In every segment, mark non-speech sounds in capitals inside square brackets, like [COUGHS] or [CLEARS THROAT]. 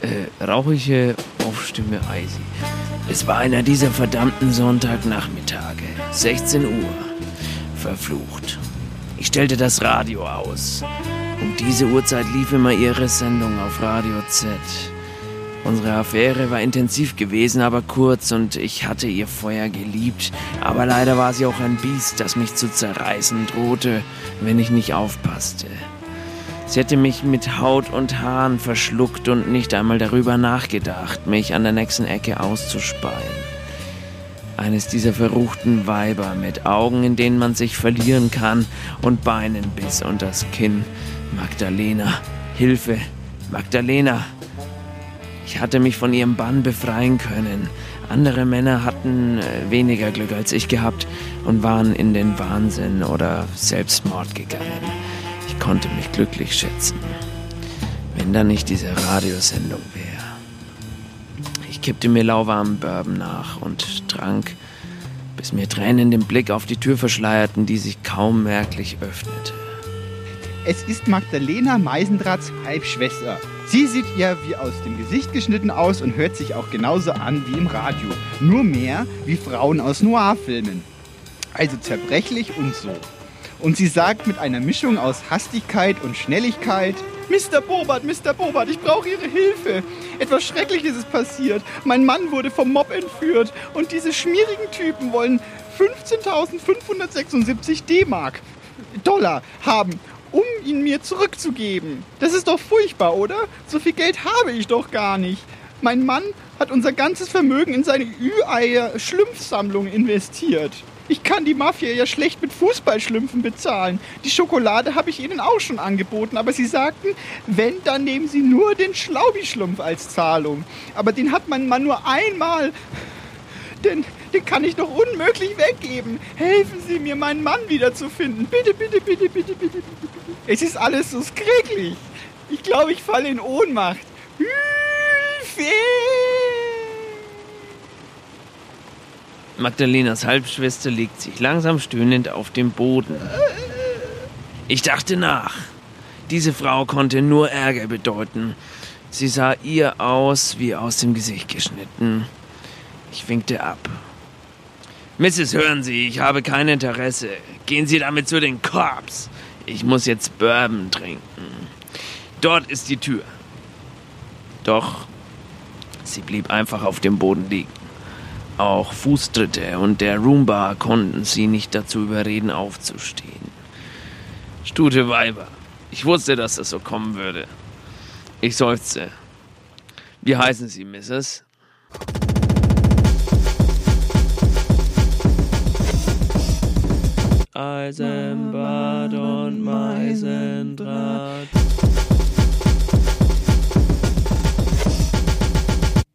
Äh, rauchige Aufstimme Eisi. Es war einer dieser verdammten Sonntagnachmittage. 16 Uhr. Verflucht. Ich stellte das Radio aus. Um diese Uhrzeit lief immer ihre Sendung auf Radio Z. Unsere Affäre war intensiv gewesen, aber kurz und ich hatte ihr Feuer geliebt. Aber leider war sie auch ein Biest, das mich zu zerreißen drohte, wenn ich nicht aufpasste. Sie hätte mich mit Haut und Haaren verschluckt und nicht einmal darüber nachgedacht, mich an der nächsten Ecke auszuspeien. Eines dieser verruchten Weiber mit Augen, in denen man sich verlieren kann und Beinen bis unters Kinn. Magdalena, Hilfe, Magdalena. Ich hatte mich von ihrem Bann befreien können. Andere Männer hatten äh, weniger Glück als ich gehabt und waren in den Wahnsinn oder Selbstmord gegangen. Ich konnte mich glücklich schätzen, wenn da nicht diese Radiosendung wäre. Ich kippte mir lauwarmen Bourbon nach und trank, bis mir Tränen den Blick auf die Tür verschleierten, die sich kaum merklich öffnete. Es ist Magdalena Meisendrahts Halbschwester. Sie sieht ihr wie aus dem Gesicht geschnitten aus und hört sich auch genauso an wie im Radio. Nur mehr wie Frauen aus Noir-Filmen. Also zerbrechlich und so. Und sie sagt mit einer Mischung aus Hastigkeit und Schnelligkeit, Mr. Bobart, Mr. Bobart, ich brauche Ihre Hilfe. Etwas Schreckliches ist passiert. Mein Mann wurde vom Mob entführt und diese schmierigen Typen wollen 15.576 D-Mark, Dollar haben um ihn mir zurückzugeben. Das ist doch furchtbar, oder? So viel Geld habe ich doch gar nicht. Mein Mann hat unser ganzes Vermögen in seine Ü-Eier-Schlumpfsammlung investiert. Ich kann die Mafia ja schlecht mit Fußballschlümpfen bezahlen. Die Schokolade habe ich ihnen auch schon angeboten, aber sie sagten, wenn, dann nehmen sie nur den Schlaubi-Schlumpf als Zahlung. Aber den hat mein Mann nur einmal. Denn den kann ich doch unmöglich weggeben. Helfen Sie mir, meinen Mann wiederzufinden. Bitte, bitte, bitte, bitte, bitte, bitte. Es ist alles so skräglich. Ich glaube, ich falle in Ohnmacht. Hilfe! Magdalenas Halbschwester legt sich langsam stöhnend auf den Boden. Ich dachte nach. Diese Frau konnte nur Ärger bedeuten. Sie sah ihr aus wie aus dem Gesicht geschnitten. Ich winkte ab. Mrs., hören Sie, ich habe kein Interesse. Gehen Sie damit zu den Korps. Ich muss jetzt Bourbon trinken. Dort ist die Tür. Doch sie blieb einfach auf dem Boden liegen. Auch Fußtritte und der Roomba konnten sie nicht dazu überreden, aufzustehen. Stute Weiber. Ich wusste, dass das so kommen würde. Ich seufzte. Wie heißen Sie, Mrs.? Eisenbad und Meisendraht.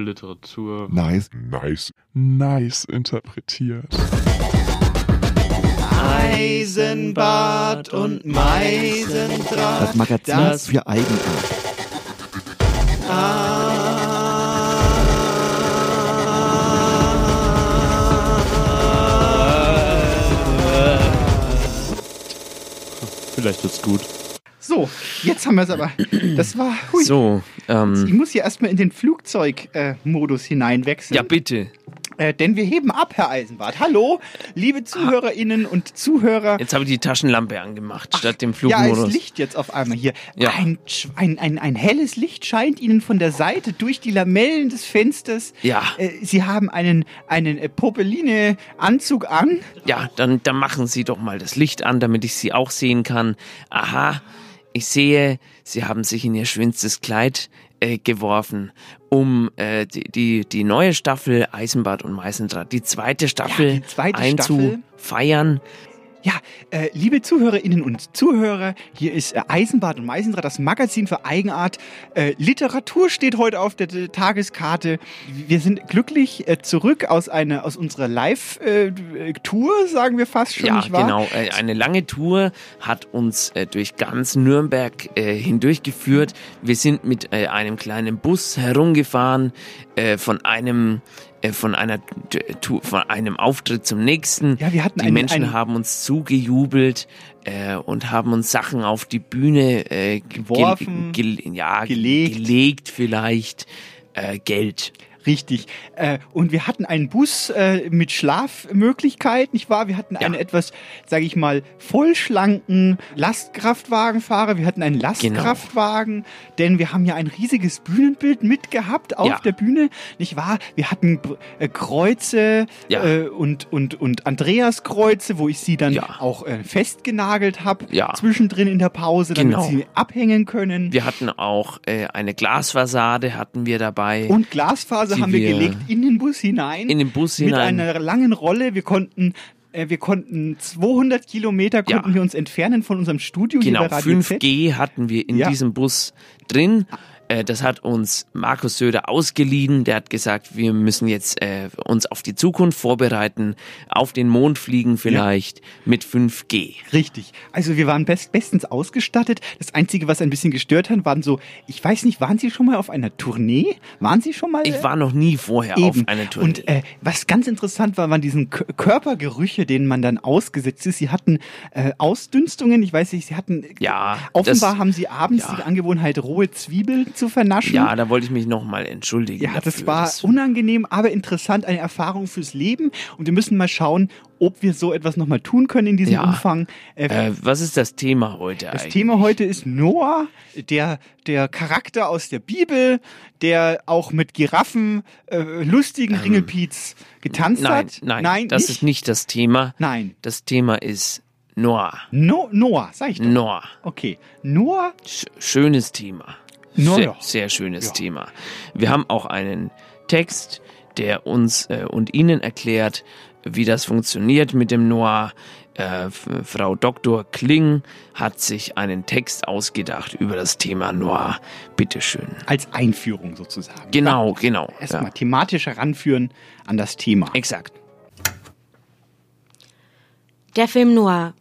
Literatur. Nice, nice, nice interpretiert. Eisenbad und Meisendraht. Das Magazin das für Eigenart. Vielleicht wird's gut. So, jetzt haben wir es aber. Das war. Hui. So, ähm, Ich muss hier erstmal in den Flugzeugmodus hineinwechseln. ja bitte. Äh, denn wir heben ab, Herr Eisenbart. Hallo, liebe ZuhörerInnen und Zuhörer. Jetzt habe ich die Taschenlampe angemacht, statt dem Ja, Flugmodus. es Licht jetzt auf einmal hier. Ja. Ein, ein, ein, ein helles Licht scheint Ihnen von der Seite durch die Lamellen des Fensters. Ja. Äh, Sie haben einen, einen äh, Popeline-Anzug an. Ja, dann, dann machen Sie doch mal das Licht an, damit ich Sie auch sehen kann. Aha, ich sehe, Sie haben sich in Ihr schwinstes Kleid äh, geworfen, um äh, die, die, die neue Staffel Eisenbad und Meißendraht, die zweite Staffel die zweite Staffel. Ja, äh, liebe Zuhörerinnen und Zuhörer, hier ist äh, Eisenbad und Meisendraht, das Magazin für Eigenart. Äh, Literatur steht heute auf der, der Tageskarte. Wir sind glücklich äh, zurück aus einer aus unserer Live-Tour, sagen wir fast schon, Ja, nicht wahr? genau. Äh, Eine lange Tour hat uns äh, durch ganz Nürnberg äh, hindurchgeführt. Wir sind mit äh, einem kleinen Bus herumgefahren, äh, von einem äh, von einer von einem Auftritt zum nächsten. Ja, wir hatten die einen- Menschen einen- haben uns zugejubelt äh, und haben uns Sachen auf die Bühne äh, ge- Geworfen, gel ja, gelegt. gelegt vielleicht äh, Geld. Richtig. Äh, und wir hatten einen Bus äh, mit Schlafmöglichkeit, nicht wahr? Wir hatten einen Ja. etwas, sage ich mal, vollschlanken Lastkraftwagenfahrer. Wir hatten einen Genau. Lastkraftwagen, denn wir haben ja ein riesiges Bühnenbild mitgehabt auf Ja. der Bühne, nicht wahr? Wir hatten äh, Kreuze Ja. äh, und, und, und Andreas-Kreuze, wo ich sie dann auch äh, festgenagelt habe, zwischendrin in der Pause, damit Genau. sie abhängen können. Wir hatten auch äh, eine Glasfassade hatten wir dabei. und Glasfaser die haben wir gelegt in den Bus hinein. in den Bus mit hinein. einer langen Rolle. Wir konnten, äh, wir konnten 200 Kilometer konnten Ja. wir uns entfernen von unserem Studio Genau, hier bei Radio Z. 5G hatten wir in Ja. diesem Bus drin. Äh, Das hat uns Markus Söder ausgeliehen. Der hat gesagt, wir müssen jetzt äh, uns auf die Zukunft vorbereiten, auf den Mond fliegen vielleicht mit 5G. Richtig. Also wir waren best, bestens ausgestattet. Das Einzige, was ein bisschen gestört hat, waren so, ich weiß nicht, waren Sie schon mal auf einer Tournee? Waren Sie schon mal? Ich äh, war noch nie vorher Eben. auf einer Tournee. Und äh, was ganz interessant war, waren diesen K Körpergerüche, denen man dann ausgesetzt ist. Sie hatten äh, Ausdünstungen, ich weiß nicht, sie hatten Ja, offenbar das- haben sie abends ja. die Angewohnheit, rohe Zwiebeln zu vernaschen. ja, da wollte ich mich nochmal entschuldigen. Ja, das dafür. war Das- unangenehm, aber interessant, eine Erfahrung fürs Leben. Und wir müssen mal schauen, ob wir so etwas nochmal tun können in diesem Ja. Umfang. Äh, Äh, was ist das Thema heute das eigentlich? Thema heute ist Noah, der, der Charakter aus der Bibel, der auch mit Giraffen, äh, lustigen Ringelpiez getanzt Ähm, Nein, hat. nein, nein das nicht? ist nicht das Thema. Nein. Das Thema ist Noah. No, Noah, sag ich doch. Noah. Okay. Noah, Sch schönes Thema. Na Sehr, sehr schönes Ja. Thema. Wir haben auch einen Text, der uns äh, und Ihnen erklärt, wie das funktioniert mit dem Noir. Äh, Frau Dr. Kling hat sich einen Text ausgedacht über das Thema Noir. Bitteschön. als Einführung sozusagen. Genau, genau. Erstmal Ja. thematisch heranführen an das Thema. Exakt. Der Film Noir.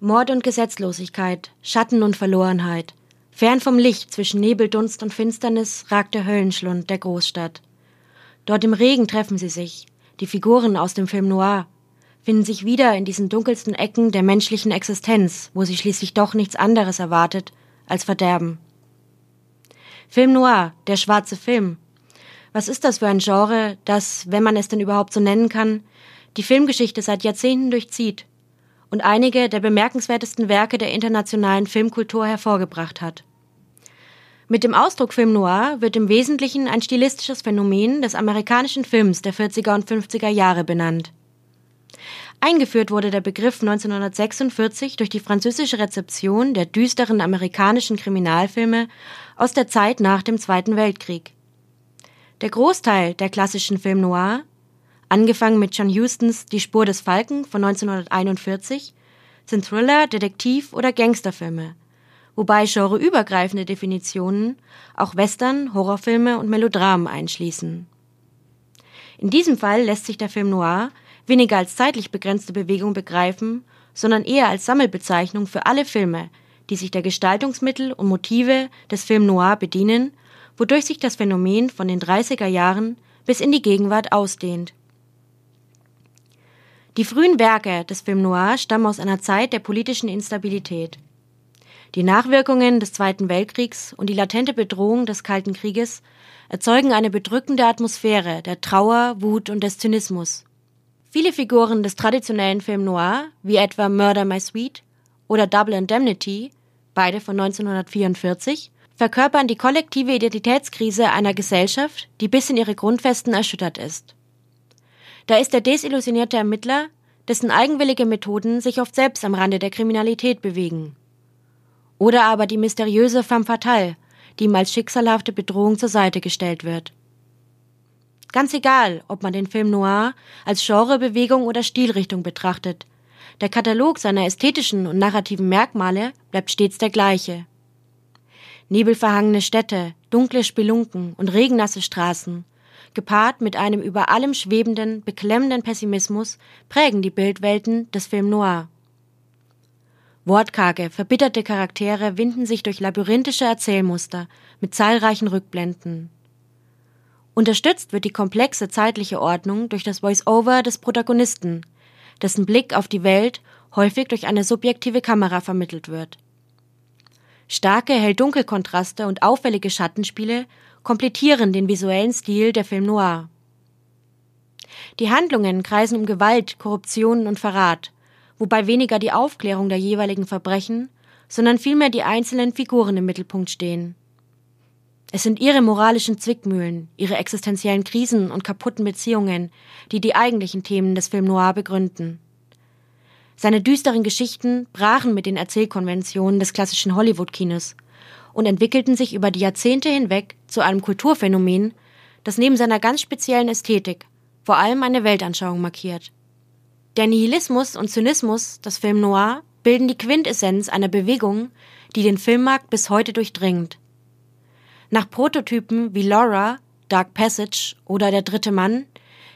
Mord und Gesetzlosigkeit, Schatten und Verlorenheit. Fern vom Licht zwischen Nebeldunst und Finsternis ragt der Höllenschlund der Großstadt. Dort im Regen treffen sie sich, die Figuren aus dem Film Noir, finden sich wieder in diesen dunkelsten Ecken der menschlichen Existenz, wo sie schließlich doch nichts anderes erwartet als Verderben. Film Noir, der schwarze Film. Was ist das für ein Genre, das, wenn man es denn überhaupt so nennen kann, die Filmgeschichte seit Jahrzehnten durchzieht und einige der bemerkenswertesten Werke der internationalen Filmkultur hervorgebracht hat. Mit dem Ausdruck Film Noir wird im Wesentlichen ein stilistisches Phänomen des amerikanischen Films der 40er und 50er Jahre benannt. Eingeführt wurde der Begriff 1946 durch die französische Rezeption der düsteren amerikanischen Kriminalfilme aus der Zeit nach dem Zweiten Weltkrieg. Der Großteil der klassischen Film Noir, angefangen mit John Hustons Die Spur des Falken von 1941, sind Thriller, Detektiv- oder Gangsterfilme, wobei genreübergreifende Definitionen auch Western, Horrorfilme und Melodramen einschließen. In diesem Fall lässt sich der Film Noir weniger als zeitlich begrenzte Bewegung begreifen, sondern eher als Sammelbezeichnung für alle Filme, die sich der Gestaltungsmittel und Motive des Film Noir bedienen, wodurch sich das Phänomen von den 30er Jahren bis in die Gegenwart ausdehnt. Die frühen Werke des Film Noir stammen aus einer Zeit der politischen Instabilität. Die Nachwirkungen des Zweiten Weltkriegs und die latente Bedrohung des Kalten Krieges erzeugen eine bedrückende Atmosphäre der Trauer, Wut und des Zynismus. Viele Figuren des traditionellen Film Noir, wie etwa Murder My Sweet oder Double Indemnity, beide von 1944, verkörpern die kollektive Identitätskrise einer Gesellschaft, die bis in ihre Grundfesten erschüttert ist. Da ist der desillusionierte Ermittler, dessen eigenwillige Methoden sich oft selbst am Rande der Kriminalität bewegen. Oder aber die mysteriöse femme fatale, die ihm als schicksalhafte Bedrohung zur Seite gestellt wird. Ganz egal, ob man den Film Noir als Genrebewegung oder Stilrichtung betrachtet, Der Katalog seiner ästhetischen und narrativen Merkmale bleibt stets der gleiche. Nebelverhangene Städte, dunkle Spelunken und regennasse Straßen, gepaart mit einem über allem schwebenden, beklemmenden Pessimismus, prägen die Bildwelten des Film Noir. Wortkarge, verbitterte Charaktere winden sich durch labyrinthische Erzählmuster mit zahlreichen Rückblenden. Unterstützt wird die komplexe zeitliche Ordnung durch das Voice-Over des Protagonisten, dessen Blick auf die Welt häufig durch eine subjektive Kamera vermittelt wird. Starke Hell-Dunkel-Kontraste und auffällige Schattenspiele komplettieren den visuellen Stil der Film Noir. Die Handlungen kreisen um Gewalt, Korruption und Verrat, wobei weniger die Aufklärung der jeweiligen Verbrechen, sondern vielmehr die einzelnen Figuren im Mittelpunkt stehen. Es sind ihre moralischen Zwickmühlen, ihre existenziellen Krisen und kaputten Beziehungen, die die eigentlichen Themen des Film Noir begründen. Seine düsteren Geschichten brachen mit den Erzählkonventionen des klassischen Hollywood-Kinos und entwickelten sich über die Jahrzehnte hinweg zu einem Kulturphänomen, das neben seiner ganz speziellen Ästhetik vor allem eine Weltanschauung markiert. Der Nihilismus und Zynismus des Film Noir bilden die Quintessenz einer Bewegung, die den Filmmarkt bis heute durchdringt. Nach Prototypen wie Laura, Dark Passage oder Der dritte Mann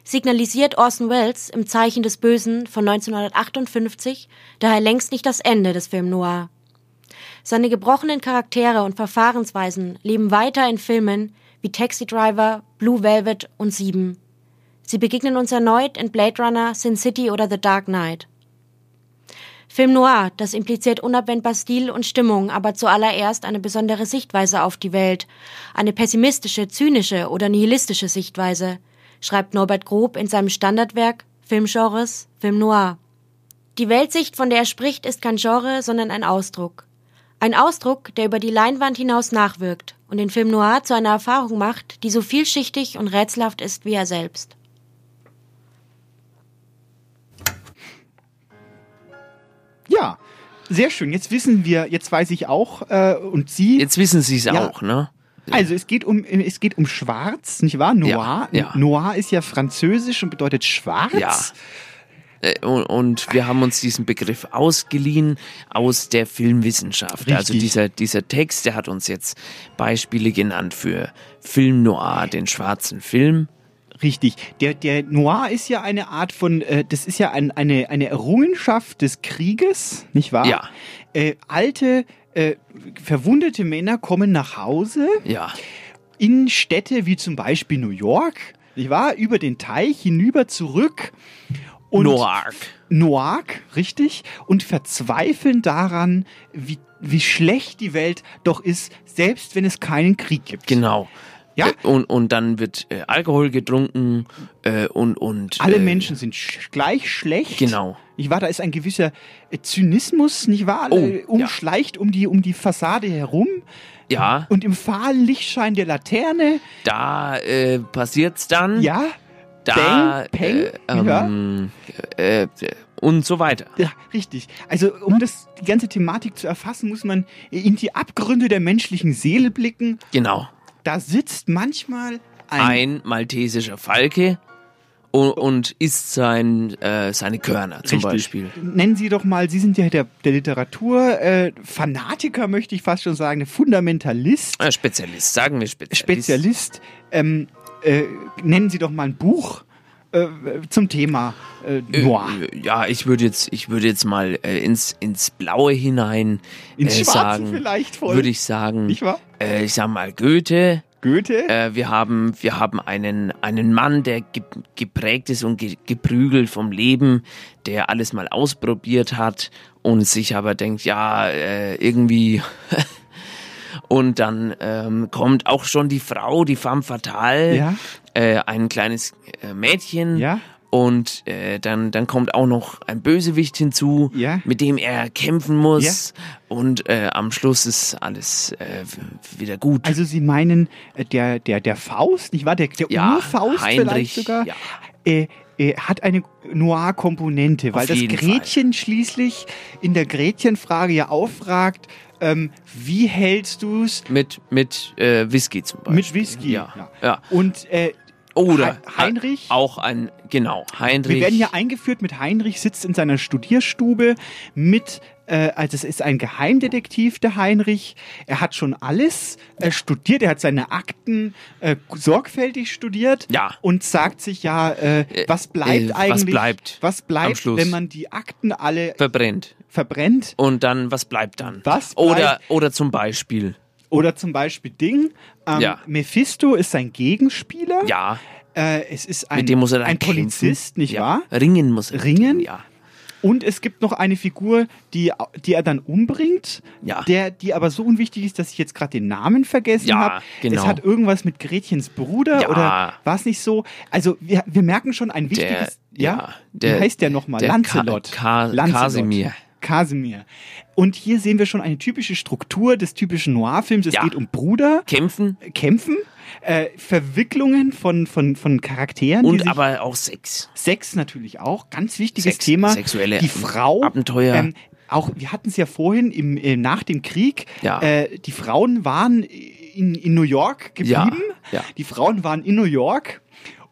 signalisiert Orson Welles im Zeichen des Bösen von 1958 daher längst nicht das Ende des Film Noir. Seine gebrochenen Charaktere und Verfahrensweisen leben weiter in Filmen wie Taxi Driver, Blue Velvet und Sieben. Sie begegnen uns erneut in Blade Runner, Sin City oder The Dark Knight. Film Noir, das impliziert unabwendbar Stil und Stimmung, aber zuallererst eine besondere Sichtweise auf die Welt, eine pessimistische, zynische oder nihilistische Sichtweise, schreibt Norbert Grob in seinem Standardwerk Filmgenres Film Noir. Die Weltsicht, von der er spricht, ist kein Genre, sondern ein Ausdruck. Ein Ausdruck, der über die Leinwand hinaus nachwirkt und den Film Noir zu einer Erfahrung macht, die so vielschichtig und rätselhaft ist wie er selbst. Ja, sehr schön. Jetzt wissen wir, jetzt weiß ich auch, äh, und Sie. Jetzt wissen Sie es Ja. auch, ne? Also es geht um es geht um Schwarz, nicht wahr? Noir. Ja, ja. Noir ist ja französisch und bedeutet schwarz. Ja. Äh, Und, und wir haben uns diesen Begriff ausgeliehen aus der Filmwissenschaft. Also Richtig. dieser, dieser Text, der hat uns jetzt Beispiele genannt für Film Noir, den schwarzen Film. Richtig. Der, der Noir ist ja eine Art von, äh, das ist ja ein, eine, eine Errungenschaft des Krieges, nicht wahr? Ja. Äh, alte, äh, verwundete Männer kommen nach Hause Ja, in Städte wie zum Beispiel New York, nicht wahr? Über den Teich hinüber zurück. Und Noir. Noak, richtig, und verzweifeln daran, wie, wie schlecht die Welt doch ist, selbst wenn es keinen Krieg gibt. Genau. Ja? Äh, Und, und dann wird äh, Alkohol getrunken äh, und, und Alle äh, Menschen sind sch gleich schlecht. Genau. Ich war, da ist ein gewisser äh, Zynismus, nicht wahr? Oh, umschleicht um die um die Fassade herum Ja, und im fahlen Lichtschein der Laterne, da äh, passiert's dann. ja, da, Bang, Peng, äh, ähm, äh, äh, und so weiter. ja, richtig. Also um das die ganze Thematik zu erfassen, muss man in die Abgründe der menschlichen Seele blicken. Genau. Da sitzt manchmal ein, Ein maltesischer Falke und, und isst sein, äh, seine Körner zum Richtig. Beispiel. Nennen Sie doch mal, Sie sind ja der, der Literatur äh, möchte ich fast schon sagen, der Fundamentalist, Äh, Spezialist, sagen wir Spezialist. Spezialist. Ähm, äh, nennen Sie doch mal ein Buch äh, zum Thema äh. Äh, ja, ich würde jetzt, ich würde jetzt mal äh, ins, ins Blaue hinein Ins äh, Schwarze sagen, vielleicht voll. würde ich sagen, Nicht wahr? äh, ich sag mal Goethe. Goethe? Äh, wir haben, wir haben einen, einen Mann, der ge geprägt ist und ge geprügelt vom Leben, der alles mal ausprobiert hat und sich aber denkt, ja, äh, irgendwie. [LAUGHS] und dann ähm, kommt auch schon die Frau, die femme fatale, Ja. äh, ein kleines äh, Mädchen. Ja. Und äh, dann, dann kommt auch noch ein Bösewicht hinzu, Ja. mit dem er kämpfen muss. Und äh, am Schluss ist alles äh, wieder gut. Also Sie meinen äh, der, der, der Faust, nicht wahr? Der, der Ja, Urfaust Heinrich, vielleicht sogar? ja. Äh, äh, hat eine Noir-Komponente, weil das Gretchen schließlich in der Gretchenfrage ja auffragt, ähm, wie hältst du es Mit, mit äh, Whisky zum Beispiel. mit Whisky? Ja. ja. Und äh, Oder Heinrich. Auch ein, genau, Heinrich. Wir werden hier eingeführt mit Heinrich, sitzt in seiner Studierstube mit äh, also es ist ein Geheimdetektiv, der Heinrich. Er hat schon alles äh, studiert. Er hat seine Akten äh, sorgfältig studiert. Ja. Und sagt sich ja, äh, was bleibt äh, eigentlich? was bleibt Was bleibt, wenn man die Akten alle verbrennt. Verbrennt? Und dann, was bleibt dann? Was Oder, bleibt- oder zum Beispiel, Oder zum Beispiel Ding. Ähm, Ja. Mephisto ist sein Gegenspieler. ja, Äh, es ist ein, mit dem muss er dann ein kämpfen. Polizist, nicht ja. wahr? Ringen muss er. Ringen? Ja. Und es gibt noch eine Figur, die, die er dann umbringt, Ja. der, die aber so unwichtig ist, dass ich jetzt gerade den Namen vergessen Ja, habe. genau. Es hat irgendwas mit Gretchens Bruder Ja. oder war es nicht so? Also wir, wir merken schon ein Der, wichtiges, ja, ja, der, wie heißt der nochmal? der Lancelot. Ka Ka Lancelot. Kasimir. Kasimir. Und hier sehen wir schon eine typische Struktur des typischen Noir-Films. Es Ja. geht um Bruder, Kämpfen Kämpfen, äh, Verwicklungen von, von, von Charakteren. und aber auch Sex. Sex natürlich auch, ganz wichtiges Sex, Thema. sexuelle die Frau, Abenteuer. Ähm, auch wir hatten es ja vorhin im, äh, nach dem Krieg. Ja. Äh, die Frauen waren in, in New York geblieben. Ja, ja. Die Frauen waren in New York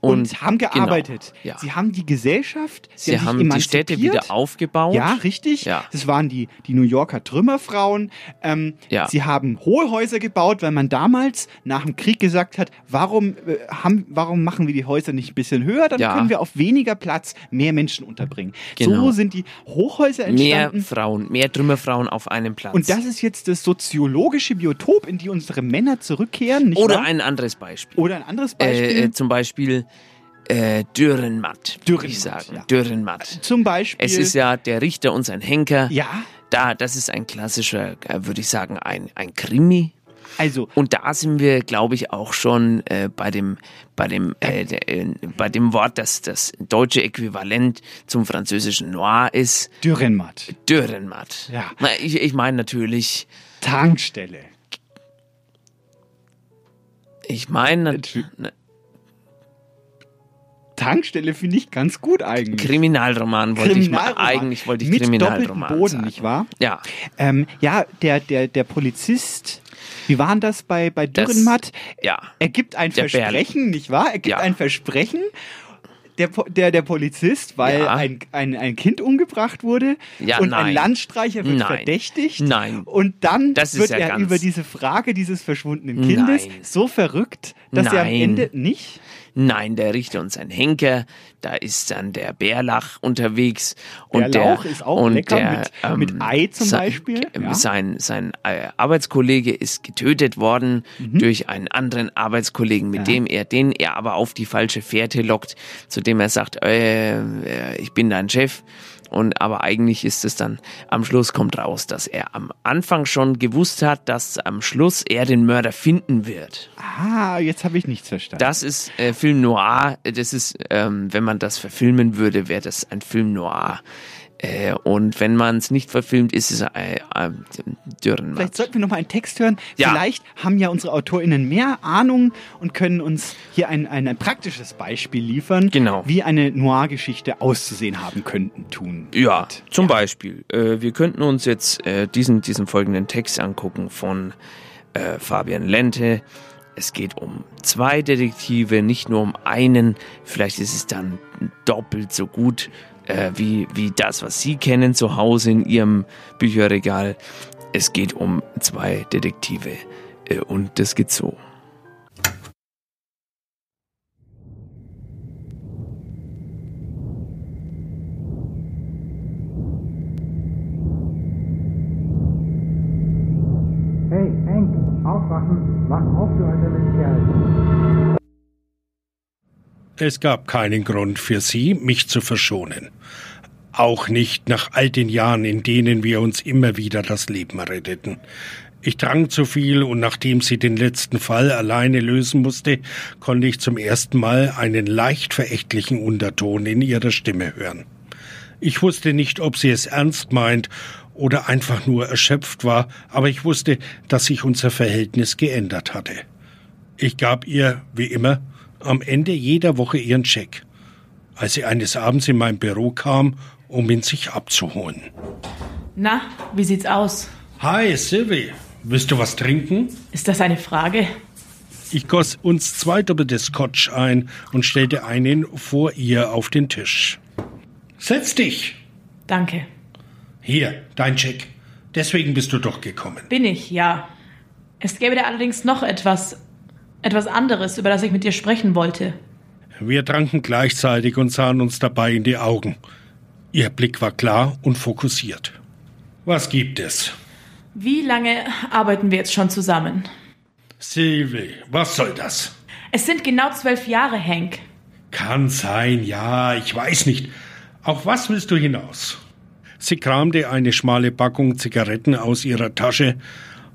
und, Und- haben gearbeitet. genau, ja. Sie haben die Gesellschaft, Sie sich haben die Städte wieder aufgebaut. Ja, richtig. Ja. Das waren die, die New Yorker Trümmerfrauen. Ähm, Ja. Sie haben hohe Häuser gebaut, weil man damals nach dem Krieg gesagt hat, warum, äh, haben, warum machen wir die Häuser nicht ein bisschen höher? Dann können wir auf weniger Platz mehr Menschen unterbringen. Genau. So sind die Hochhäuser Mehr entstanden. Frauen, mehr Trümmerfrauen auf einem Platz. Und das ist jetzt das soziologische Biotop, in die unsere Männer zurückkehren. Oder wahr? ein anderes Beispiel. Oder ein anderes Beispiel. Äh, äh, zum Beispiel äh, Dürrenmatt, würde ich Dürrenmatt, sagen. ja. Dürrenmatt. Zum Beispiel. Es ist ja der Richter und sein Henker. ja, Da, das ist ein klassischer, äh, würde ich sagen, ein, ein Krimi. also Und da sind wir, glaube ich, auch schon äh, bei dem, bei dem, äh, der, äh, bei dem Wort, das das deutsche Äquivalent zum französischen Noir ist, Dürrenmatt. Dürrenmatt. Ja. Ich, ich meine natürlich, Tankstelle. ich meine nat- Natü- na, Tankstelle finde ich ganz gut eigentlich. Kriminalroman wollte ich mal. Kriminalroman. Eigentlich wollte ich Mit Kriminalroman Boden, sagen. nicht wahr? Ja. Ähm, ja, der, der, der Polizist, wie war denn das bei, bei Das- Dürrenmatt? Ja. Er gibt ein Der Versprechen, nicht wahr? Er gibt Ja. ein Versprechen. Der, der, der Polizist, weil Ja. ein, ein, ein Kind umgebracht wurde Ja, und ein nein. Landstreicher wird Nein. verdächtigt. Nein. Und dann wird ja er über diese Frage dieses verschwundenen Kindes Nein. so verrückt, dass er am. Ende nicht. Nein, der Richter und sein Henker, da ist dann der Bärlach unterwegs. Und Bärlauch der, ist auch und lecker der, ähm, mit- mit Ei zum sein, Beispiel, ja. Sein, sein äh, Arbeitskollege ist getötet worden durch einen anderen Arbeitskollegen, mit Mhm. Ja. dem er, den er aber auf die falsche Fährte lockt, zu dem er sagt, äh, äh, ich bin dein Chef. Und aber eigentlich ist es dann, am Schluss kommt raus, dass er am Anfang schon gewusst hat, dass am Schluss er den Mörder finden wird. Ah, jetzt habe ich nichts verstanden. Das ist äh, Film Noir. Das ist, ähm, wenn man das verfilmen würde, wäre das ein Film Noir. Äh, und wenn man es nicht verfilmt, ist es äh, äh, Dürrenmatt. Vielleicht sollten wir noch mal einen Text hören. Ja. Vielleicht haben ja unsere AutorInnen mehr Ahnung und können uns hier ein, ein, ein praktisches Beispiel liefern, Genau. wie eine Noir-Geschichte auszusehen haben könnten, tun. Ja, wird. zum Beispiel. Äh, wir könnten uns jetzt äh, diesen, diesen folgenden Text angucken von äh, Fabian Lente. Es geht um zwei Detektive, nicht nur um einen. Vielleicht ist es dann doppelt so gut äh, wie, wie das, was Sie kennen zu Hause in Ihrem Bücherregal. Es geht um zwei Detektive. Äh, und das geht so. Es gab keinen Grund für sie, mich zu verschonen. Auch nicht nach all den Jahren, in denen wir uns immer wieder das Leben retteten. Ich trank zu viel und nachdem sie den letzten Fall alleine lösen musste, konnte ich zum ersten Mal einen leicht verächtlichen Unterton in ihrer Stimme hören. Ich wusste nicht, ob sie es ernst meint oder einfach nur erschöpft war, aber ich wusste, dass sich unser Verhältnis geändert hatte. Ich gab ihr, wie immer, am Ende jeder Woche ihren Scheck, als sie eines Abends in mein Büro kam, um ihn sich abzuholen. Na, wie sieht's aus? Hi, Sylvie. Willst du was trinken? Ist das eine Frage? Ich goss uns zwei doppelte Scotch ein und stellte einen vor ihr auf den Tisch. Setz dich! Danke. Hier, dein Check. Deswegen bist du doch gekommen. Bin ich, ja. Es gäbe da allerdings noch etwas, etwas anderes, über das ich mit dir sprechen wollte. Wir tranken gleichzeitig und sahen uns dabei in die Augen. Ihr Blick war klar und fokussiert. Was gibt es? Wie lange arbeiten wir jetzt schon zusammen? Sylvie, was soll das? Es sind genau zwölf Jahre, Hank. Kann sein, ja, ich weiß nicht. Auf was willst du hinaus? Sie kramte eine schmale Packung Zigaretten aus ihrer Tasche,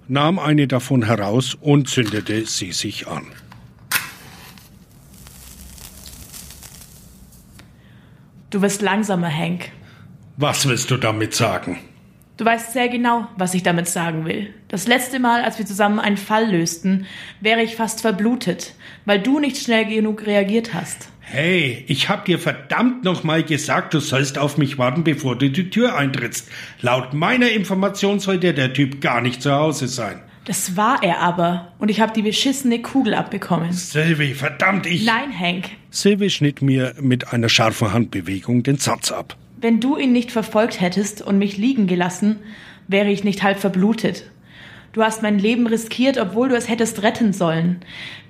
nahm eine davon heraus und zündete sie sich an. Du wirst langsamer, Hank. Was willst du damit sagen? Du weißt sehr genau, was ich damit sagen will. Das letzte Mal, als wir zusammen einen Fall lösten, wäre ich fast verblutet, weil du nicht schnell genug reagiert hast. Hey, ich hab dir verdammt nochmal gesagt, du sollst auf mich warten, bevor du die Tür eintrittst. Laut meiner Information sollte der Typ gar nicht zu Hause sein. Das war er aber. Und ich habe die beschissene Kugel abbekommen. Sylvie, verdammt, ich. Nein, Hank. Sylvie schnitt mir mit einer scharfen Handbewegung den Satz ab. Wenn du ihn nicht verfolgt hättest und mich liegen gelassen, wäre ich nicht halb verblutet. Du hast mein Leben riskiert, obwohl du es hättest retten sollen.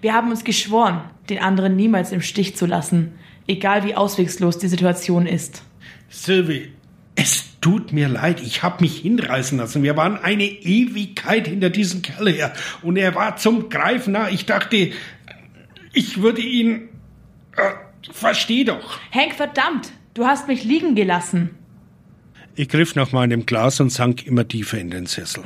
Wir haben uns geschworen, den anderen niemals im Stich zu lassen, egal wie auswegslos die Situation ist. Sylvie, es tut mir leid, ich habe mich hinreißen lassen. Wir waren eine Ewigkeit hinter diesem Kerl her und er war zum Greifen nah. Ich dachte, ich würde ihn. Äh, versteh doch. Hank, verdammt, du hast mich liegen gelassen. Ich griff nach meinem Glas und sank immer tiefer in den Sessel.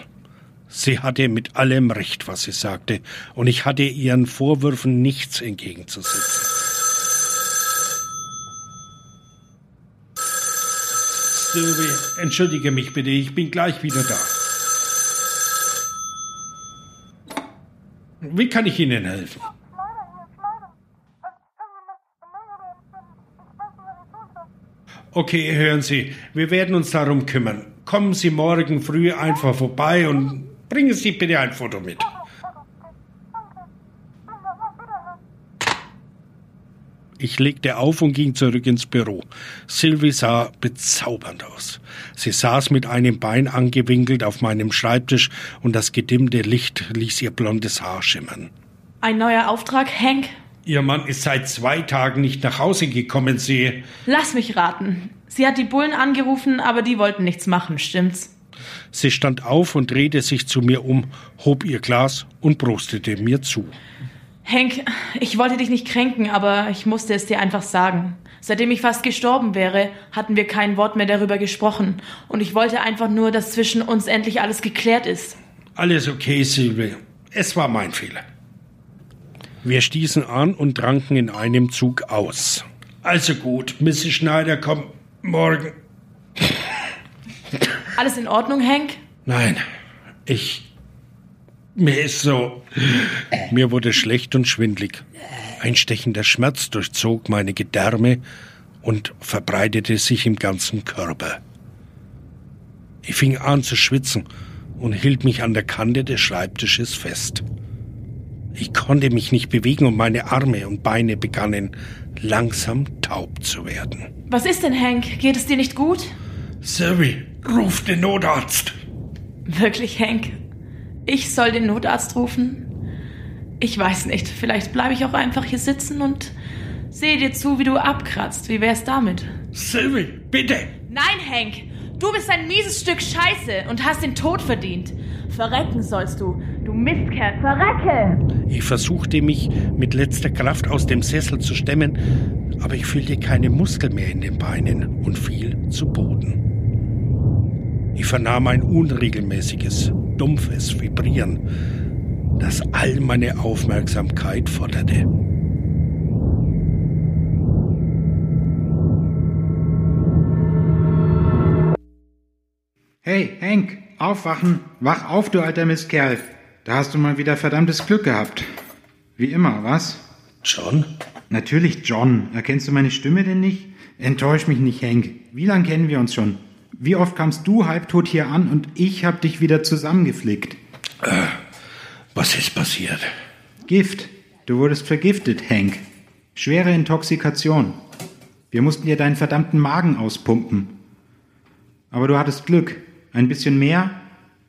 Sie hatte mit allem recht, was sie sagte, und ich hatte ihren Vorwürfen nichts entgegenzusetzen. Sylvie, entschuldige mich bitte, ich bin gleich wieder da. Wie kann ich Ihnen helfen? Okay, hören Sie, wir werden uns darum kümmern. Kommen Sie morgen früh einfach vorbei und bringen Sie bitte ein Foto mit. Ich legte auf und ging zurück ins Büro. Sylvie sah bezaubernd aus. Sie saß mit einem Bein angewinkelt auf meinem Schreibtisch und das gedimmte Licht ließ ihr blondes Haar schimmern. Ein neuer Auftrag, Hank? Ihr Mann ist seit zwei Tagen nicht nach Hause gekommen, Sie. Lass mich raten. Sie hat die Bullen angerufen, aber die wollten nichts machen, stimmt's? Sie stand auf und drehte sich zu mir um, hob ihr Glas und prostete mir zu. Hank, ich wollte dich nicht kränken, aber ich musste es dir einfach sagen. Seitdem ich fast gestorben wäre, hatten wir kein Wort mehr darüber gesprochen. Und ich wollte einfach nur, dass zwischen uns endlich alles geklärt ist. Alles okay, Sylvie. Es war mein Fehler. Wir stießen an und tranken in einem Zug aus. Also gut, Mrs. Schneider kommt morgen. Alles in Ordnung, Hank? Nein, ich. Mir ist so. Mir wurde schlecht und schwindlig. Ein stechender Schmerz durchzog meine Gedärme und verbreitete sich im ganzen Körper. Ich fing an zu schwitzen und hielt mich an der Kante des Schreibtisches fest. Ich konnte mich nicht bewegen und meine Arme und Beine begannen langsam taub zu werden. Was ist denn, Hank? Geht es dir nicht gut? Sylvie, ruf den Notarzt. Wirklich, Hank? Ich soll den Notarzt rufen? Ich weiß nicht. Vielleicht bleibe ich auch einfach hier sitzen und sehe dir zu, wie du abkratzt. Wie wär's damit? Sylvie, bitte! Nein, Hank! Du bist ein mieses Stück Scheiße und hast den Tod verdient. Verrecken sollst du, du Mistkerl, verrecke! Ich versuchte mich mit letzter Kraft aus dem Sessel zu stemmen, aber ich fühlte keine Muskel mehr in den Beinen und fiel zu Boden. Ich vernahm ein unregelmäßiges, dumpfes Vibrieren, das all meine Aufmerksamkeit forderte. Hey, Hank, aufwachen. Wach auf, du alter Mistkerl. Da hast du mal wieder verdammtes Glück gehabt. Wie immer, was? John? Natürlich John. Erkennst du meine Stimme denn nicht? Enttäusch mich nicht, Hank. Wie lang kennen wir uns schon? Wie oft kamst du halbtot hier an und ich hab dich wieder zusammengeflickt? Äh, was ist passiert? Gift. Du wurdest vergiftet, Hank. Schwere Intoxikation. Wir mussten dir deinen verdammten Magen auspumpen. Aber du hattest Glück. Ein bisschen mehr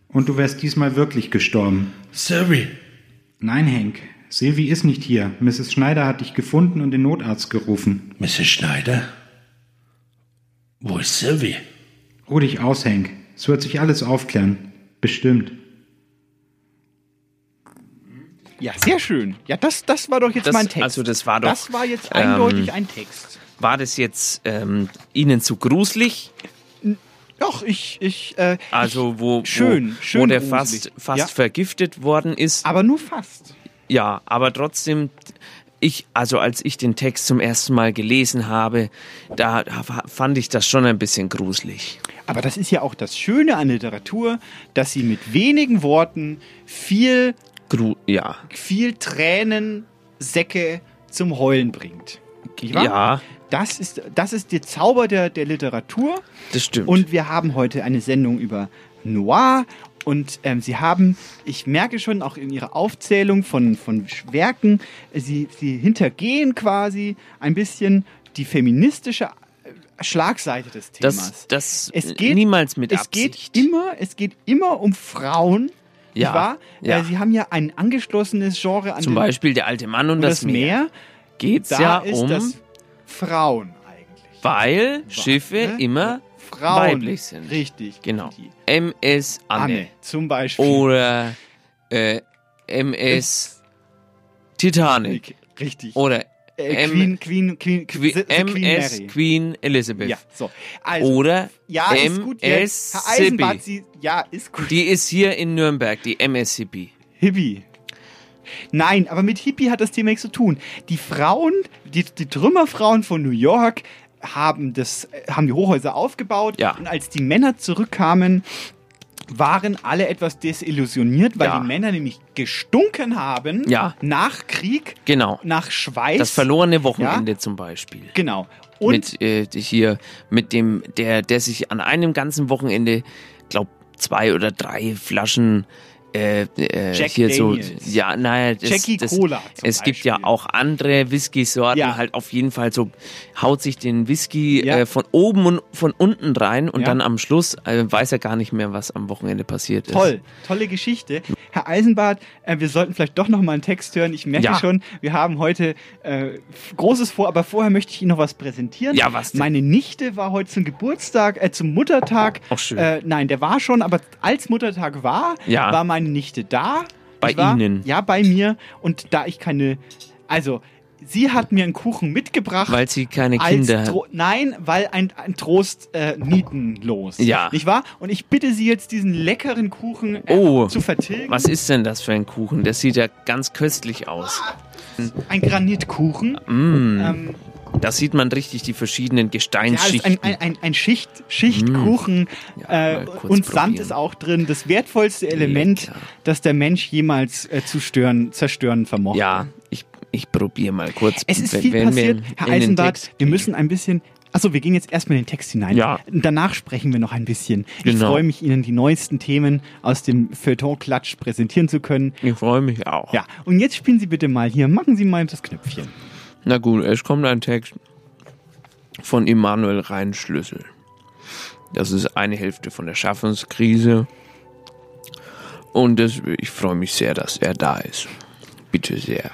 und du wärst diesmal wirklich gestorben. Sylvie. Nein, Hank. Sylvie ist nicht hier. Mrs. Schneider hat dich gefunden und den Notarzt gerufen. Mrs. Schneider? Wo ist Sylvie? Ruh dich aus, Hank. Es wird sich alles aufklären. Bestimmt. Ja, sehr schön. Ja, das, das war doch jetzt Das- mein Text. also das war doch, Das war jetzt ähm, eindeutig ein Text. War das jetzt ähm, Ihnen zu gruselig? Doch, ich, ich, äh, Also wo, Schön, wo, schön wo der gruselig. fast, fast Ja. vergiftet worden ist. Aber nur fast. Ja, aber trotzdem, ich, also als ich den Text zum ersten Mal gelesen habe, da fand ich das schon ein bisschen gruselig. Aber das ist ja auch das Schöne an Literatur, dass sie mit wenigen Worten viel, Gru ja. viel Tränensäcke zum Heulen bringt. Ja. Das ist, das ist der Zauber der, der Literatur. Das stimmt. Und wir haben heute eine Sendung über Noir. Und ähm, Sie haben, ich merke schon auch in Ihrer Aufzählung von, von Werken, Sie, Sie hintergehen quasi ein bisschen die feministische äh, Schlagseite des Themas. Das, das es geht, niemals mit es Absicht. Geht immer, es geht immer um Frauen. Ja, wahr? ja. Äh, Sie haben ja ein angeschlossenes Genre an Zum Beispiel der alte Mann und, und das Meer. Geht's da ja ist um, das Frauen eigentlich. weil Schiffe ne? immer Frauen. weiblich sind. Richtig. Genau. MS Anne. Anne zum Beispiel. Oder äh, MS Titanic. Richtig. Oder Äh, Queen, Queen, Queen, Queen, Queen MS Mary. Queen Elizabeth. Ja, so. Also, Oder ja, ist gut jetzt. Herr Eisenbart, MSCB. Sie, ja, ist gut. Die ist hier in Nürnberg, die MSCB. Hippie. Nein, aber mit Hippie hat das Thema nichts zu tun. Die Frauen, die, die Trümmerfrauen von New York haben, das, haben die Hochhäuser aufgebaut. Ja. Und als die Männer zurückkamen, waren alle etwas desillusioniert, weil Ja. die Männer nämlich gestunken haben Ja. nach Krieg, Genau. nach Schweiß. Das verlorene Wochenende zum Beispiel. Genau. Und mit äh, hier mit dem der der sich an einem ganzen Wochenende glaub zwei oder drei Flaschen äh, äh, Jack hier Daniels. so ja naja das, Jackie das, Cola es gibt ja auch andere Whisky-Sorten Ja. halt auf jeden Fall so haut sich den Whisky Ja. äh, von oben und von unten rein und Ja. dann am Schluss äh, weiß er gar nicht mehr was am Wochenende passiert ist Toll, tolle Geschichte. Herr Eisenbart, äh, wir sollten vielleicht doch noch mal einen Text hören. Ich merke schon, wir haben heute äh, Großes vor, aber vorher möchte ich Ihnen noch was präsentieren. Ja, was denn? Meine Nichte war heute zum Geburtstag, äh, zum Muttertag. Ach, schön. Äh, nein, der war schon, aber als Muttertag war, war meine Nichte da. Bei war, Ihnen? Ja, bei mir. Und da ich keine, also sie hat mir einen Kuchen mitgebracht. weil sie keine Kinder Tro Nein, weil ein, ein Trost äh, nietenlos. Ja. Nicht wahr? Und ich bitte Sie jetzt, diesen leckeren Kuchen äh, Oh, zu vertilgen. was ist denn das für ein Kuchen? Der sieht ja ganz köstlich aus. Ein Granitkuchen. Mm. Ähm, Da sieht man richtig die verschiedenen ja, ist Gesteinsschichten. ein, ein, ein, ein Schicht, Schichtkuchen. Ja, äh, und Sand probieren. ist auch drin. Das wertvollste Element, Lecker. das der Mensch jemals äh, zu stören, zerstören vermochte. Ja, ich, ich probiere mal kurz. Es ist viel passiert, in- Herr Eisenbart. Wir müssen ein bisschen. Achso, wir gehen jetzt erstmal in den Text hinein. Ja. Danach sprechen wir noch ein bisschen. Ich Genau. freue mich, Ihnen die neuesten Themen aus dem Feuilleton-Klatsch präsentieren zu können. Ich freue mich auch. Ja, und jetzt spielen Sie bitte mal hier. Machen Sie mal das Knöpfchen. Na gut, es kommt ein Text von Immanuel Reinschlüssel. Das ist eine Hälfte von der Schaffenskrise. Und das, ich freue mich sehr, dass er da ist. Bitte sehr.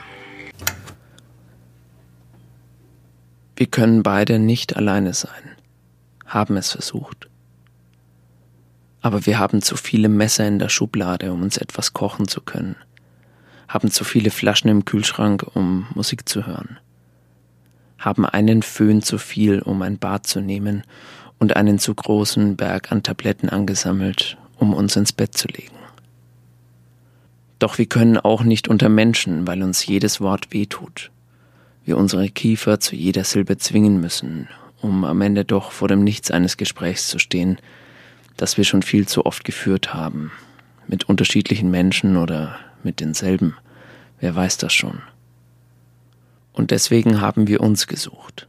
Wir können beide nicht alleine sein. Haben es versucht. Aber wir haben zu viele Messer in der Schublade, um uns etwas kochen zu können. Haben zu viele Flaschen im Kühlschrank, um Musik zu hören haben einen Föhn zu viel, um ein Bad zu nehmen, und einen zu großen Berg an Tabletten angesammelt, um uns ins Bett zu legen. Doch wir können auch nicht unter Menschen, weil uns jedes Wort wehtut. Wir unsere Kiefer zu jeder Silbe zwingen müssen, um am Ende doch vor dem Nichts eines Gesprächs zu stehen, das wir schon viel zu oft geführt haben, mit unterschiedlichen Menschen oder mit denselben. Wer weiß das schon. Und deswegen haben wir uns gesucht.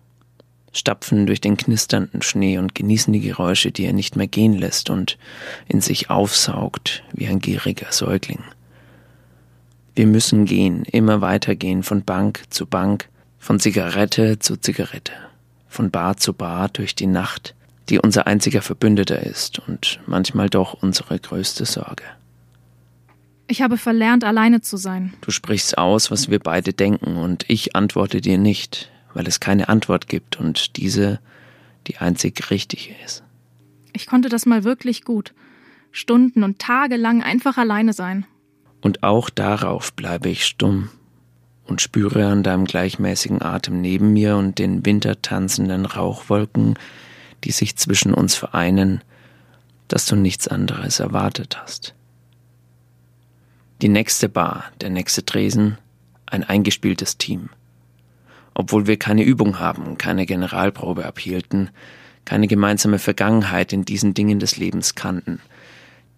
Stapfen durch den knisternden Schnee und genießen die Geräusche, die er nicht mehr gehen lässt und in sich aufsaugt wie ein gieriger Säugling. Wir müssen gehen, immer weitergehen, von Bank zu Bank, von Zigarette zu Zigarette, von Bar zu Bar durch die Nacht, die unser einziger Verbündeter ist und manchmal doch unsere größte Sorge. Ich habe verlernt, alleine zu sein. Du sprichst aus, was wir beide denken, und ich antworte dir nicht, weil es keine Antwort gibt und diese die einzig richtige ist. Ich konnte das mal wirklich gut. Stunden und Tage lang einfach alleine sein. Und auch darauf bleibe ich stumm und spüre an deinem gleichmäßigen Atem neben mir und den wintertanzenden Rauchwolken, die sich zwischen uns vereinen, dass du nichts anderes erwartet hast. Die nächste Bar, der nächste Tresen, ein eingespieltes Team. Obwohl wir keine Übung haben, keine Generalprobe abhielten, keine gemeinsame Vergangenheit in diesen Dingen des Lebens kannten.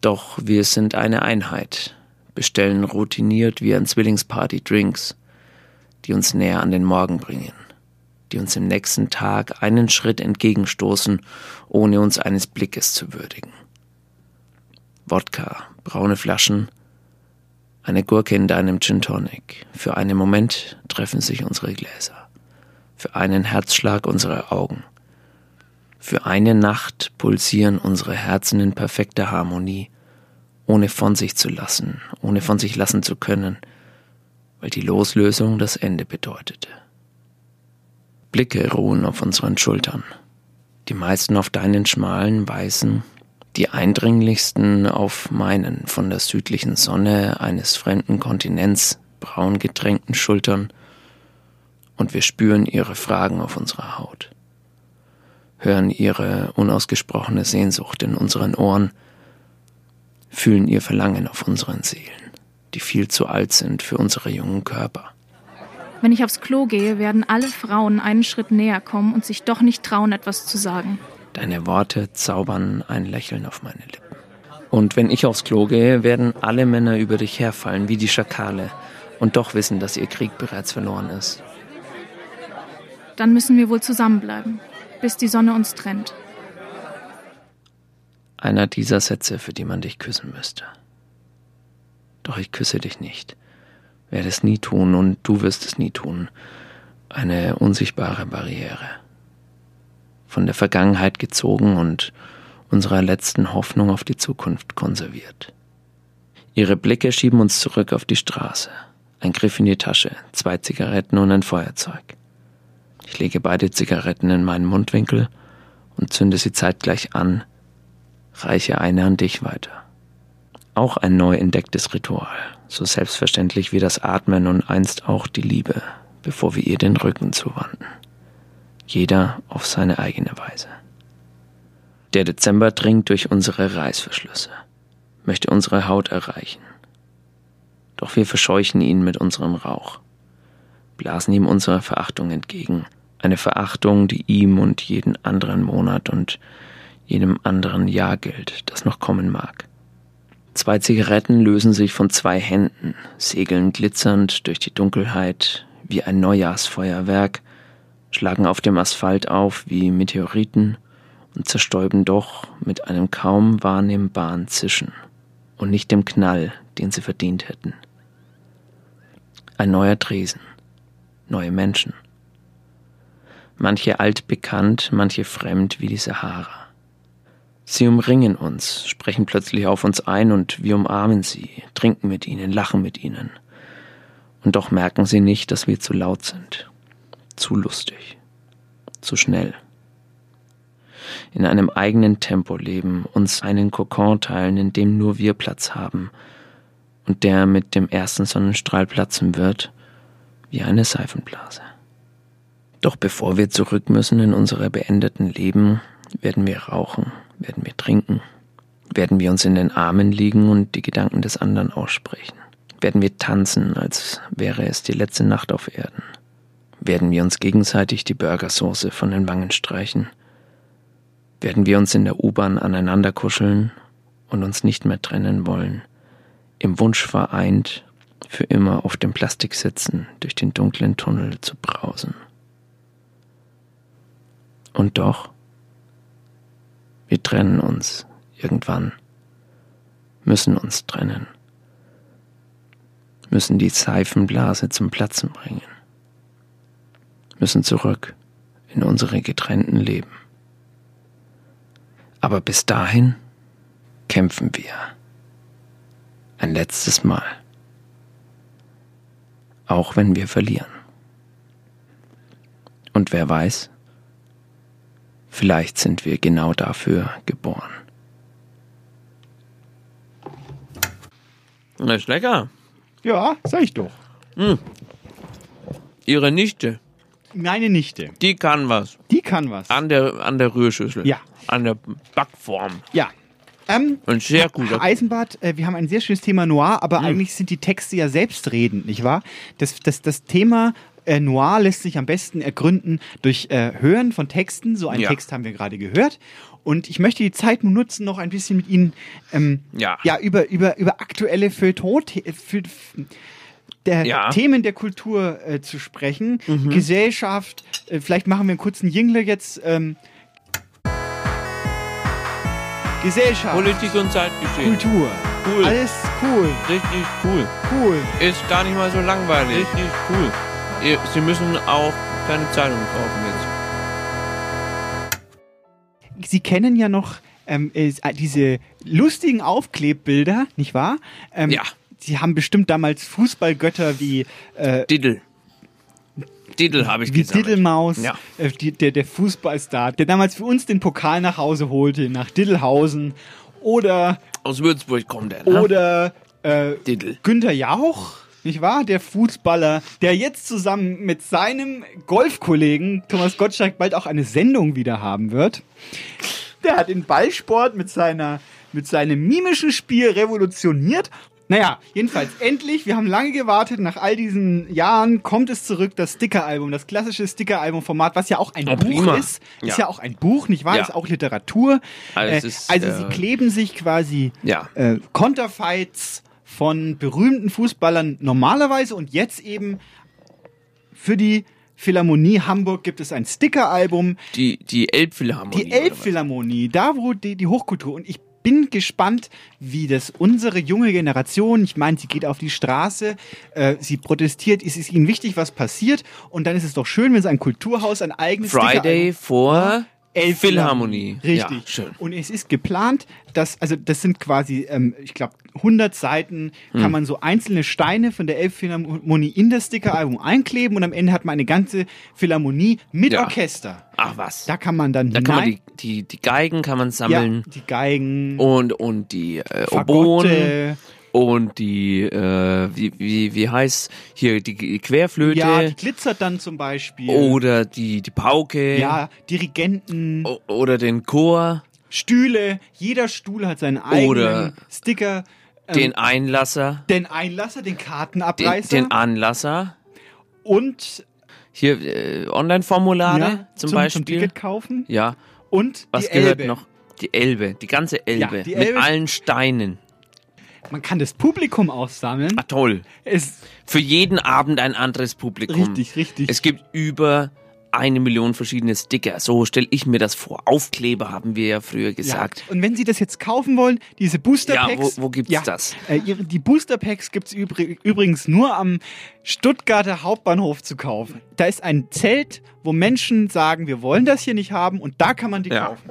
Doch wir sind eine Einheit, bestellen routiniert wie ein Zwillingsparty Drinks, die uns näher an den Morgen bringen, die uns im nächsten Tag einen Schritt entgegenstoßen, ohne uns eines Blickes zu würdigen. Wodka, braune Flaschen, eine Gurke in deinem Gin Tonic. Für einen Moment treffen sich unsere Gläser. Für einen Herzschlag unsere Augen. Für eine Nacht pulsieren unsere Herzen in perfekter Harmonie ohne von sich zu lassen, ohne von sich lassen zu können, weil die Loslösung das Ende bedeutete. Blicke ruhen auf unseren Schultern, die meisten auf deinen schmalen, weißen, die eindringlichsten auf meinen von der südlichen Sonne eines fremden Kontinents braun getränkten Schultern, und wir spüren ihre Fragen auf unserer Haut, hören ihre unausgesprochene Sehnsucht in unseren Ohren, fühlen ihr Verlangen auf unseren Seelen, die viel zu alt sind für unsere jungen Körper. Wenn ich aufs Klo gehe, werden alle Frauen einen Schritt näher kommen und sich doch nicht trauen, etwas zu sagen. Deine Worte zaubern ein Lächeln auf meine Lippen. Und wenn ich aufs Klo gehe, werden alle Männer über dich herfallen, wie die Schakale, und doch wissen, dass ihr Krieg bereits verloren ist. Dann müssen wir wohl zusammenbleiben, bis die Sonne uns trennt. Einer dieser Sätze, für die man dich küssen müsste. Doch ich küsse dich nicht, werde es nie tun und du wirst es nie tun. Eine unsichtbare Barriere. Von der Vergangenheit gezogen und unserer letzten Hoffnung auf die Zukunft konserviert. Ihre Blicke schieben uns zurück auf die Straße. Ein Griff in die Tasche, zwei Zigaretten und ein Feuerzeug. Ich lege beide Zigaretten in meinen Mundwinkel und zünde sie zeitgleich an, reiche eine an dich weiter. Auch ein neu entdecktes Ritual, so selbstverständlich wie das Atmen und einst auch die Liebe, bevor wir ihr den Rücken zuwandten. Jeder auf seine eigene Weise. Der Dezember dringt durch unsere Reißverschlüsse, möchte unsere Haut erreichen. Doch wir verscheuchen ihn mit unserem Rauch, blasen ihm unsere Verachtung entgegen, eine Verachtung, die ihm und jeden anderen Monat und jedem anderen Jahr gilt, das noch kommen mag. Zwei Zigaretten lösen sich von zwei Händen, segeln glitzernd durch die Dunkelheit wie ein Neujahrsfeuerwerk, schlagen auf dem Asphalt auf wie Meteoriten und zerstäuben doch mit einem kaum wahrnehmbaren Zischen und nicht dem Knall, den sie verdient hätten. Ein neuer Tresen, neue Menschen. Manche altbekannt, manche fremd wie die Sahara. Sie umringen uns, sprechen plötzlich auf uns ein und wir umarmen sie, trinken mit ihnen, lachen mit ihnen. Und doch merken sie nicht, dass wir zu laut sind, zu lustig, zu schnell. In einem eigenen Tempo leben, uns einen Kokon teilen, in dem nur wir Platz haben und der mit dem ersten Sonnenstrahl platzen wird, wie eine Seifenblase. Doch bevor wir zurück müssen in unsere beendeten Leben, werden wir rauchen, werden wir trinken? Werden wir uns in den Armen liegen und die Gedanken des anderen aussprechen? Werden wir tanzen, als wäre es die letzte Nacht auf Erden? Werden wir uns gegenseitig die Burgersoße von den Wangen streichen? Werden wir uns in der U-Bahn aneinander kuscheln und uns nicht mehr trennen wollen? Im Wunsch vereint, für immer auf dem Plastik sitzen, durch den dunklen Tunnel zu brausen. Und doch, wir trennen uns irgendwann, müssen uns trennen, müssen die Seifenblase zum Platzen bringen, müssen zurück in unsere getrennten Leben. Aber bis dahin kämpfen wir. Ein letztes Mal. Auch wenn wir verlieren. Und wer weiß, vielleicht sind wir genau dafür geboren. Das ist lecker. Ja, sag ich doch. Hm. Ihre Nichte, Meine Nichte. die kann was. Die kann was. An der, an der Rührschüssel. Ja. An der Backform. Ja. Ähm, Und sehr gut. Herr Eisenbart, äh, wir haben ein sehr schönes Thema Noir, aber eigentlich sind die Texte ja selbstredend, nicht wahr? Das, das, das Thema äh, Noir lässt sich am besten ergründen durch äh, Hören von Texten. So einen Ja. Text haben wir gerade gehört. Und ich möchte die Zeit nun nutzen, noch ein bisschen mit Ihnen ähm, Ja. ja, über, über, über aktuelle Feuilleton der Ja. Themen der Kultur äh, zu sprechen. Mhm. Gesellschaft, äh, vielleicht machen wir einen kurzen Jingle jetzt. Ähm, Gesellschaft. Politik und Zeitgeschehen. Kultur. Cool. Alles cool. Richtig cool. Cool. Ist gar nicht mal so langweilig. Richtig cool. Sie müssen auch keine Zeitung kaufen jetzt. Sie kennen ja noch ähm, äh, diese lustigen Aufklebbilder, nicht wahr? Ähm, Ja. Sie haben bestimmt damals Fußballgötter wie äh, Diddle. Diddle habe ich wie gesammelt. Diddlemaus, Ja. äh, die, der, der Fußballstar, der damals für uns den Pokal nach Hause holte, nach Diddelhausen. Oder, Aus Würzburg kommt er. Ne? oder äh, Diddle. Günther Jauch, nicht wahr? Der Fußballer, der jetzt zusammen mit seinem Golfkollegen Thomas Gottschalk bald auch eine Sendung wieder haben wird. Der hat den Ballsport mit seiner mit seinem mimischen Spiel revolutioniert. Naja, jedenfalls endlich, wir haben lange gewartet, nach all diesen Jahren kommt es zurück, das Sticker-Album, das klassische Sticker-Album-Format, was ja auch ein Oh, Buch prima. ist. Ist Ja. auch ein Buch, nicht wahr? Ja. Ist auch Literatur. Also äh, ist, also äh, sie kleben sich quasi Ja. äh, Konterfights von berühmten Fußballern normalerweise und jetzt eben für die Philharmonie Hamburg gibt es ein Sticker-Album, Die, die Elbphilharmonie. die? Elbphilharmonie, da wo die, die Hochkultur und ich bin gespannt, wie das unsere junge Generation, ich meine, sie geht auf die Straße, äh, sie protestiert, es ist ihnen wichtig, was passiert? Und dann ist es doch schön, wenn so ein Kulturhaus ein eigenes Friday Sticker-Album- vor Elbphilharmonie. Philharmonie. Richtig. Ja, schön. Und es ist geplant, dass, also das sind quasi, ähm, ich glaube, 100 Seiten, kann Hm. man so einzelne Steine von der Elbphilharmonie in das Sticker-Album einkleben und am Ende hat man eine ganze Philharmonie mit Ja. Orchester. Ach was. Da kann man dann Da kann man die, die, die Geigen kann man sammeln. Ja, die Geigen, Und, und die äh, Fagotte. Oboen. Und die, äh, wie, wie, wie heißt hier, die Querflöte. ja, die glitzert dann zum Beispiel. oder die, die Pauke. Ja, Dirigenten, O- Oder den Chor. Stühle. Jeder Stuhl hat seinen eigenen Oder Sticker. ähm, Den Einlasser. den Einlasser, den Den, Kartenabreißer den Anlasser. und Hier äh, Online-Formulare ja, zum, zum Beispiel. Ticket kaufen Ja. und Was gehört Elbe. noch? Die Elbe, die ganze Elbe. Ja, die mit Elbe- allen Steinen. Man kann das Publikum aussammeln. Ah, toll. Es, Für jeden Abend ein anderes Publikum. richtig, richtig. Es gibt über eine Million verschiedene Sticker. So stelle ich mir das vor. Aufkleber haben wir ja früher gesagt. Ja. Und wenn Sie das jetzt kaufen wollen, diese Booster Ja, Packs. wo- wo gibt's das? Äh, die Booster Packs gibt's übri übrigens nur am Stuttgarter Hauptbahnhof zu kaufen. Da ist ein Zelt, wo Menschen sagen, wir wollen das hier nicht haben und da kann man die Ja. kaufen.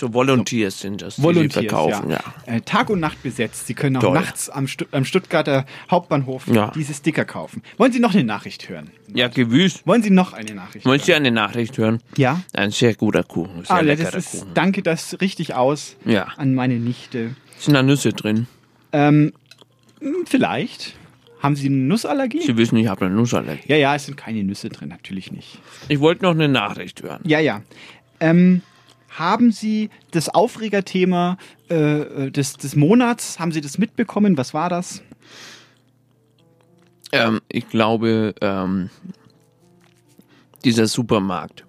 So Volunteers sind das, die Volunteers, sie verkaufen. Ja. Äh, Tag und Nacht besetzt. Sie können auch Toll. nachts am, Stu am Stuttgarter Hauptbahnhof Ja. diese Sticker kaufen. Wollen Sie noch eine Nachricht hören? Ja, gewiss. Wollen Sie noch eine Nachricht Wollen Sie hören? eine Nachricht hören? Ja. Ein sehr guter Kuchen. Sehr Ah, ja, leckerer das ist, Kuchen. danke das richtig aus Ja. an meine Nichte. Sind da Nüsse drin? Ähm, mh, vielleicht. Haben Sie eine Nussallergie? Sie wissen, ich habe eine Nussallergie. Ja, ja, es sind keine Nüsse drin, natürlich nicht. Ich wollte noch eine Nachricht hören. Ja, ja. Ähm, haben Sie das Aufregerthema äh, des, des Monats, haben Sie das mitbekommen? Was war das? Ähm, ich glaube, ähm, dieser Supermarkt.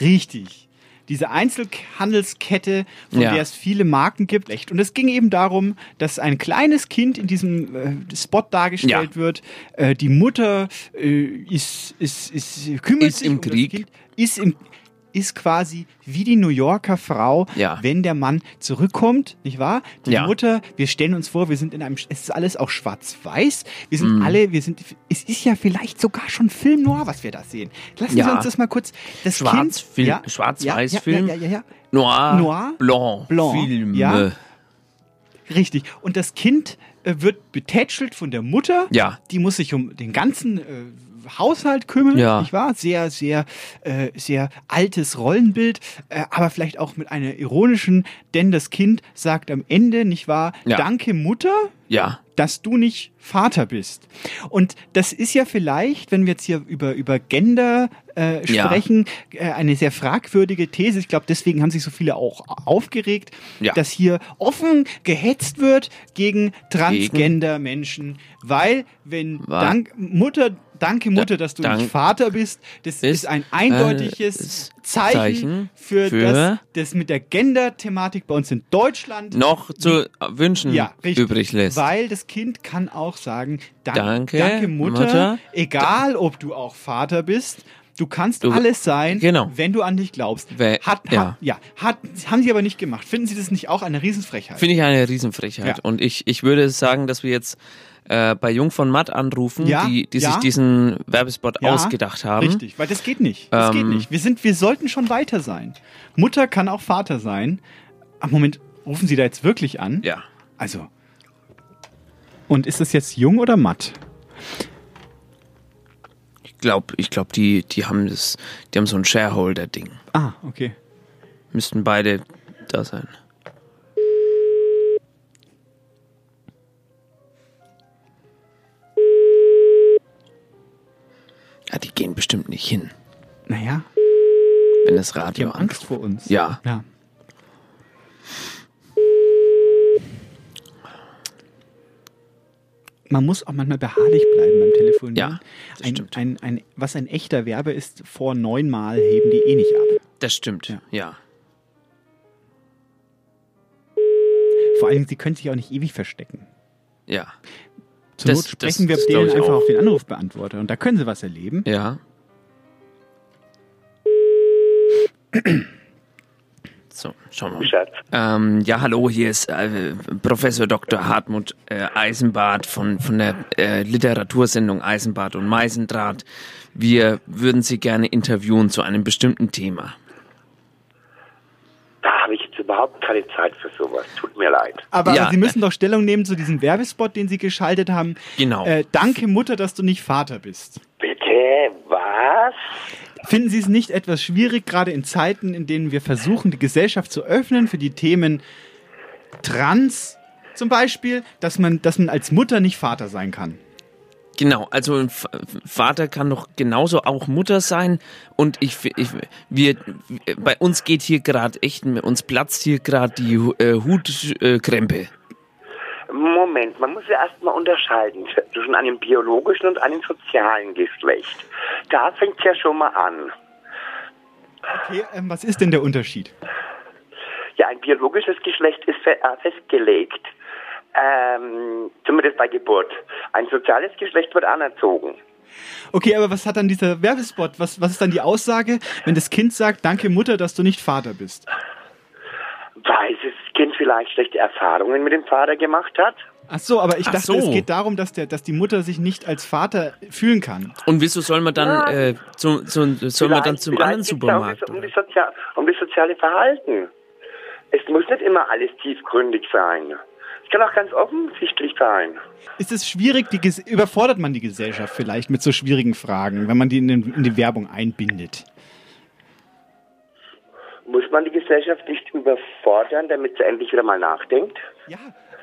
Richtig. Diese Einzelhandelskette, von Ja. der es viele Marken gibt. Echt. Und es ging eben darum, dass ein kleines Kind in diesem äh, Spot dargestellt Ja. wird. Äh, die Mutter äh, ist, ist, ist, kümmert Ist sich im um das Krieg. Kind, ist im ist quasi wie die New Yorker Frau, Ja. wenn der Mann zurückkommt, nicht wahr? Die Ja. Mutter, wir stellen uns vor, wir sind in einem, es ist alles auch schwarz-weiß. Wir sind Mhm. alle, wir sind, es ist ja vielleicht sogar schon Film noir, was wir da sehen. Lassen Ja. Sie uns das mal kurz, das Schwarz, Kind, Film, ja, Schwarz-Weiß-Film, ja, ja, ja, ja, ja. Noir, Noir, Blanc, Blanc, Filme. ja. Richtig. Und das Kind äh, wird betätschelt von der Mutter. Ja. Die muss sich um den ganzen äh, Haushalt kümmern, Ja. nicht wahr? Sehr, sehr, äh, sehr altes Rollenbild, äh, aber vielleicht auch mit einer ironischen, denn das Kind sagt am Ende, nicht wahr? Ja. Danke Mutter, Ja. Dass du nicht Vater bist. Und das ist ja vielleicht, wenn wir jetzt hier über, über Gender äh, Ja. sprechen, äh, eine sehr fragwürdige These. Ich glaube, deswegen haben sich so viele auch aufgeregt, Ja. dass hier offen gehetzt wird gegen Transgender-Menschen, weil wenn dank Mutter, danke Mutter, dass du dank- nicht Vater bist, das ist ein eindeutiges ist Zeichen, Zeichen für, für- das, das mit der Gender-Thematik bei uns in Deutschland Noch zu wünschen ja, richtig. übrig lässt. Weil das Kind kann auch sagen, danke, Danke, danke Mutter, Mutter. egal ob du auch Vater bist, du kannst Du- alles sein, Genau. wenn du an dich glaubst. Wer- hat, ja. hat, ja, hat, haben sie aber nicht gemacht. Finden Sie das nicht auch eine Riesenfrechheit? Finde ich eine Riesenfrechheit. Ja. Und ich, ich würde sagen, dass wir jetzt äh, bei Jung von Matt anrufen, Ja, die, die ja. sich diesen Werbespot Ja, ausgedacht haben. Richtig, weil das geht nicht. Das geht Ähm, nicht. Wir, sind, wir sollten schon weiter sein. Mutter kann auch Vater sein. Ach, Moment, rufen Sie da jetzt wirklich an? Ja. Also. Und ist das jetzt jung oder matt? Ich glaube, ich glaub, die, die haben das, die haben so ein Shareholder-Ding. Ah, okay. Müssten beide da sein. Ja, die gehen bestimmt nicht hin, Naja, wenn das die Radio haben Angst vor uns. Ja. Ja. Man muss auch manchmal beharrlich bleiben beim Telefonieren. Ja, das ein, stimmt. Ein, ein, was ein echter Werbe ist, vor neunmal heben die eh nicht ab. Das stimmt, ja. Vor allem, sie können sich auch nicht ewig verstecken. Ja. Zur Das- Not das- sprechen wir das denen glaub ich einfach auch. auf den Anrufbeantworter und da können sie was erleben. Ja. So, schauen wir mal. Ähm, ja, hallo, hier ist äh, Professor Dr. Hartmut äh, Eisenbart von, von der äh, Literatursendung Eisenbart und Meisendraht. Wir würden Sie gerne interviewen zu einem bestimmten Thema. Da habe ich jetzt überhaupt keine Zeit für sowas. Tut mir leid. Aber Ja, Sie müssen doch Stellung nehmen zu diesem Werbespot, den Sie geschaltet haben. Genau. Äh, danke Mutter, dass du nicht Vater bist. Bitte, was? Finden Sie es nicht etwas schwierig, gerade in Zeiten, in denen wir versuchen, die Gesellschaft zu öffnen für die Themen Trans zum Beispiel, dass man, dass man als Mutter nicht Vater sein kann? Genau, also ein Vater kann doch genauso auch Mutter sein und ich, ich wir bei uns geht hier gerade echt uns platzt hier gerade die äh, Hutkrempe. Moment, man muss ja erstmal unterscheiden zwischen einem biologischen und einem sozialen Geschlecht. Da fängt ja schon mal an. Okay, ähm, was ist denn der Unterschied? Ja, ein biologisches Geschlecht ist fe äh, festgelegt. Ähm, zumindest bei Geburt. Ein soziales Geschlecht wird anerzogen. Okay, aber was hat dann dieser Werbespot? Was, was ist dann die Aussage, wenn das Kind sagt, danke Mutter, dass du nicht Vater bist? Weil das Kind vielleicht schlechte Erfahrungen mit dem Vater gemacht hat. Ach so, aber ich Ach dachte, so. es geht darum, dass, der, dass die Mutter sich nicht als Vater fühlen kann. Und wieso soll man dann Ja. äh, zu, zu, soll man dann zum anderen Supermarkt? Um, das, um, die Sozia um das soziale Verhalten. Es muss nicht immer alles tiefgründig sein. Kann auch ganz offensichtlich sein. Ist es schwierig, überfordert man die Gesellschaft vielleicht mit so schwierigen Fragen, wenn man die in, den, in die Werbung einbindet? Muss man die Gesellschaft nicht überfordern, damit sie endlich wieder mal nachdenkt?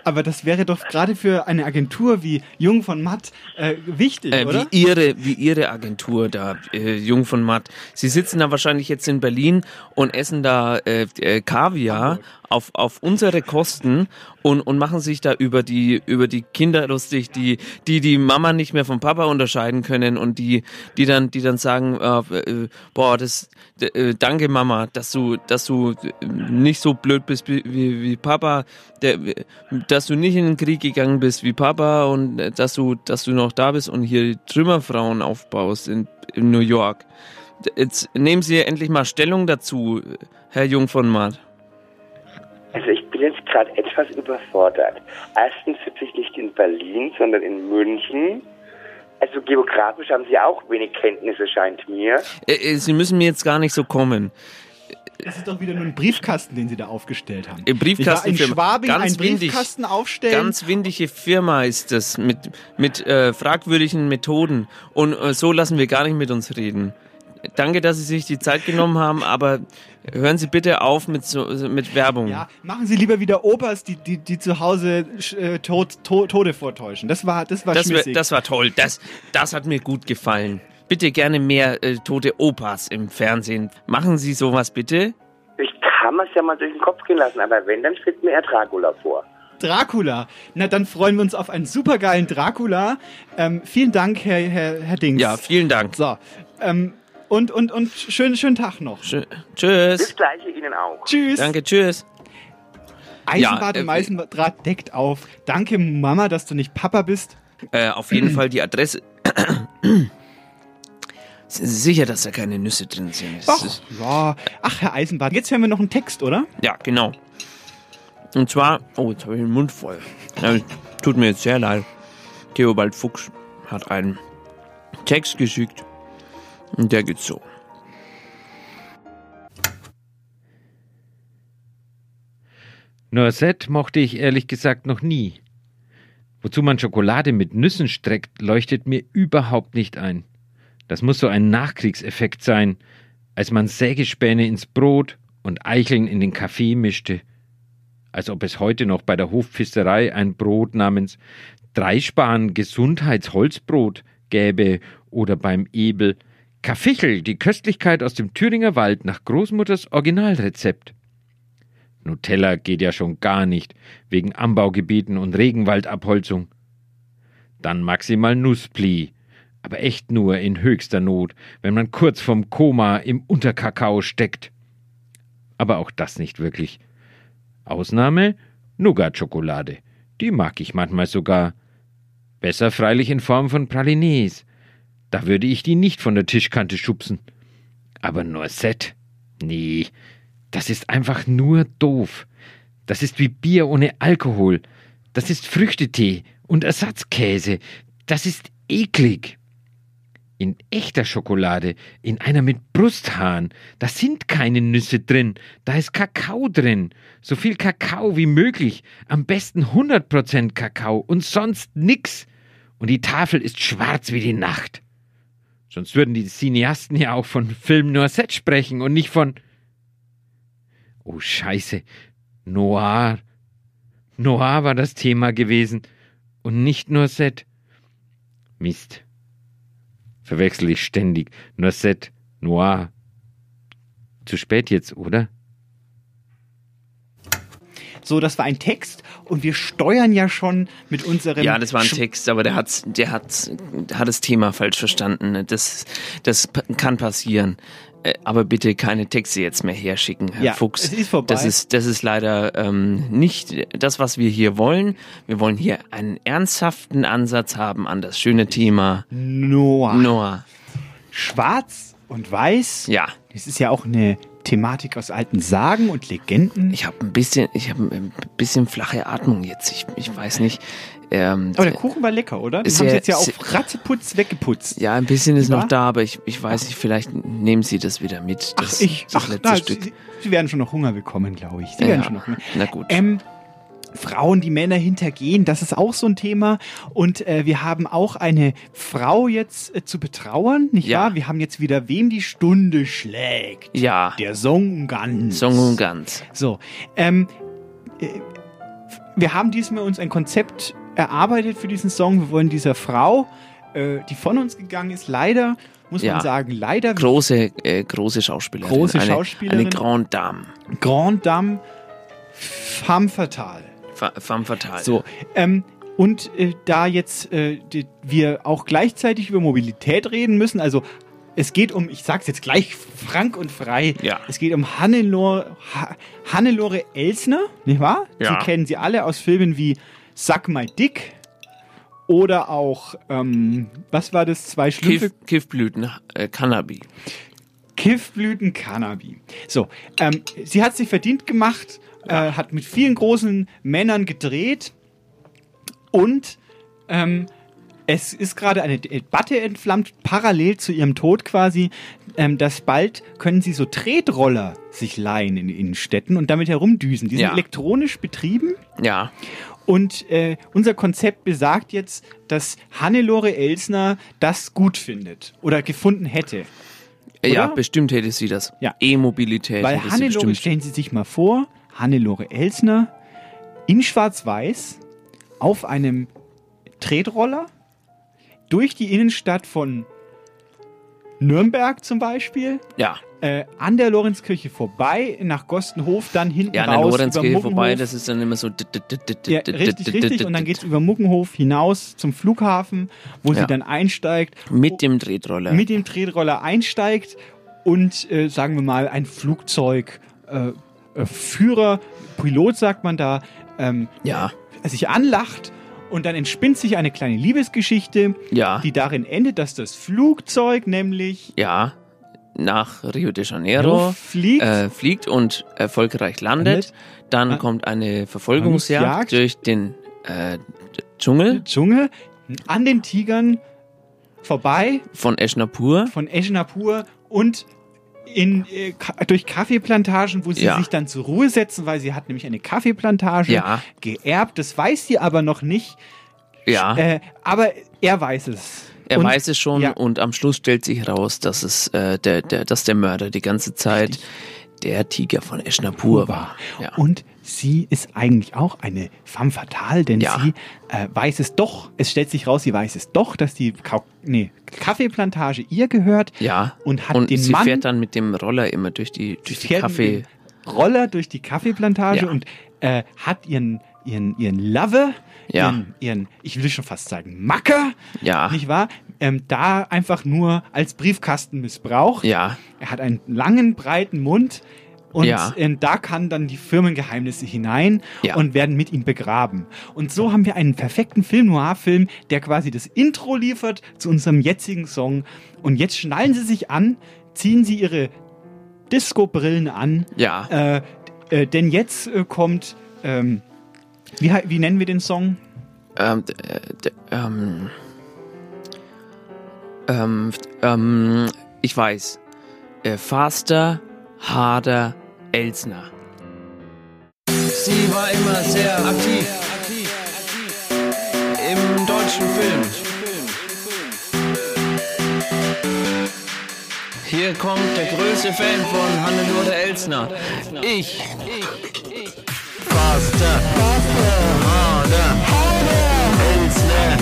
Aber das wäre doch gerade für eine Agentur wie Jung von Matt äh, wichtig, Äh, oder? wie ihre wie ihre Agentur da äh, Jung von Matt. Sie sitzen da wahrscheinlich jetzt in Berlin und essen da äh, äh, Kaviar auf auf unsere Kosten und und machen sich da über die über die Kinder lustig, die die die Mama nicht mehr vom Papa unterscheiden können und die die dann die dann sagen äh, äh, boah das äh, danke Mama, dass du dass du äh, nicht so blöd bist wie wie, Papa, der, dass du nicht in den Krieg gegangen bist wie Papa und äh, dass du dass du noch da bist und hier Trümmerfrauen aufbaust in, in New York. Jetzt nehmen Sie endlich mal Stellung dazu, Herr Jung von Matt. Ich bin jetzt gerade etwas überfordert. Erstens sitze ich nicht in Berlin, sondern in München. Also geografisch haben Sie auch wenig Kenntnisse, scheint mir. Äh, äh, Sie müssen mir jetzt gar nicht so kommen. Das ist doch wieder nur ein Briefkasten, den Sie da aufgestellt haben. Im Briefkasten Ich war in Schwabing ganz einen windig. Briefkasten aufstellen. Ganz windige Firma ist das mit, mit äh, fragwürdigen Methoden. Und äh, so lassen wir gar nicht mit uns reden. Danke, dass Sie sich die Zeit genommen haben, aber hören Sie bitte auf mit, so, mit Werbung. Ja, machen Sie lieber wieder Opas, die, die, die zu Hause äh, Tod, to, Tode vortäuschen. Das war, das war das, schmissig. das war toll. Das, das hat mir gut gefallen. Bitte gerne mehr äh, tote Opas im Fernsehen. Machen Sie sowas bitte. Ich kann mir's ja mal durch den Kopf gehen lassen, aber wenn, dann steht mir eher Dracula vor. Dracula. Na, dann freuen wir uns auf einen supergeilen Dracula. Ähm, vielen Dank, Herr, Herr, Herr Dings. Ja, vielen Dank. So, ähm, und, und, und schönen, schönen Tag noch. Tschö tschüss. Das gleiche Ihnen auch. Tschüss. Danke, tschüss. Eisenbad Ja, im äh, Eisendraht deckt auf. Danke, Mama, dass du nicht Papa bist. Äh, auf jeden Fall die Adresse. [CLEARS THROAT] Sind Sie sicher, dass da keine Nüsse drin sind? Ist- Ja. Ach, Herr Eisenbad, jetzt hören wir noch einen Text, oder? Ja, genau. Und zwar, oh, jetzt habe ich den Mund voll. Ja, tut mir jetzt sehr leid. Theobald Fuchs hat einen Text geschickt. Der geht so. Noisette mochte ich ehrlich gesagt noch nie. Wozu man Schokolade mit Nüssen streckt, leuchtet mir überhaupt nicht ein. Das muss so ein Nachkriegseffekt sein, als man Sägespäne ins Brot und Eicheln in den Kaffee mischte. Als ob es heute noch bei der Hofpfisterei ein Brot namens Dreispan Gesundheitsholzbrot gäbe oder beim Ebel Kaffichel, die Köstlichkeit aus dem Thüringer Wald nach Großmutters Originalrezept. Nutella geht ja schon gar nicht, wegen Anbaugebieten und Regenwaldabholzung. Dann maximal Nusspli, aber echt nur in höchster Not, wenn man kurz vorm Koma im Unterkakao steckt. Aber auch das nicht wirklich. Ausnahme Nougat-Schokolade. Die mag ich manchmal sogar. Besser freilich in Form von Pralines. Da würde ich die nicht von der Tischkante schubsen. Aber Noisette? Nee, das ist einfach nur doof. Das ist wie Bier ohne Alkohol. Das ist Früchtetee und Ersatzkäse. Das ist eklig. In echter Schokolade, in einer mit Brusthahn, da sind keine Nüsse drin, da ist Kakao drin. So viel Kakao wie möglich. Am besten 100% Kakao und sonst nix. Und die Tafel ist schwarz wie die Nacht. Sonst würden die Cineasten ja auch von Film Noisette sprechen und nicht von. Oh Scheiße. Noir. Noir war das Thema gewesen und nicht Noisette. Mist. Verwechsel ich ständig. Noisette, Noir. Zu spät jetzt, oder? So, das war ein Text und wir steuern ja schon mit unserem. Ja, das war ein Sch- Text, aber der hat, der hat, hat das Thema falsch verstanden. Das, das kann passieren. Äh, Aber bitte keine Texte jetzt mehr herschicken, Herr Ja, Fuchs. es ist vorbei. Das ist, das ist leider ähm, nicht das, was wir hier wollen. Wir wollen hier einen ernsthaften Ansatz haben an das schöne Thema Noah. Noah. Schwarz und weiß. Ja. Das ist ja auch eine Thematik aus alten Sagen und Legenden. Ich habe ein bisschen, ich habe ein bisschen flache Atmung jetzt. Ich, ich weiß nicht. Ähm, Aber der Kuchen war lecker, oder? Den haben sie jetzt ja auf Ratzeputz weggeputzt. Ja, ein bisschen ist noch da, aber ich, ich weiß nicht, vielleicht nehmen Sie das wieder mit. Ach, Das, ich, das ach, letzte na, Stück. Sie, sie werden schon noch Hunger bekommen, glaube ich. Sie Ja, werden schon noch Hunger. na gut. Ähm, Frauen, die Männer hintergehen, das ist auch so ein Thema. Und äh, wir haben auch eine Frau jetzt äh, zu betrauern, nicht Ja. wahr? Wir haben jetzt wieder, wem die Stunde schlägt. Ja. Der Song ganz. Song und ganz. So, ähm, äh, wir haben diesmal uns ein Konzept erarbeitet für diesen Song. Wir wollen dieser Frau, äh, die von uns gegangen ist, leider, muss Ja. man sagen, leider Große, äh, große Schauspielerin. Große eine, Schauspielerin. Eine Grande Dame. Grand Dame femme fatale. Femme fatale. So, ähm, und äh, da jetzt äh, die, wir auch gleichzeitig über Mobilität reden müssen, also es geht um, ich sag's jetzt gleich frank und frei, Ja. es geht um Hannelore, ha Hannelore Elsner, nicht wahr? Ja. Sie kennen sie alle aus Filmen wie Suck My Dick oder auch, ähm, was war das, zwei Schlümpfe? Kiff, Kiffblüten, äh, Cannabis. Kiffblüten Cannabis. So, ähm, sie hat sich verdient gemacht, äh, hat mit vielen großen Männern gedreht und ähm, es ist gerade eine Debatte entflammt, parallel zu ihrem Tod quasi, ähm, dass bald können sie so Tretroller sich leihen in Innenstädten und damit herumdüsen. Die sind Ja. elektronisch betrieben. Ja. Und äh, unser Konzept besagt jetzt, dass Hannelore Elsner das gut findet oder gefunden hätte. Ja, Oder? bestimmt hätte sie das. Ja. E-Mobilität. Weil Hannelore, stellen Sie sich mal vor, Hannelore Elsner in Schwarz-Weiß auf einem Tretroller durch die Innenstadt von Nürnberg zum Beispiel. Ja. Äh, an der Lorenzkirche vorbei, nach Gostenhof, dann hinten Ja, an der raus Lorenzkirche über vorbei, das ist dann immer so. Ja, richtig, richtig. Und dann geht's über Muggenhof hinaus zum Flughafen, wo sie Ja. dann einsteigt. Mit dem Tretroller. Mit dem Tretroller einsteigt und, äh, sagen wir mal, ein Flugzeug äh, Führer, Pilot sagt man da, ähm, ja. sich anlacht und dann entspinnt sich eine kleine Liebesgeschichte, Ja. die darin endet, dass das Flugzeug nämlich Ja. Nach Rio de Janeiro fliegt, äh, fliegt und erfolgreich landet. Dann Ah. kommt eine Verfolgungsjagd Verfolgungsjagd. durch den äh, Dschungel Dschungel an den Tigern vorbei von Eschnapur. von Eschnapur und in, äh, durch Kaffeeplantagen, wo sie Ja. sich dann zur Ruhe setzen, weil sie hat nämlich eine Kaffeeplantage Ja. geerbt. Das weiß sie aber noch nicht. Ja. Äh, aber er weiß es. Er Und- weiß es schon ja. und am Schluss stellt sich raus, dass es äh, der, der, dass der Mörder die ganze Zeit der Tiger von Eschnapur war. Ja. Und sie ist eigentlich auch eine femme fatale, denn Ja. sie äh, weiß es doch, es stellt sich raus, sie weiß es doch, dass die Kau nee, Kaffeeplantage ihr gehört ja. und hat und den sie Mann fährt dann mit dem Roller immer durch die, durch die Kaffee. Roller durch die Kaffeeplantage Ja. und äh, hat ihren, ihren, ihren Lover, Ja. ihren, ihren, ich will schon fast sagen, Macker, Ja. nicht wahr? Ähm, da einfach nur als Briefkasten missbraucht. Ja. Er hat einen langen, breiten Mund und Ja. da kann dann die Firmengeheimnisse hinein Ja. und werden mit ihm begraben. Und so haben wir einen perfekten Film-Noir-Film, der quasi das Intro liefert zu unserem jetzigen Song. Und jetzt schnallen sie sich an, ziehen sie ihre Disco-Brillen an. Ja. Äh, äh, denn jetzt äh, kommt, ähm, wie, wie nennen wir den Song? Ähm, äh, ähm, ähm, ähm, ich weiß. Äh, Faster, Harder, Elsner. Sie war immer sehr aktiv im deutschen Film. Hier kommt der größte Fan von Hannelore Elsner. Ich. Faster, Harder, Elsner.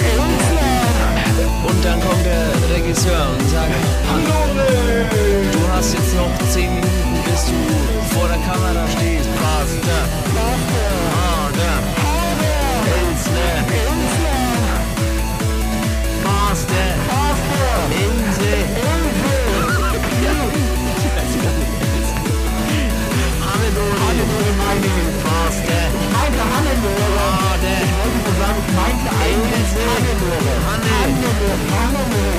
Und dann kommt der Regisseur und sagt, Hannelore, du hast jetzt noch 10 Minuten, bis du vor der Kamera stehst. Faster, Harder, Elsner. Faster, Insel. Hannelore, meine Faster. Meinte Hannelore. Sagen, ich meinte eigentlich Hannelore. Hannelore. Hannelore.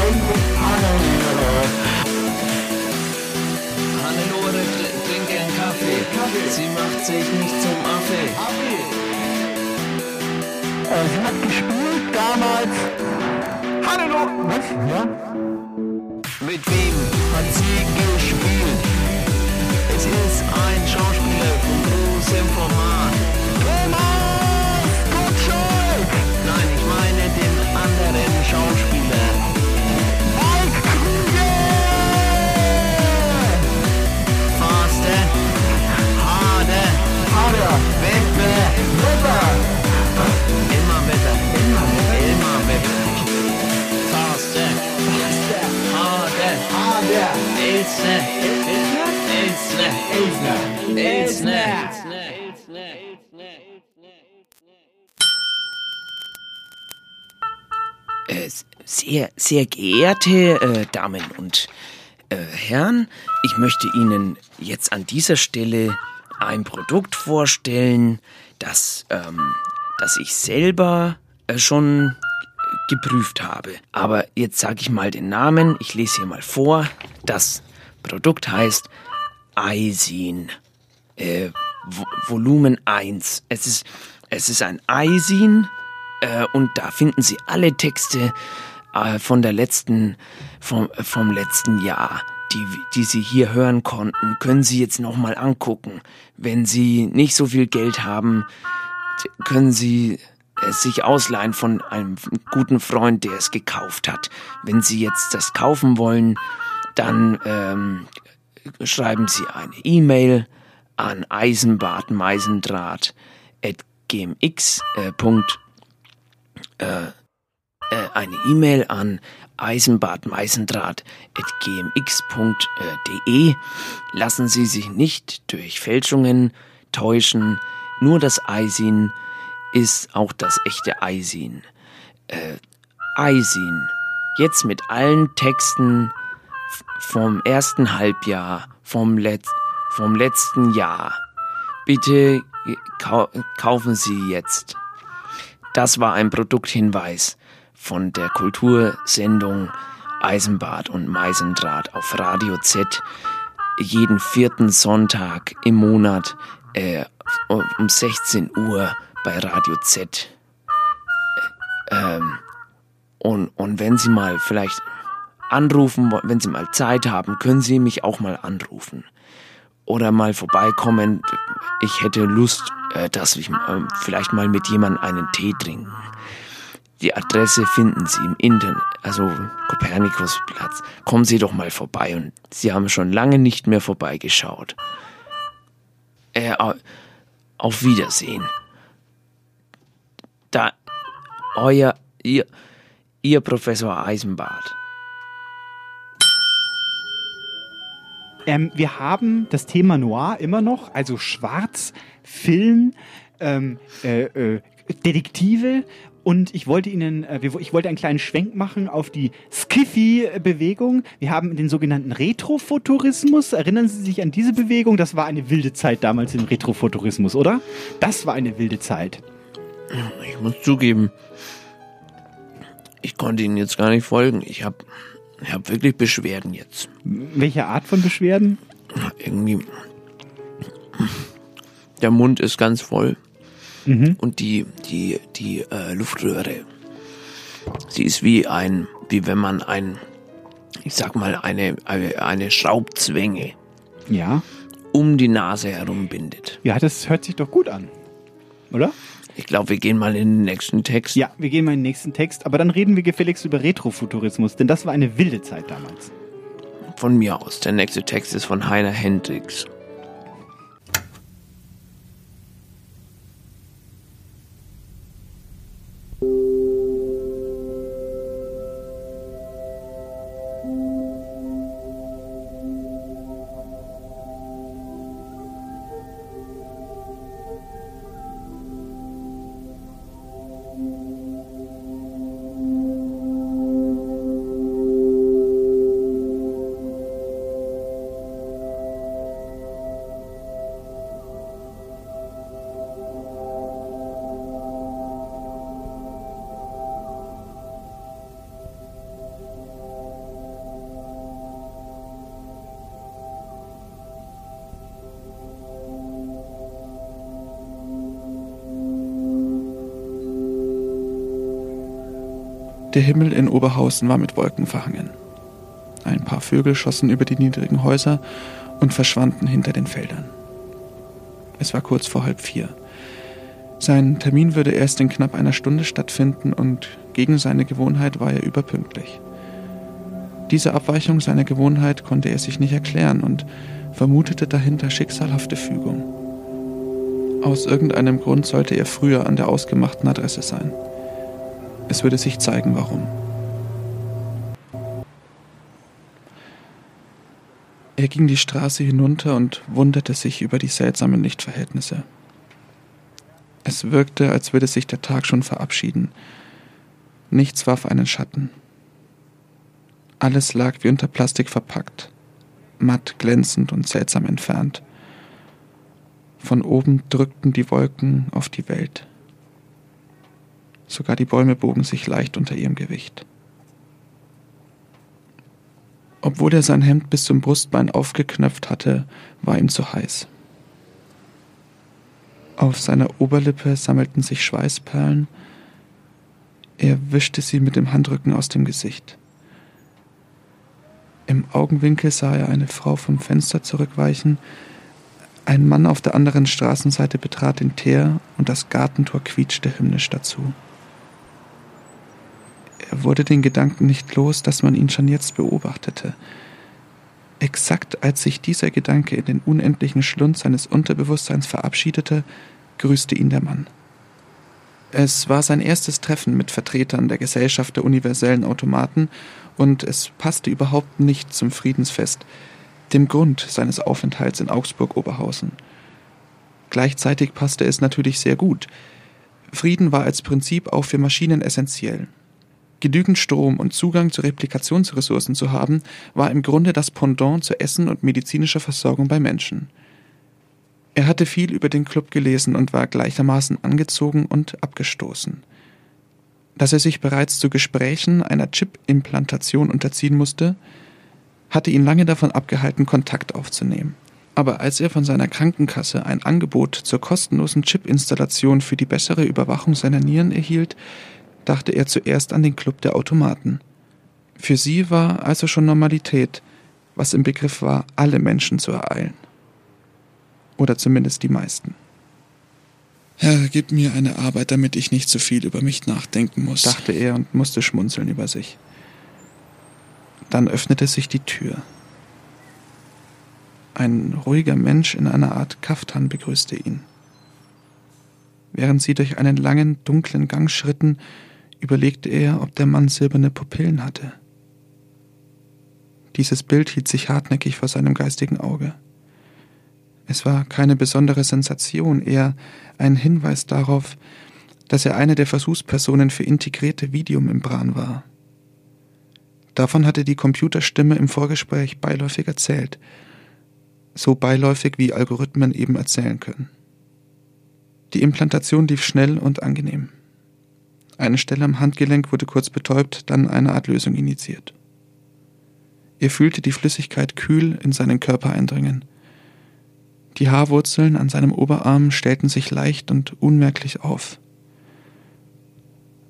Eigentlich Hannelore. Hannelore tr- trinkt gern Kaffee. Sie macht sich nicht zum Affe. sie hat gespielt damals. Hannelore! Was? Ja? Mit wem hat sie gespielt? Es ist ein Schauspieler von großem Format. Schauspieler. Mike Krüger! Faster, harder, harder, wetter, wetter. Immer wetter, immer wetter, immer wetter. Faster, faster, harder, harder, Elsner, Elsner, Elsner, Elsner, Elsner. Äh, sehr, sehr geehrte äh, Damen und äh, Herren, ich möchte Ihnen jetzt an dieser Stelle ein Produkt vorstellen, das, ähm, das ich selber äh, schon geprüft habe. Aber jetzt sage ich mal den Namen. Ich lese hier mal vor. Das Produkt heißt Eisin. Äh, Volumen 1. Es ist, es ist ein Eisin äh, und da finden Sie alle Texte äh, von der letzten, vom, vom letzten Jahr. Die, die Sie hier hören konnten, können Sie jetzt nochmal angucken. Wenn Sie nicht so viel Geld haben, können Sie es sich ausleihen von einem guten Freund, der es gekauft hat. Wenn Sie jetzt das kaufen wollen, dann ähm, schreiben Sie eine E-Mail an eisenbadmeisendraht.gmx. Äh, äh, äh, eine E-Mail an eisenbadmeisendraht.gmx.de. Lassen Sie sich nicht durch Fälschungen täuschen. Nur das Eisin ist auch das echte Eisin. Äh, Eisin. Jetzt mit allen Texten vom ersten Halbjahr, vom, Let vom letzten Jahr. Bitte kau kaufen Sie jetzt. Das war ein Produkthinweis von der Kultursendung Eisenbad und Meisendraht auf Radio Z jeden vierten Sonntag im Monat äh, um 16 Uhr bei Radio Z. Äh, ähm, und, und wenn Sie mal vielleicht anrufen, wenn Sie mal Zeit haben, können Sie mich auch mal anrufen. Oder mal vorbeikommen. Ich hätte Lust, äh, dass ich äh, vielleicht mal mit jemandem einen Tee trinken. Die Adresse finden Sie im Internet, also Kopernikusplatz. Kommen Sie doch mal vorbei und Sie haben schon lange nicht mehr vorbeigeschaut. Äh, auf Wiedersehen. Da, euer, ihr, ihr Professor Eisenbart. Ähm, wir haben das Thema Noir immer noch, also Schwarz, Film, ähm, äh, äh, Detektive und ich wollte Ihnen, äh, ich wollte einen kleinen Schwenk machen auf die Skiffy-Bewegung. Wir haben den sogenannten Retrofuturismus. Erinnern Sie sich an diese Bewegung? Das war eine wilde Zeit damals im Retrofuturismus, oder? Das war eine wilde Zeit. Ich muss zugeben, ich konnte Ihnen jetzt gar nicht folgen. Ich habe ich hab wirklich Beschwerden jetzt. Welche Art von Beschwerden? Irgendwie. Der Mund ist ganz voll. Mhm. Und die, die, die äh, Luftröhre, sie ist wie ein, wie wenn man ein, ich sag mal, eine, eine, eine Schraubzwänge ja. um die Nase herum bindet. Ja, das hört sich doch gut an. Oder? Ich glaube, wir gehen mal in den nächsten Text. Ja, wir gehen mal in den nächsten Text, aber dann reden wir gefälligst über Retrofuturismus, denn das war eine wilde Zeit damals. Von mir aus. Der nächste Text ist von Heiner Hendricks. Der Himmel in Oberhausen war mit Wolken verhangen. Ein paar Vögel schossen über die niedrigen Häuser und verschwanden hinter den Feldern. Es war kurz vor halb vier. Sein Termin würde erst in knapp einer Stunde stattfinden und gegen seine Gewohnheit war er überpünktlich. Diese Abweichung seiner Gewohnheit konnte er sich nicht erklären und vermutete dahinter schicksalhafte Fügung. Aus irgendeinem Grund sollte er früher an der ausgemachten Adresse sein. Es würde sich zeigen, warum. Er ging die Straße hinunter und wunderte sich über die seltsamen Lichtverhältnisse. Es wirkte, als würde sich der Tag schon verabschieden. Nichts warf einen Schatten. Alles lag wie unter Plastik verpackt, matt glänzend und seltsam entfernt. Von oben drückten die Wolken auf die Welt. Sogar die Bäume bogen sich leicht unter ihrem Gewicht. Obwohl er sein Hemd bis zum Brustbein aufgeknöpft hatte, war ihm zu heiß. Auf seiner Oberlippe sammelten sich Schweißperlen. Er wischte sie mit dem Handrücken aus dem Gesicht. Im Augenwinkel sah er eine Frau vom Fenster zurückweichen. Ein Mann auf der anderen Straßenseite betrat den Teer und das Gartentor quietschte hymnisch dazu. Er wurde den Gedanken nicht los, dass man ihn schon jetzt beobachtete. Exakt als sich dieser Gedanke in den unendlichen Schlund seines Unterbewusstseins verabschiedete, grüßte ihn der Mann. Es war sein erstes Treffen mit Vertretern der Gesellschaft der universellen Automaten und es passte überhaupt nicht zum Friedensfest, dem Grund seines Aufenthalts in Augsburg-Oberhausen. Gleichzeitig passte es natürlich sehr gut. Frieden war als Prinzip auch für Maschinen essentiell. Genügend Strom und Zugang zu Replikationsressourcen zu haben, war im Grunde das Pendant zu Essen und medizinischer Versorgung bei Menschen. Er hatte viel über den Club gelesen und war gleichermaßen angezogen und abgestoßen. Dass er sich bereits zu Gesprächen einer Chip-Implantation unterziehen musste, hatte ihn lange davon abgehalten, Kontakt aufzunehmen. Aber als er von seiner Krankenkasse ein Angebot zur kostenlosen Chip-Installation für die bessere Überwachung seiner Nieren erhielt, dachte er zuerst an den Club der Automaten. Für sie war also schon Normalität, was im Begriff war, alle Menschen zu ereilen. Oder zumindest die meisten. Herr, gib mir eine Arbeit, damit ich nicht so viel über mich nachdenken muss, dachte er und musste schmunzeln über sich. Dann öffnete sich die Tür. Ein ruhiger Mensch in einer Art Kaftan begrüßte ihn. Während sie durch einen langen, dunklen Gang schritten, überlegte er, ob der Mann silberne Pupillen hatte. Dieses Bild hielt sich hartnäckig vor seinem geistigen Auge. Es war keine besondere Sensation, eher ein Hinweis darauf, dass er eine der Versuchspersonen für integrierte Videomembran war. Davon hatte die Computerstimme im Vorgespräch beiläufig erzählt, so beiläufig wie Algorithmen eben erzählen können. Die Implantation lief schnell und angenehm. Eine Stelle am Handgelenk wurde kurz betäubt, dann eine Art Lösung initiiert. Er fühlte die Flüssigkeit kühl in seinen Körper eindringen. Die Haarwurzeln an seinem Oberarm stellten sich leicht und unmerklich auf.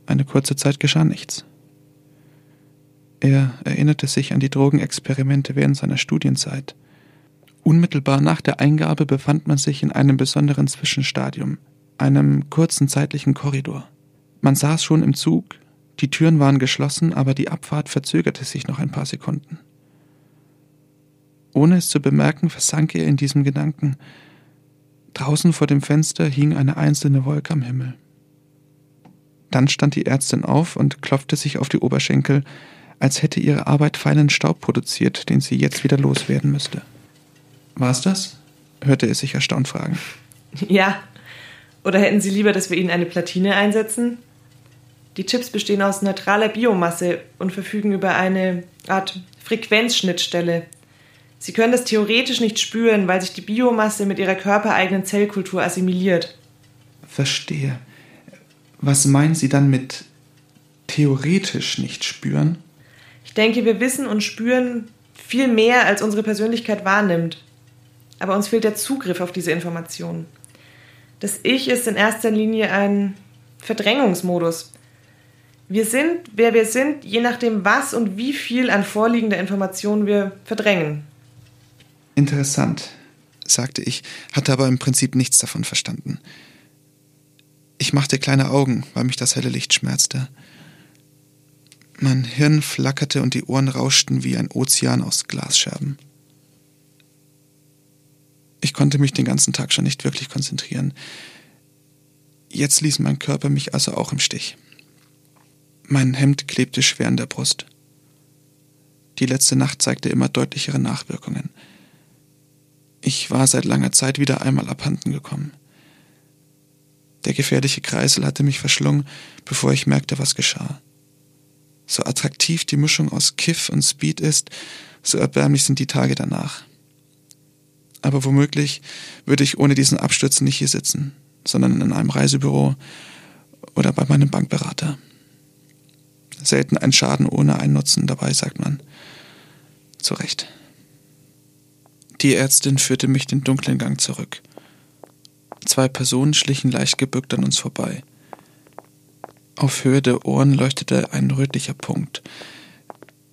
Eine kurze Zeit geschah nichts. Er erinnerte sich an die Drogenexperimente während seiner Studienzeit. Unmittelbar nach der Eingabe befand man sich in einem besonderen Zwischenstadium, einem kurzen zeitlichen Korridor. Man saß schon im Zug, die Türen waren geschlossen, aber die Abfahrt verzögerte sich noch ein paar Sekunden. Ohne es zu bemerken, versank er in diesem Gedanken. Draußen vor dem Fenster hing eine einzelne Wolke am Himmel. Dann stand die Ärztin auf und klopfte sich auf die Oberschenkel, als hätte ihre Arbeit feinen Staub produziert, den sie jetzt wieder loswerden müsste. War's das? hörte er sich erstaunt fragen. Ja. Oder hätten Sie lieber, dass wir Ihnen eine Platine einsetzen? Die Chips bestehen aus neutraler Biomasse und verfügen über eine Art Frequenzschnittstelle. Sie können das theoretisch nicht spüren, weil sich die Biomasse mit ihrer körpereigenen Zellkultur assimiliert. Verstehe. Was meinen Sie dann mit theoretisch nicht spüren? Ich denke, wir wissen und spüren viel mehr, als unsere Persönlichkeit wahrnimmt. Aber uns fehlt der Zugriff auf diese Informationen. Das Ich ist in erster Linie ein Verdrängungsmodus. Wir sind, wer wir sind, je nachdem, was und wie viel an vorliegender Information wir verdrängen. Interessant, sagte ich, hatte aber im Prinzip nichts davon verstanden. Ich machte kleine Augen, weil mich das helle Licht schmerzte. Mein Hirn flackerte und die Ohren rauschten wie ein Ozean aus Glasscherben. Ich konnte mich den ganzen Tag schon nicht wirklich konzentrieren. Jetzt ließ mein Körper mich also auch im Stich. Mein Hemd klebte schwer an der Brust. Die letzte Nacht zeigte immer deutlichere Nachwirkungen. Ich war seit langer Zeit wieder einmal abhanden gekommen. Der gefährliche Kreisel hatte mich verschlungen, bevor ich merkte, was geschah. So attraktiv die Mischung aus Kiff und Speed ist, so erbärmlich sind die Tage danach. Aber womöglich würde ich ohne diesen Absturz nicht hier sitzen, sondern in einem Reisebüro oder bei meinem Bankberater. Selten ein Schaden ohne einen Nutzen dabei, sagt man. Zu Recht. Die Ärztin führte mich den dunklen Gang zurück. Zwei Personen schlichen leicht gebückt an uns vorbei. Auf Höhe der Ohren leuchtete ein rötlicher Punkt.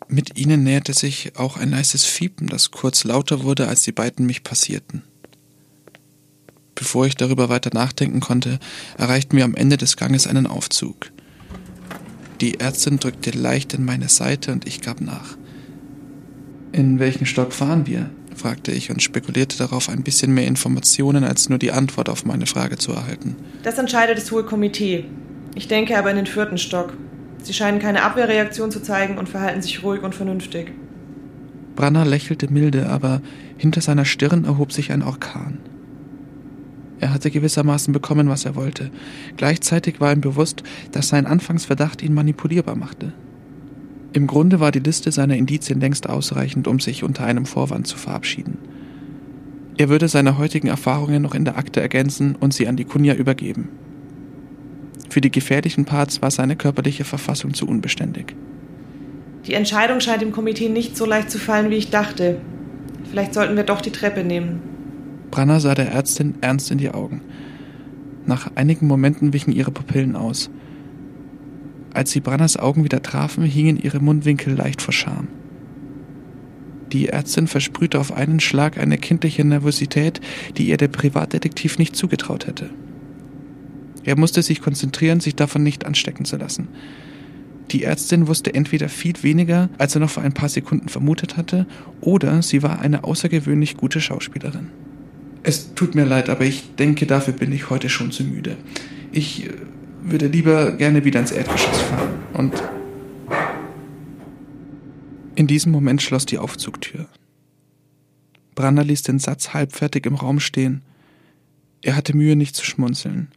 Mit ihnen näherte sich auch ein leises Fiepen, das kurz lauter wurde, als die beiden mich passierten. Bevor ich darüber weiter nachdenken konnte, erreichten wir am Ende des Ganges einen Aufzug. Die Ärztin drückte leicht in meine Seite und ich gab nach. In welchen Stock fahren wir? fragte ich und spekulierte darauf, ein bisschen mehr Informationen als nur die Antwort auf meine Frage zu erhalten. Das entscheidet das Hohe Komitee. Ich denke aber in den vierten Stock. Sie scheinen keine Abwehrreaktion zu zeigen und verhalten sich ruhig und vernünftig. Branner lächelte milde, aber hinter seiner Stirn erhob sich ein Orkan. Er hatte gewissermaßen bekommen, was er wollte. Gleichzeitig war ihm bewusst, dass sein Anfangsverdacht ihn manipulierbar machte. Im Grunde war die Liste seiner Indizien längst ausreichend, um sich unter einem Vorwand zu verabschieden. Er würde seine heutigen Erfahrungen noch in der Akte ergänzen und sie an die Kunja übergeben. Für die gefährlichen Parts war seine körperliche Verfassung zu unbeständig. Die Entscheidung scheint dem Komitee nicht so leicht zu fallen, wie ich dachte. Vielleicht sollten wir doch die Treppe nehmen. Branner sah der Ärztin ernst in die Augen. Nach einigen Momenten wichen ihre Pupillen aus. Als sie Branners Augen wieder trafen, hingen ihre Mundwinkel leicht vor Scham. Die Ärztin versprühte auf einen Schlag eine kindliche Nervosität, die ihr der Privatdetektiv nicht zugetraut hätte. Er musste sich konzentrieren, sich davon nicht anstecken zu lassen. Die Ärztin wusste entweder viel weniger, als er noch vor ein paar Sekunden vermutet hatte, oder sie war eine außergewöhnlich gute Schauspielerin. Es tut mir leid, aber ich denke, dafür bin ich heute schon zu müde. Ich äh, würde lieber gerne wieder ins Erdgeschoss fahren. Und in diesem Moment schloss die Aufzugtür. Brander ließ den Satz halbfertig im Raum stehen. Er hatte Mühe, nicht zu schmunzeln.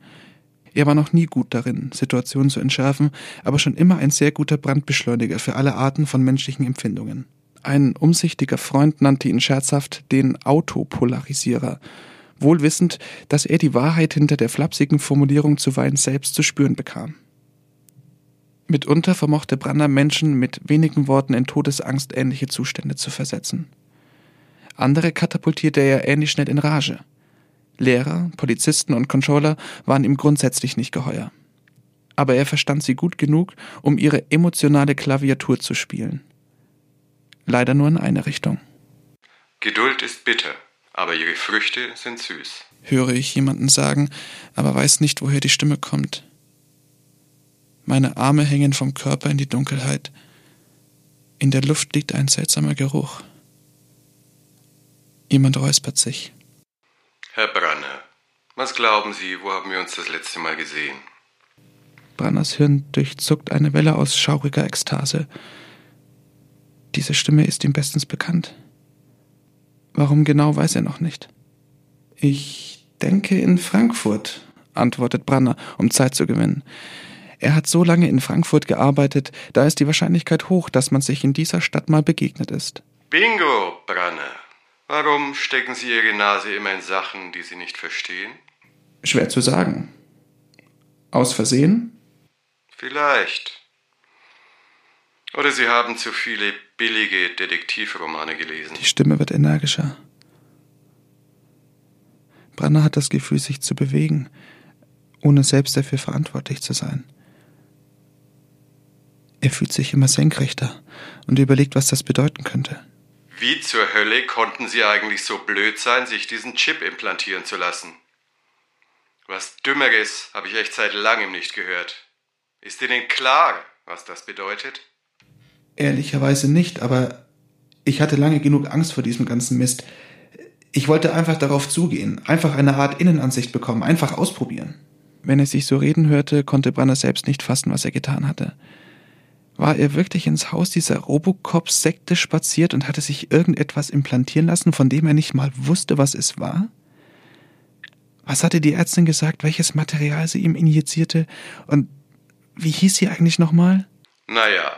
Er war noch nie gut darin, Situationen zu entschärfen, aber schon immer ein sehr guter Brandbeschleuniger für alle Arten von menschlichen Empfindungen. Ein umsichtiger Freund nannte ihn scherzhaft den Autopolarisierer, wohl wissend, dass er die Wahrheit hinter der flapsigen Formulierung zuweilen selbst zu spüren bekam. Mitunter vermochte Brander Menschen mit wenigen Worten in Todesangst ähnliche Zustände zu versetzen. Andere katapultierte er ähnlich schnell in Rage. Lehrer, Polizisten und Controller waren ihm grundsätzlich nicht geheuer. Aber er verstand sie gut genug, um ihre emotionale Klaviatur zu spielen. Leider nur in eine Richtung. Geduld ist bitter, aber ihre Früchte sind süß. Höre ich jemanden sagen, aber weiß nicht, woher die Stimme kommt. Meine Arme hängen vom Körper in die Dunkelheit. In der Luft liegt ein seltsamer Geruch. Jemand räuspert sich. Herr Branner, was glauben Sie, wo haben wir uns das letzte Mal gesehen? Branners Hirn durchzuckt eine Welle aus schauriger Ekstase. Diese Stimme ist ihm bestens bekannt. Warum genau weiß er noch nicht. Ich denke in Frankfurt, antwortet Branner, um Zeit zu gewinnen. Er hat so lange in Frankfurt gearbeitet, da ist die Wahrscheinlichkeit hoch, dass man sich in dieser Stadt mal begegnet ist. Bingo, Branner. Warum stecken Sie Ihre Nase immer in Sachen, die Sie nicht verstehen? Schwer zu sagen. Aus Versehen? Vielleicht. Oder Sie haben zu viele billige Detektivromane gelesen. Die Stimme wird energischer. Branner hat das Gefühl, sich zu bewegen, ohne selbst dafür verantwortlich zu sein. Er fühlt sich immer senkrechter und überlegt, was das bedeuten könnte. Wie zur Hölle konnten Sie eigentlich so blöd sein, sich diesen Chip implantieren zu lassen? Was Dümmeres habe ich echt seit langem nicht gehört. Ist Ihnen klar, was das bedeutet? Ehrlicherweise nicht, aber ich hatte lange genug Angst vor diesem ganzen Mist. Ich wollte einfach darauf zugehen, einfach eine Art Innenansicht bekommen, einfach ausprobieren. Wenn er sich so reden hörte, konnte Branner selbst nicht fassen, was er getan hatte. War er wirklich ins Haus dieser Robocop-Sekte spaziert und hatte sich irgendetwas implantieren lassen, von dem er nicht mal wusste, was es war? Was hatte die Ärztin gesagt, welches Material sie ihm injizierte? Und wie hieß sie eigentlich nochmal? Naja,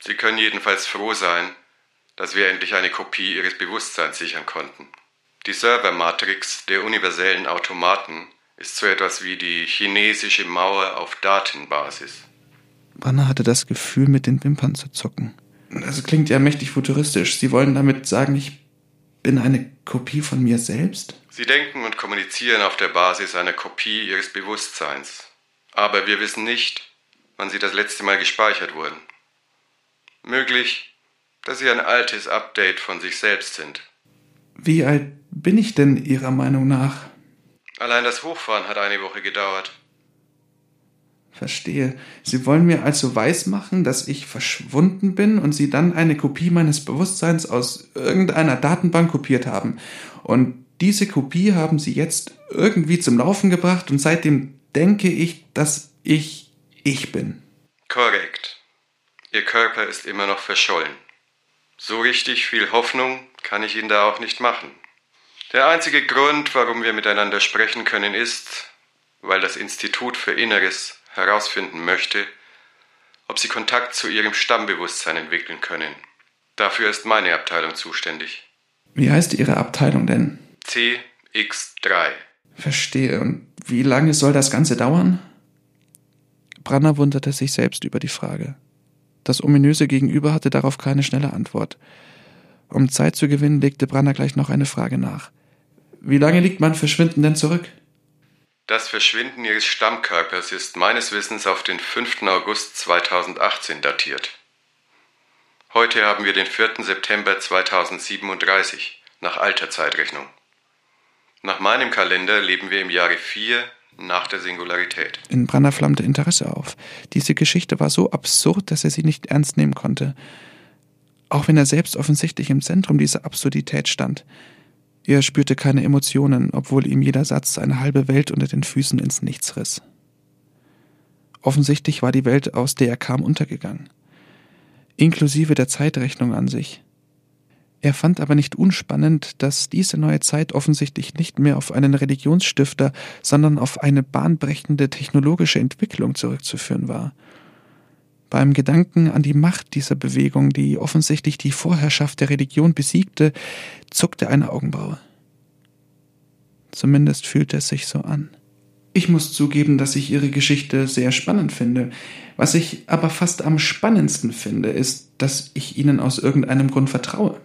Sie können jedenfalls froh sein, dass wir endlich eine Kopie Ihres Bewusstseins sichern konnten. Die Servermatrix der universellen Automaten ist so etwas wie die chinesische Mauer auf Datenbasis. Branner hatte das Gefühl, mit den Wimpern zu zucken. Das klingt ja mächtig futuristisch. Sie wollen damit sagen, ich bin eine Kopie von mir selbst? Sie denken und kommunizieren auf der Basis einer Kopie ihres Bewusstseins. Aber wir wissen nicht, wann sie das letzte Mal gespeichert wurden. Möglich, dass sie ein altes Update von sich selbst sind. Wie alt bin ich denn Ihrer Meinung nach? Allein das Hochfahren hat eine Woche gedauert. Verstehe. Sie wollen mir also weismachen, dass ich verschwunden bin und Sie dann eine Kopie meines Bewusstseins aus irgendeiner Datenbank kopiert haben. Und diese Kopie haben Sie jetzt irgendwie zum Laufen gebracht und seitdem denke ich, dass ich ich bin. Korrekt. Ihr Körper ist immer noch verschollen. So richtig viel Hoffnung kann ich Ihnen da auch nicht machen. Der einzige Grund, warum wir miteinander sprechen können, ist, weil das Institut für Inneres herausfinden möchte, ob Sie Kontakt zu Ihrem Stammbewusstsein entwickeln können. Dafür ist meine Abteilung zuständig. Wie heißt Ihre Abteilung denn? CX3. Verstehe. Und wie lange soll das Ganze dauern? Branner wunderte sich selbst über die Frage. Das ominöse Gegenüber hatte darauf keine schnelle Antwort. Um Zeit zu gewinnen, legte Branner gleich noch eine Frage nach. Wie lange liegt mein Verschwinden denn zurück? Das Verschwinden Ihres Stammkörpers ist meines Wissens auf den 5. August 2018 datiert. Heute haben wir den 4. September 2037 nach alter Zeitrechnung. Nach meinem Kalender leben wir im Jahre 4 nach der Singularität. In Branner flammte Interesse auf. Diese Geschichte war so absurd, dass er sie nicht ernst nehmen konnte. Auch wenn er selbst offensichtlich im Zentrum dieser Absurdität stand. Er spürte keine Emotionen, obwohl ihm jeder Satz eine halbe Welt unter den Füßen ins Nichts riss. Offensichtlich war die Welt, aus der er kam, untergegangen. Inklusive der Zeitrechnung an sich. Er fand aber nicht unspannend, dass diese neue Zeit offensichtlich nicht mehr auf einen Religionsstifter, sondern auf eine bahnbrechende technologische Entwicklung zurückzuführen war – beim Gedanken an die Macht dieser Bewegung, die offensichtlich die Vorherrschaft der Religion besiegte, zuckte eine Augenbraue. Zumindest fühlte es sich so an. Ich muss zugeben, dass ich Ihre Geschichte sehr spannend finde. Was ich aber fast am spannendsten finde, ist, dass ich Ihnen aus irgendeinem Grund vertraue.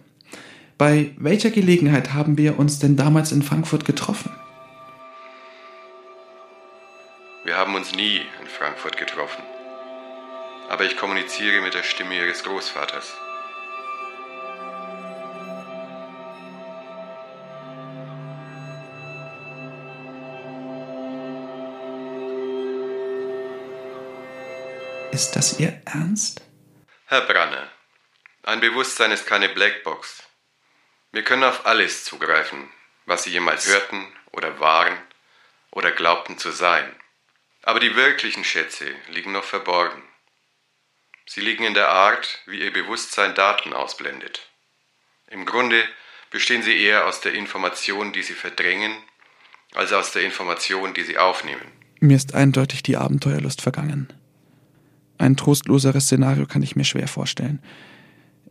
Bei welcher Gelegenheit haben wir uns denn damals in Frankfurt getroffen? Wir haben uns nie in Frankfurt getroffen aber ich kommuniziere mit der Stimme ihres Großvaters. Ist das Ihr Ernst? Herr Branner, ein Bewusstsein ist keine Blackbox. Wir können auf alles zugreifen, was Sie jemals hörten oder waren oder glaubten zu sein. Aber die wirklichen Schätze liegen noch verborgen. Sie liegen in der Art, wie Ihr Bewusstsein Daten ausblendet. Im Grunde bestehen sie eher aus der Information, die Sie verdrängen, als aus der Information, die Sie aufnehmen. Mir ist eindeutig die Abenteuerlust vergangen. Ein trostloseres Szenario kann ich mir schwer vorstellen.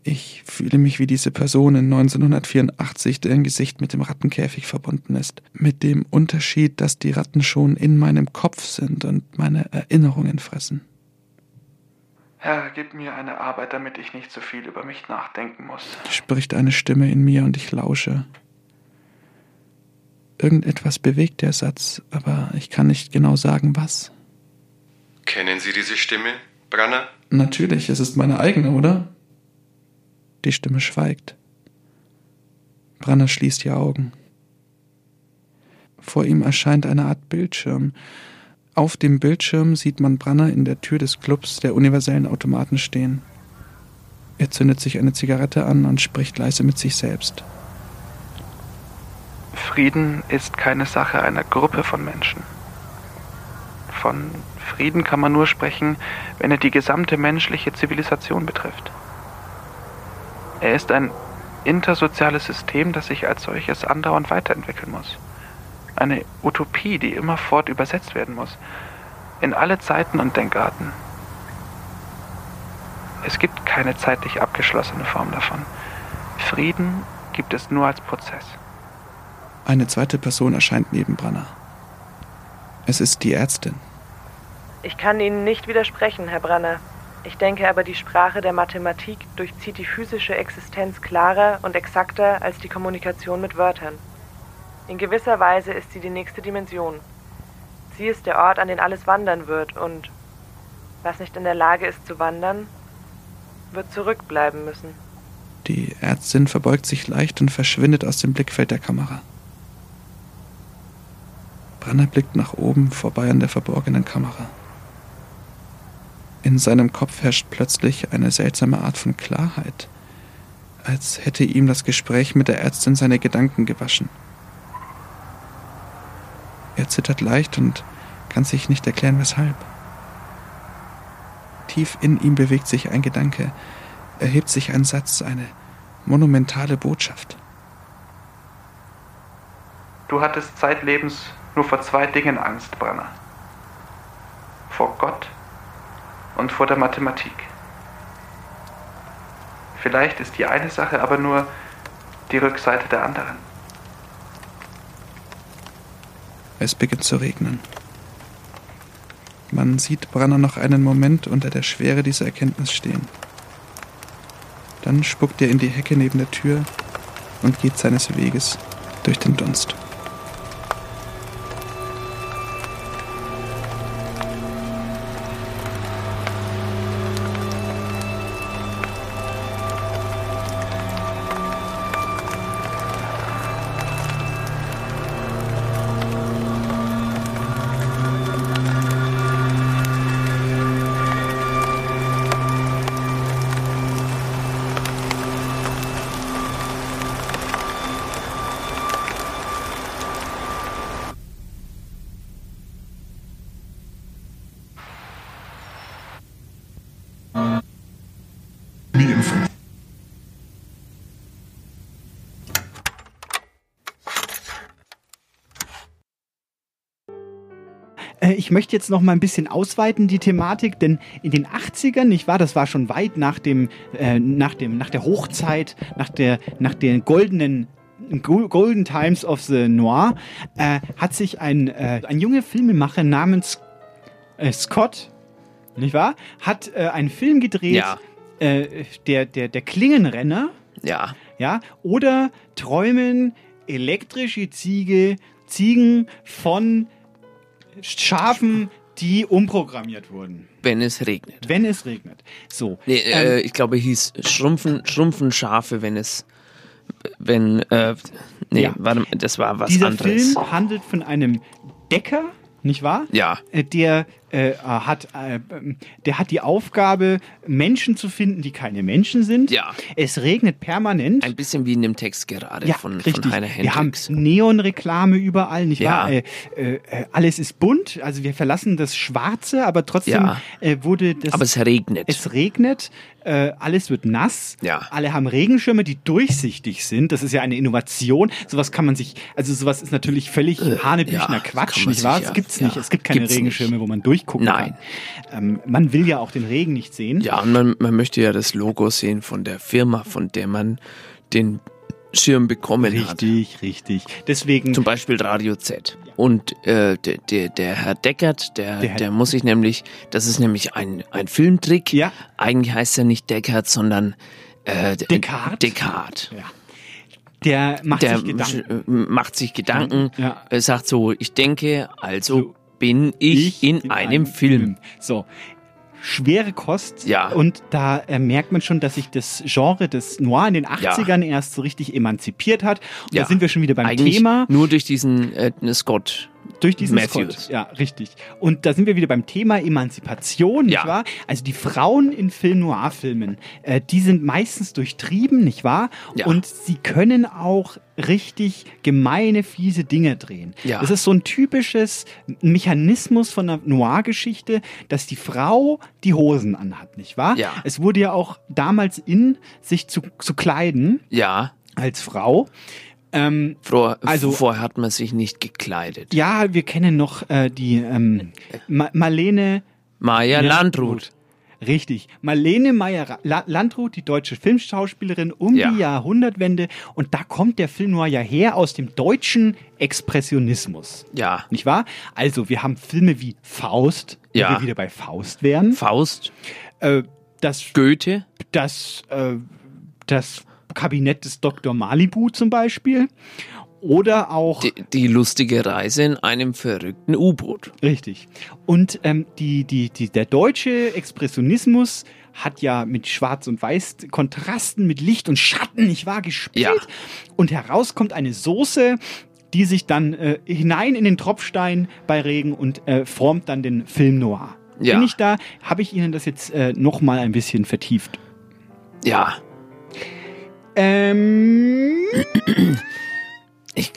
Ich fühle mich wie diese Person in 1984, deren Gesicht mit dem Rattenkäfig verbunden ist. Mit dem Unterschied, dass die Ratten schon in meinem Kopf sind und meine Erinnerungen fressen. Herr, gib mir eine Arbeit, damit ich nicht so viel über mich nachdenken muss. Spricht eine Stimme in mir und ich lausche. Irgendetwas bewegt der Satz, aber ich kann nicht genau sagen, was. Kennen Sie diese Stimme, Branner? Natürlich, es ist meine eigene, oder? Die Stimme schweigt. Branner schließt die Augen. Vor ihm erscheint eine Art Bildschirm, auf dem Bildschirm sieht man Branner in der Tür des Clubs der universellen Automaten stehen. Er zündet sich eine Zigarette an und spricht leise mit sich selbst. Frieden ist keine Sache einer Gruppe von Menschen. Von Frieden kann man nur sprechen, wenn er die gesamte menschliche Zivilisation betrifft. Er ist ein intersoziales System, das sich als solches andauernd weiterentwickeln muss. Eine Utopie, die immerfort übersetzt werden muss. In alle Zeiten und Denkarten. Es gibt keine zeitlich abgeschlossene Form davon. Frieden gibt es nur als Prozess. Eine zweite Person erscheint neben Branner. Es ist die Ärztin. Ich kann Ihnen nicht widersprechen, Herr Branner. Ich denke aber, die Sprache der Mathematik durchzieht die physische Existenz klarer und exakter als die Kommunikation mit Wörtern. In gewisser Weise ist sie die nächste Dimension. Sie ist der Ort, an den alles wandern wird und was nicht in der Lage ist zu wandern, wird zurückbleiben müssen. Die Ärztin verbeugt sich leicht und verschwindet aus dem Blickfeld der Kamera. Branner blickt nach oben vorbei an der verborgenen Kamera. In seinem Kopf herrscht plötzlich eine seltsame Art von Klarheit, als hätte ihm das Gespräch mit der Ärztin seine Gedanken gewaschen. Er zittert leicht und kann sich nicht erklären, weshalb. Tief in ihm bewegt sich ein Gedanke, erhebt sich ein Satz, eine monumentale Botschaft. Du hattest zeitlebens nur vor zwei Dingen Angst, Branner. Vor Gott und vor der Mathematik. Vielleicht ist die eine Sache aber nur die Rückseite der anderen. Es beginnt zu regnen. Man sieht Branner noch einen Moment unter der Schwere dieser Erkenntnis stehen. Dann spuckt er in die Hecke neben der Tür und geht seines Weges durch den Dunst. Möchte jetzt noch mal ein bisschen ausweiten die Thematik, denn in den 80ern, nicht wahr, das war schon weit nach dem, äh, nach dem, nach der Hochzeit, nach der, nach den goldenen Golden Times of the Noir, äh, hat sich ein, äh, ein junger Filmemacher namens äh, Scott, nicht wahr, hat äh, einen Film gedreht, Ja. äh, der, der, der Klingenrenner. Ja. Ja, oder träumen elektrische Ziege, Ziegen von Schafen, die umprogrammiert wurden. Wenn es regnet. Wenn es regnet. So. Nee, äh, ähm, ich glaube, hieß Schrumpfen, Schrumpfen Schafe, wenn es, wenn, äh, nee, Ja. warte, das war was dieser anderes. Film handelt von einem Decker, nicht wahr? Ja. Äh, Der äh, hat, äh, der hat die Aufgabe, Menschen zu finden, die keine Menschen sind. Ja. Es regnet permanent. Ein bisschen wie in dem Text gerade Ja, von, richtig. von Heiner Wir haben Hendricks. Neonreklame überall, nicht Ja. wahr? Äh, äh, äh, alles ist bunt, also wir verlassen das Schwarze, aber trotzdem Ja. äh, wurde das. Aber es regnet. Es regnet, alles wird nass. Ja. Alle haben Regenschirme, die durchsichtig sind. Das ist ja eine Innovation. Sowas kann man sich, also sowas ist natürlich völlig hanebüchner Äh, ja, Quatsch, nicht wahr? Das ja- gibt's nicht. Es gibt keine gibt's Regenschirme, nicht. wo man durchgucken Nein. kann. Ähm, man will ja auch den Regen nicht sehen. Ja, und man, man möchte ja das Logo sehen von der Firma, von der man den Schirm bekommen hat. Richtig, richtig. Deswegen. Zum Beispiel Radio Z. Und äh, der, der, der Herr Deckert, der, Der der, Herr- muss sich nämlich, das ist nämlich ein, ein Filmtrick. Ja. Eigentlich heißt er nicht Deckert, sondern äh, Descartes? Descartes. Ja. Der macht der sich Gedanken. macht sich Gedanken, Ja. sagt so, ich denke, also bin ich, in, einem Film. So. Schwere Kost. Ja. Und da äh, merkt man schon, dass sich das Genre des Noir in den 80ern erst so richtig emanzipiert hat. Und Ja. da sind wir schon wieder beim Eigentlich Thema. nur durch diesen äh, Scott. Durch diesen Matthews. Scott. Ja, richtig. Und da sind wir wieder beim Thema Emanzipation, nicht Ja. wahr? Also die Frauen in Film Noir-Filmen, äh, die sind meistens durchtrieben, nicht wahr? Ja. Und sie können auch richtig gemeine, fiese Dinge drehen. Ja. Das ist so ein typisches Mechanismus von der Noir-Geschichte, dass die Frau die Hosen anhat, nicht wahr? Ja. Es wurde ja auch damals in, sich zu, zu kleiden Ja, als Frau. Ähm, vor, Also- vorher hat man sich nicht gekleidet. ja, wir kennen noch äh, die ähm, Ma Marlene Maja Landrut. Richtig. Marlene Meyer-Landrut, die deutsche Filmschauspielerin um Ja. die Jahrhundertwende. Und da kommt der Film Noir ja her aus dem deutschen Expressionismus. Ja. Nicht wahr? Also, wir haben Filme wie Faust, wo Ja. wir wieder bei Faust wären. Faust. Äh, das Goethe. Das, äh, das Kabinett des Dr. Malibu zum Beispiel. Oder auch. Die, die lustige Reise in einem verrückten U-Boot. Richtig. Und ähm, die, die, die, der deutsche Expressionismus hat ja mit Schwarz und Weiß Kontrasten, mit Licht und Schatten, nicht wahr, gespielt. Ja. Und heraus kommt eine Soße, die sich dann äh, hinein in den Tropfstein bei Regen und äh, formt dann den Film Noir. Ja. Bin ich da, habe ich Ihnen das jetzt äh, nochmal ein bisschen vertieft. Ja. Ähm. Ich,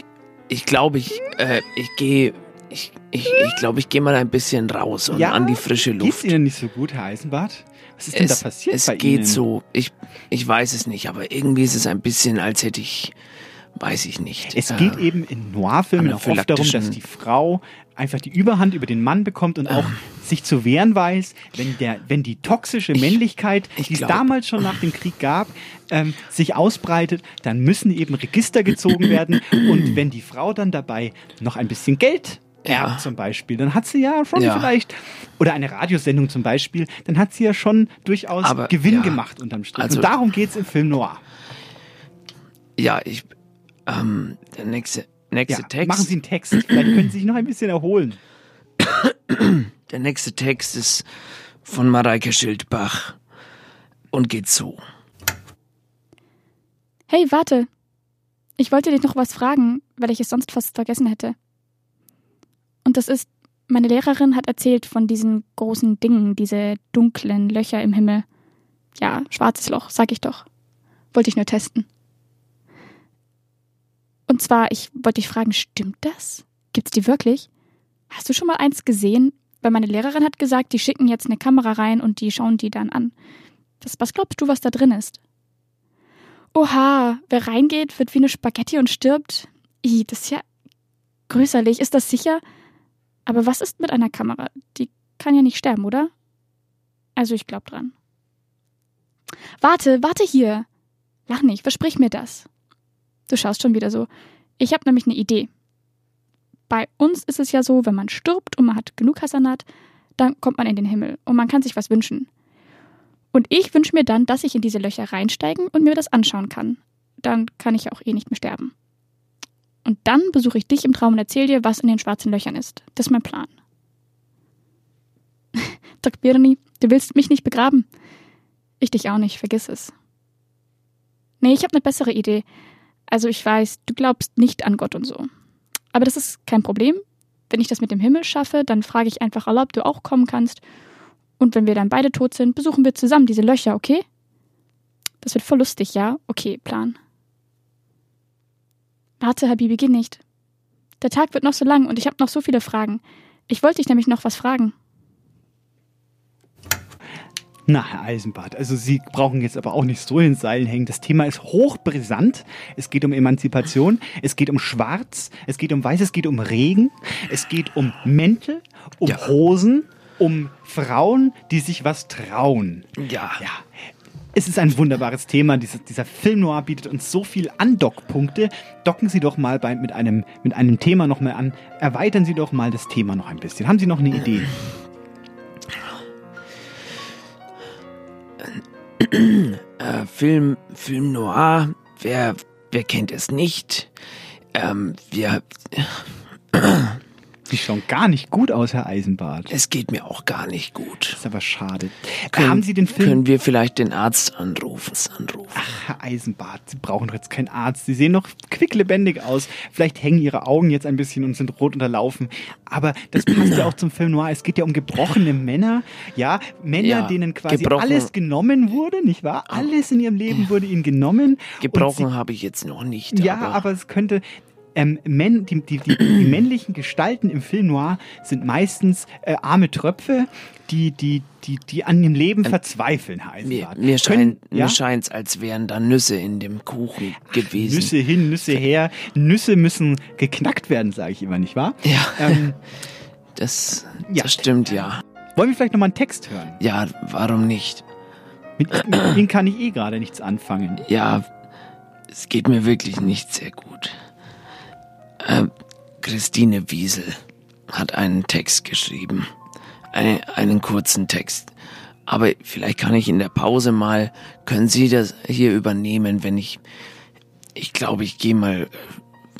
ich glaube, ich, äh, ich gehe, ich, ich, ich glaube, ich gehe mal ein bisschen raus und Ja? an die frische Geht's Luft. Ihnen nicht so gut, Herr Eisenbart? Was ist denn es, da passiert es bei geht Ihnen? so. Ich, ich weiß es nicht, aber irgendwie ist es ein bisschen, als hätte ich, weiß ich nicht. Es äh, geht eben in Noirfilmen auch oft darum, dass die Frau einfach die Überhand über den Mann bekommt und auch sich zu wehren weiß, wenn, der, wenn die toxische Männlichkeit, die es glaub- damals schon nach dem Krieg gab, ähm, sich ausbreitet, dann müssen eben Register gezogen werden. Und [CLEARS THROAT] wenn die Frau dann dabei noch ein bisschen Geld erbt zum Beispiel, dann hat sie ja schon Ja. vielleicht, oder eine Radiosendung zum Beispiel, dann hat sie ja schon durchaus Aber, Gewinn ja, gemacht unterm Strich. also- und darum geht es im Film Noir. Ja, ich, ähm, der nächste, nächste Ja, Text. machen Sie einen Text. Vielleicht können Sie sich noch ein bisschen erholen. [COUGHS] Der nächste Text ist von Mareike Schildbach und geht so. Hey, warte. Ich wollte dich noch was fragen, weil ich es sonst fast vergessen hätte. Und das ist, meine Lehrerin hat erzählt von diesen großen Dingen, diese dunklen Löcher im Himmel. Ja, schwarzes Loch, sag ich doch. Wollte ich nur testen. Und zwar, ich wollte dich fragen, stimmt das? Gibt's die wirklich? Hast du schon mal eins gesehen? Weil meine Lehrerin hat gesagt, die schicken jetzt eine Kamera rein und die schauen die dann an. Was, was glaubst du, was da drin ist? Oha, wer reingeht, wird wie eine Spaghetti und stirbt. I, das ist ja größerlich. Ist das sicher? Aber was ist mit einer Kamera? Die kann ja nicht sterben, oder? Also ich glaub dran. Warte, warte hier. Lach nicht, versprich mir das. Du schaust schon wieder so. Ich habe nämlich eine Idee. Bei uns ist es ja so, wenn man stirbt und man hat genug Hasanat, dann kommt man in den Himmel und man kann sich was wünschen. Und ich wünsche mir dann, dass ich in diese Löcher reinsteigen und mir das anschauen kann. Dann kann ich ja auch eh nicht mehr sterben. Und dann besuche ich dich im Traum und erzähle dir, was in den schwarzen Löchern ist. Das ist mein Plan. [LAUGHS] Doc Birni, du willst mich nicht begraben. Ich dich auch nicht, vergiss es. Nee, ich habe eine bessere Idee. Also ich weiß, du glaubst nicht an Gott und so. Aber das ist kein Problem. Wenn ich das mit dem Himmel schaffe, dann frage ich einfach Allah, ob du auch kommen kannst. Und wenn wir dann beide tot sind, besuchen wir zusammen diese Löcher, okay? Das wird voll lustig, ja? Okay, Plan. Warte, Habibi, geh nicht. Der Tag wird noch so lang und ich habe noch so viele Fragen. Ich wollte dich nämlich noch was fragen. Na, Herr Eisenbart, also Sie brauchen jetzt aber auch nicht so in Seilen hängen. Das Thema ist hochbrisant. Es geht um Emanzipation, es geht um Schwarz, es geht um Weiß, es geht um Regen, es geht um Mäntel, um Hosen, um Frauen, die sich was trauen. Ja. Ja. Es ist ein wunderbares Thema. Dieser, dieser Film Noir bietet uns so viel Andockpunkte. Docken Sie doch mal bei, mit, einem, mit einem Thema nochmal an. Erweitern Sie doch mal das Thema noch ein bisschen. Haben Sie noch eine Idee? [CLEARS THROAT] äh, Film, Film Noir, wer, wer kennt es nicht? Ähm, wir, [CLEARS THROAT] Sie schauen gar nicht gut aus, Herr Eisenbart. es geht mir auch gar nicht gut. Das ist aber schade. Können, Haben Sie den Film? Können wir vielleicht den Arzt anrufen? anrufen? Ach, Herr Eisenbart, Sie brauchen doch jetzt keinen Arzt. Sie sehen noch quicklebendig aus. Vielleicht hängen Ihre Augen jetzt ein bisschen und sind rot unterlaufen. Aber das passt ja auch zum Film Noir. Es geht ja um gebrochene Männer. Ja, Männer, Ja, denen quasi alles genommen wurde, nicht wahr? Alles in ihrem Leben wurde ihnen genommen. Gebrochen habe ich jetzt noch nicht. Ja, aber, aber, es könnte. Ähm, Män, die, die, die, die [CLEARS THROAT] männlichen Gestalten im Film Noir sind meistens äh, arme Tröpfe, die, die, die, die an dem Leben verzweifeln, Herr mir, mir, scheint, mir scheint's, als wären da Nüsse in dem Kuchen gewesen. Nüsse hin, Nüsse her. Nüsse müssen geknackt werden, sage ich immer, nicht wahr? Ja. Ähm, [LAUGHS] Das, Ja. das stimmt, ja. Wollen wir vielleicht nochmal einen Text hören? Ja, warum nicht? Mit, mit ihm kann ich eh gerade nichts anfangen. Ja, es geht mir wirklich nicht sehr gut. Äh, Christine Wiesel hat einen Text geschrieben. Ein, einen kurzen Text. Aber vielleicht kann ich in der Pause mal, können Sie das hier übernehmen, wenn ich, ich glaube, ich gehe mal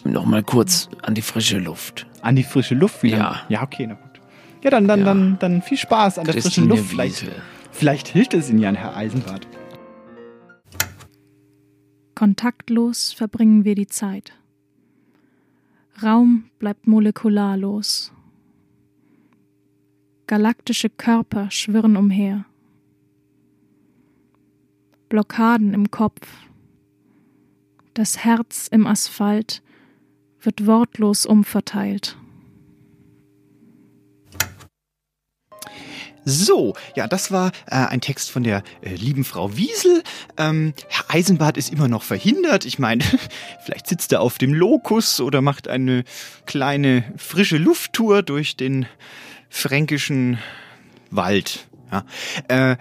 noch mal kurz an die frische Luft. An die frische Luft wieder? Ja. Ja, okay, na gut. Ja, dann, dann, Ja. dann, dann viel Spaß an der Christine frischen Luft. Vielleicht, Wiesel. vielleicht hilft es Ihnen ja, Herr Eisenbart. Kontaktlos verbringen wir die Zeit. Raum bleibt molekularlos. Galaktische Körper schwirren umher. Blockaden im Kopf. Das Herz im Asphalt wird wortlos umverteilt. So, ja, das war äh, ein Text von der äh, lieben Frau Wiesel. Ähm, Herr Eisenbart ist immer noch verhindert. Ich meine, [LAUGHS] vielleicht sitzt er auf dem Lokus oder macht eine kleine frische Lufttour durch den fränkischen Wald. Ja. Äh,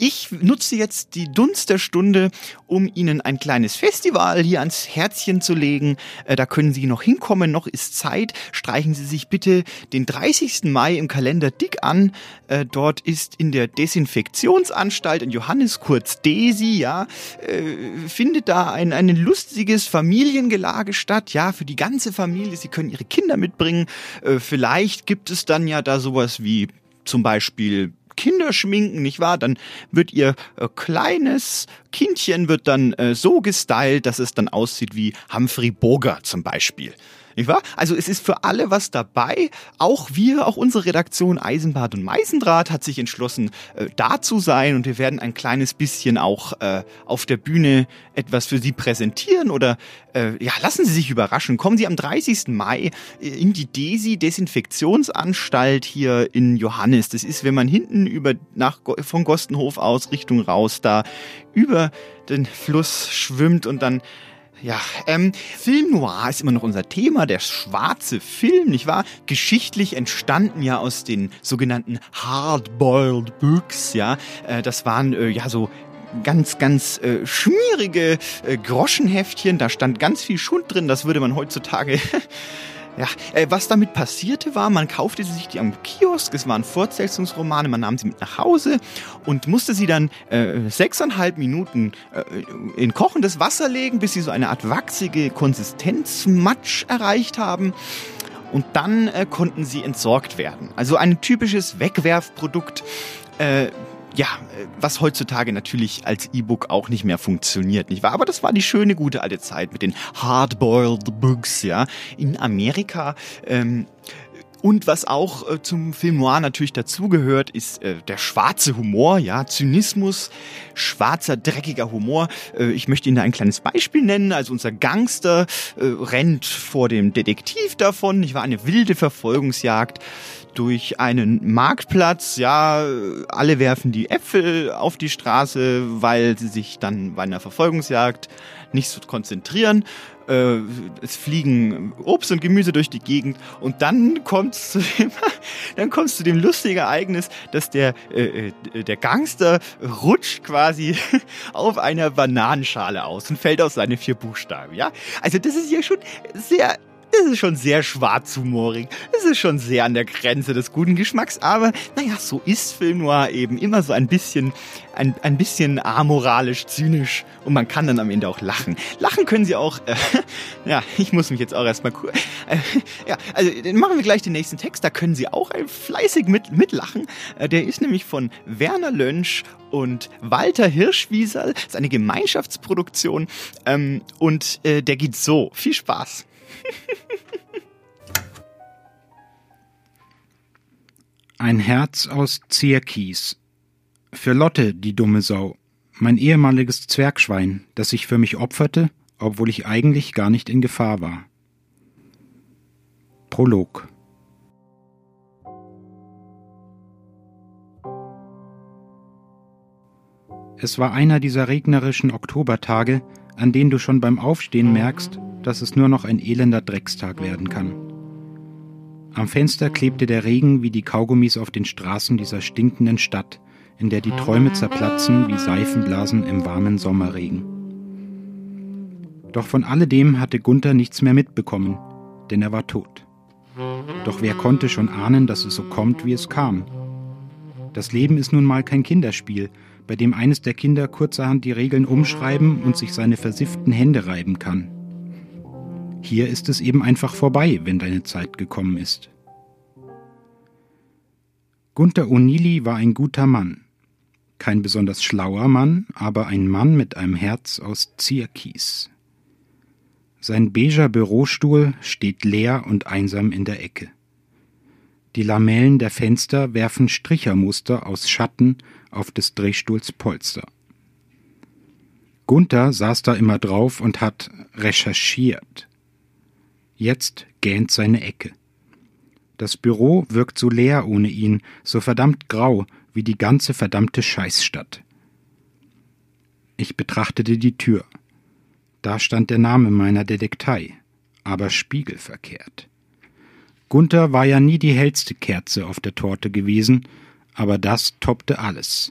ich nutze jetzt die Dunst der Stunde, um Ihnen ein kleines Festival hier ans Herzchen zu legen. Äh, da können Sie noch hinkommen, noch ist Zeit. Streichen Sie sich bitte den 30. Mai im Kalender dick an. Äh, dort ist in der Desinfektionsanstalt in Johannes kurz Desi, ja, äh, findet da ein, ein lustiges Familiengelage statt, ja, für die ganze Familie. Sie können Ihre Kinder mitbringen. Vielleicht gibt es dann ja da sowas wie zum Beispiel Kinderschminken, nicht wahr? Dann wird ihr äh, kleines Kindchen wird dann äh, so gestylt, dass es dann aussieht wie Humphrey Bogart zum Beispiel. Nicht wahr? Also es ist für alle was dabei. Auch wir, auch unsere Redaktion Eisenbad und Meißendraht hat sich entschlossen, äh, da zu sein und wir werden ein kleines bisschen auch äh, auf der Bühne etwas für Sie präsentieren oder äh, ja, lassen Sie sich überraschen. Kommen Sie am 30. Mai äh, in die DESI Desinfektionsanstalt hier in Johannes. Das ist, wenn man hinten über nach von Gostenhof aus Richtung raus da über den Fluss schwimmt und dann ja, ähm, Film Noir ist immer noch unser Thema, der schwarze Film, nicht wahr? Geschichtlich entstanden ja aus den sogenannten Hard-Boiled Books, ja. Äh, das waren äh, ja so ganz, ganz äh, schmierige äh, Groschenheftchen, da stand ganz viel Schund drin, das würde man heutzutage [LAUGHS] Ja, äh, was damit passierte war, man kaufte sich die am Kiosk, es waren Fortsetzungsromane, man nahm sie mit nach Hause und musste sie dann äh, sechseinhalb Minuten äh, in kochendes Wasser legen, bis sie so eine Art wachsige Konsistenzmatsch erreicht haben. Und dann äh, konnten sie entsorgt werden. Also ein typisches Wegwerfprodukt. Äh, ja, äh, was heutzutage natürlich als E-Book auch nicht mehr funktioniert, nicht wahr? Aber das war die schöne, gute alte Zeit mit den Hardboiled Books, ja, in Amerika. Ähm, und was auch äh, zum Film Noir natürlich dazugehört, ist äh, der schwarze Humor, ja, Zynismus, schwarzer, dreckiger Humor. Äh, ich möchte Ihnen da ein kleines Beispiel nennen. Also unser Gangster äh, rennt vor dem Detektiv davon. Ich war eine wilde Verfolgungsjagd durch einen Marktplatz. Ja, alle werfen die Äpfel auf die Straße, weil sie sich dann bei einer Verfolgungsjagd nicht so konzentrieren. Äh, es fliegen Obst und Gemüse durch die Gegend und dann kommt zu [LAUGHS] zu dem lustigen Ereignis, dass der äh, äh, der Gangster rutscht quasi [LAUGHS] auf einer Bananenschale aus und fällt aus seine vier Buchstaben. Ja, also das ist ja schon sehr das ist schon sehr schwarzhumorig. Das ist schon sehr an der Grenze des guten Geschmacks. Aber naja, so ist Film Noir eben immer so ein bisschen, ein, ein bisschen amoralisch, zynisch. Und man kann dann am Ende auch lachen. Lachen können sie auch, äh, [LAUGHS] ja, ich muss mich jetzt auch erstmal, äh, ja, also dann machen wir gleich den nächsten Text. Da können sie auch äh, fleißig mit, mitlachen. Äh, der ist nämlich von Werner Lönsch und Walter Hirschwieserl. Das ist eine Gemeinschaftsproduktion. Ähm, und äh, der geht so. Viel Spaß. Ein Herz aus Zierkies. Für Lotte, die dumme Sau. Mein ehemaliges Zwergschwein, das sich für mich opferte, obwohl ich eigentlich gar nicht in Gefahr war. Prolog. Es war einer dieser regnerischen Oktobertage, an denen du schon beim Aufstehen merkst, dass es nur noch ein elender Dreckstag werden kann. Am Fenster klebte der Regen wie die Kaugummis auf den Straßen dieser stinkenden Stadt, in der die Träume zerplatzen wie Seifenblasen im warmen Sommerregen. Doch von alledem hatte Gunther nichts mehr mitbekommen, denn er war tot. Doch wer konnte schon ahnen, dass es so kommt, wie es kam? Das Leben ist nun mal kein Kinderspiel, bei dem eines der Kinder kurzerhand die Regeln umschreiben und sich seine versifften Hände reiben kann. Hier ist es eben einfach vorbei, wenn deine Zeit gekommen ist. Gunther O'Neilly war ein guter Mann. Kein besonders schlauer Mann, aber ein Mann mit einem Herz aus Zierkies. Sein beiger Bürostuhl steht leer und einsam in der Ecke. Die Lamellen der Fenster werfen Strichermuster aus Schatten auf des Drehstuhls Polster. Gunther saß da immer drauf und hat recherchiert. Jetzt gähnt seine Ecke. Das Büro wirkt so leer ohne ihn, so verdammt grau wie die ganze verdammte Scheißstadt. Ich betrachtete die Tür. Da stand der Name meiner Detektei, aber spiegelverkehrt. Gunther war ja nie die hellste Kerze auf der Torte gewesen, aber das toppte alles.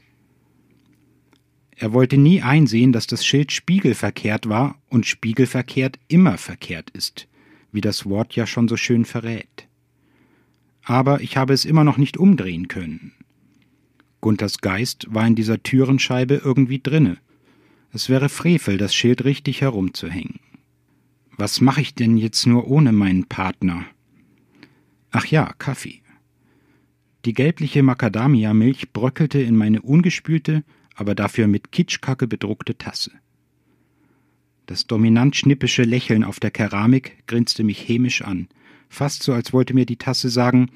Er wollte nie einsehen, dass das Schild spiegelverkehrt war und spiegelverkehrt immer verkehrt ist, wie das Wort ja schon so schön verrät. Aber ich habe es immer noch nicht umdrehen können. Gunthers Geist war in dieser Türenscheibe irgendwie drinne. Es wäre Frevel, das Schild richtig herumzuhängen. Was mache ich denn jetzt nur ohne meinen Partner? Ach ja, Kaffee. Die gelbliche Macadamia-Milch bröckelte in meine ungespülte, aber dafür mit Kitschkacke bedruckte Tasse. Das dominant schnippische Lächeln auf der Keramik grinste mich hämisch an, fast so, als wollte mir die Tasse sagen,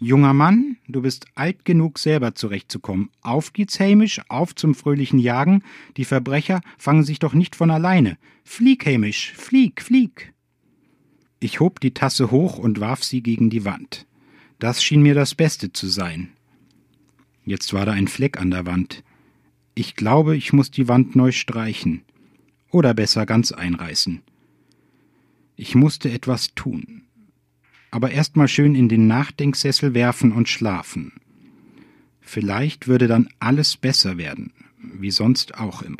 Junger Mann, du bist alt genug, selber zurechtzukommen. Auf geht's, Hamish, auf zum fröhlichen Jagen. Die Verbrecher fangen sich doch nicht von alleine. Flieg, Hamish, flieg, flieg. Ich hob die Tasse hoch und warf sie gegen die Wand. Das schien mir das Beste zu sein. Jetzt war da ein Fleck an der Wand. Ich glaube, ich muss die Wand neu streichen. Oder besser ganz einreißen. Ich musste etwas tun aber erst mal schön in den Nachdenksessel werfen und schlafen. Vielleicht würde dann alles besser werden, wie sonst auch immer.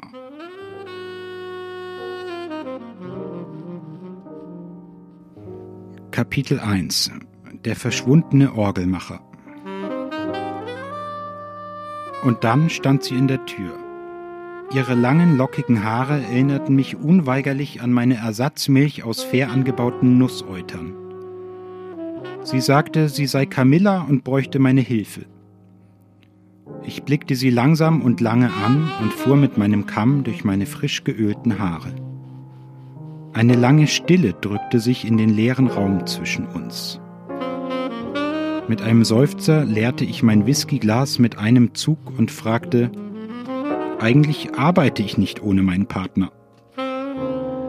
Kapitel 1 Der verschwundene Orgelmacher Und dann stand sie in der Tür. Ihre langen, lockigen Haare erinnerten mich unweigerlich an meine Ersatzmilch aus fair angebauten Nusseutern. Sie sagte, sie sei Camilla und bräuchte meine Hilfe. Ich blickte sie langsam und lange an und fuhr mit meinem Kamm durch meine frisch geölten Haare. Eine lange Stille drückte sich in den leeren Raum zwischen uns. Mit einem Seufzer leerte ich mein Whiskyglas mit einem Zug und fragte, eigentlich arbeite ich nicht ohne meinen Partner.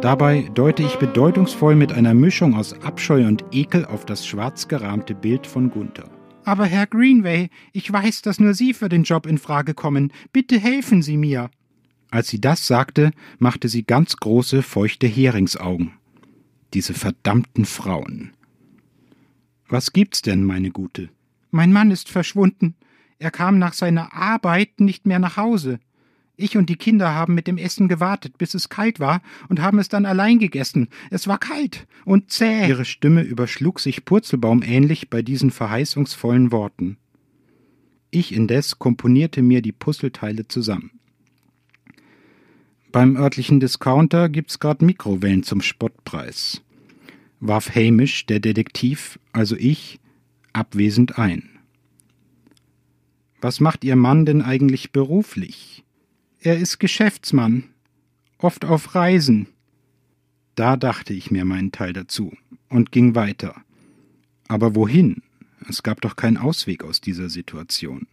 Dabei deute ich bedeutungsvoll mit einer Mischung aus Abscheu und Ekel auf das schwarz gerahmte Bild von Gunther. Aber Herr Greenway, ich weiß, dass nur Sie für den Job in Frage kommen. Bitte helfen Sie mir. Als sie das sagte, machte sie ganz große, feuchte Heringsaugen. Diese verdammten Frauen. Was gibt's denn, meine Gute? Mein Mann ist verschwunden. Er kam nach seiner Arbeit nicht mehr nach Hause. Ich und die Kinder haben mit dem Essen gewartet, bis es kalt war, und haben es dann allein gegessen. Es war kalt und zäh. Ihre Stimme überschlug sich purzelbaumähnlich bei diesen verheißungsvollen Worten. Ich indes komponierte mir die Puzzleteile zusammen. Beim örtlichen Discounter gibt's grad Mikrowellen zum Spottpreis. Warf Hamish, der Detektiv, also ich, abwesend ein. Was macht Ihr Mann denn eigentlich beruflich? Er ist Geschäftsmann, oft auf Reisen. Da dachte ich mir meinen Teil dazu und ging weiter. Aber wohin? Es gab doch keinen Ausweg aus dieser Situation.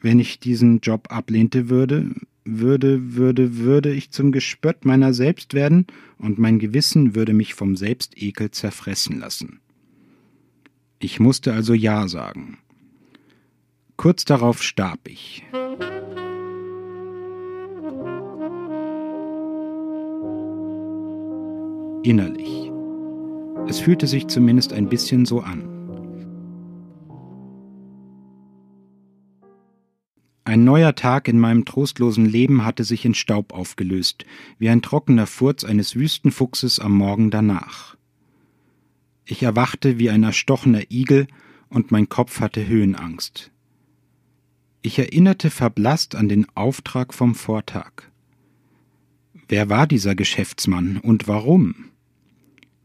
Wenn ich diesen Job ablehnte würde, würde, würde, würde ich zum Gespött meiner selbst werden und mein Gewissen würde mich vom Selbstekel zerfressen lassen. Ich musste also Ja sagen. Kurz darauf starb ich. innerlich. Es fühlte sich zumindest ein bisschen so an. Ein neuer Tag in meinem trostlosen Leben hatte sich in Staub aufgelöst, wie ein trockener Furz eines Wüstenfuchses am Morgen danach. Ich erwachte wie ein erstochener Igel und mein Kopf hatte Höhenangst. Ich erinnerte verblasst an den Auftrag vom Vortag. Wer war dieser Geschäftsmann und warum?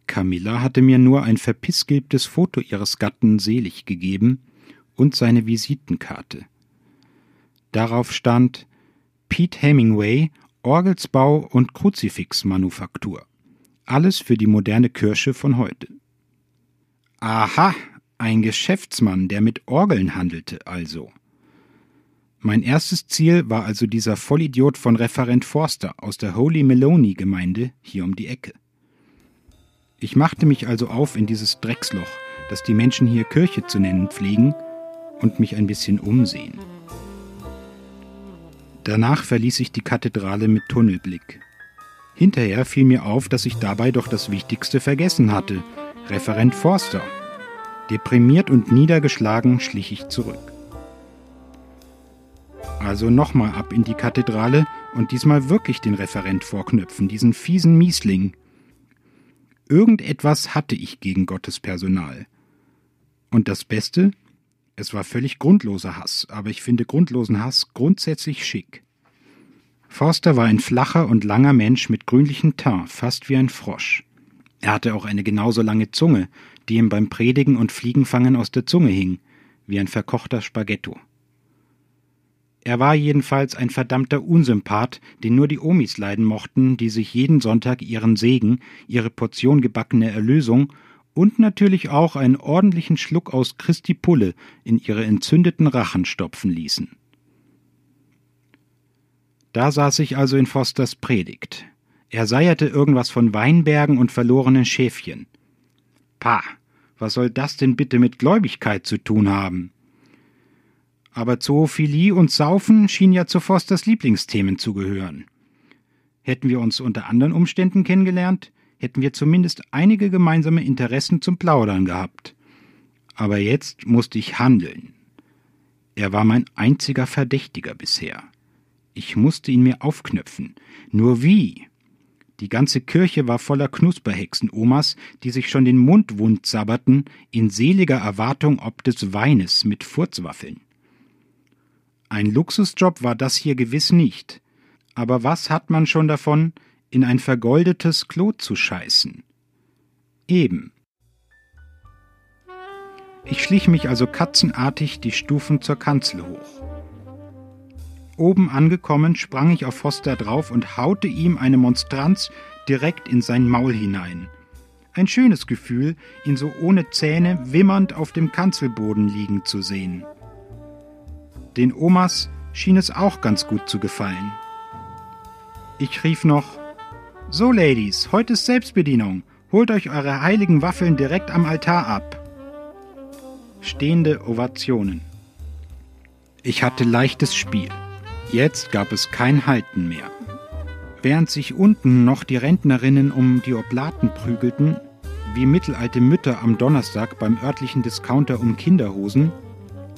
Camilla hatte mir nur ein verpissgelbtes Foto ihres Gatten selig gegeben und seine Visitenkarte. Darauf stand Pete Hemingway, Orgelsbau und Kruzifixmanufaktur. Alles für die moderne Kirche von heute. Aha, ein Geschäftsmann, der mit Orgeln handelte, also. Mein erstes Ziel war also dieser Vollidiot von Referent Forster aus der Holy Meloni Gemeinde hier um die Ecke. Ich machte mich also auf in dieses Drecksloch, das die Menschen hier Kirche zu nennen pflegen, und mich ein bisschen umsehen. Danach verließ ich die Kathedrale mit Tunnelblick. Hinterher fiel mir auf, dass ich dabei doch das Wichtigste vergessen hatte, Referent Forster. Deprimiert und niedergeschlagen schlich ich zurück. Also nochmal ab in die Kathedrale und diesmal wirklich den Referent vorknöpfen, diesen fiesen Miesling. Irgendetwas hatte ich gegen Gottes Personal. Und das Beste, es war völlig grundloser Hass, aber ich finde grundlosen Hass grundsätzlich schick. Forster war ein flacher und langer Mensch mit grünlichem Teint, fast wie ein Frosch. Er hatte auch eine genauso lange Zunge, die ihm beim Predigen und Fliegenfangen aus der Zunge hing, wie ein verkochter Spaghetto. Er war jedenfalls ein verdammter Unsympath, den nur die Omis leiden mochten, die sich jeden Sonntag ihren Segen, ihre Portion gebackene Erlösung und natürlich auch einen ordentlichen Schluck aus Christi Pulle in ihre entzündeten Rachen stopfen ließen. Da saß ich also in Fosters Predigt. Er seierte irgendwas von Weinbergen und verlorenen Schäfchen. Pah, was soll das denn bitte mit Gläubigkeit zu tun haben? Aber Zoophilie und Saufen schien ja zu Fosters Lieblingsthemen zu gehören. Hätten wir uns unter anderen Umständen kennengelernt, hätten wir zumindest einige gemeinsame Interessen zum Plaudern gehabt. Aber jetzt musste ich handeln. Er war mein einziger Verdächtiger bisher. Ich musste ihn mir aufknöpfen. Nur wie? Die ganze Kirche war voller Knusperhexen-Omas, die sich schon den Mund wund sabberten, in seliger Erwartung ob des Weines mit Furzwaffeln. Ein Luxusjob war das hier gewiss nicht. Aber was hat man schon davon, in ein vergoldetes Klo zu scheißen? Eben. Ich schlich mich also katzenartig die Stufen zur Kanzel hoch. Oben angekommen, sprang ich auf Foster drauf und haute ihm eine Monstranz direkt in sein Maul hinein. Ein schönes Gefühl, ihn so ohne Zähne wimmernd auf dem Kanzelboden liegen zu sehen. Den Omas schien es auch ganz gut zu gefallen. Ich rief noch So, Ladies, heute ist Selbstbedienung. Holt euch eure heiligen Waffeln direkt am Altar ab. Stehende Ovationen. Ich hatte leichtes Spiel. Jetzt gab es kein Halten mehr. Während sich unten noch die Rentnerinnen um die Oblaten prügelten, wie mittelalte Mütter am Donnerstag beim örtlichen Discounter um Kinderhosen,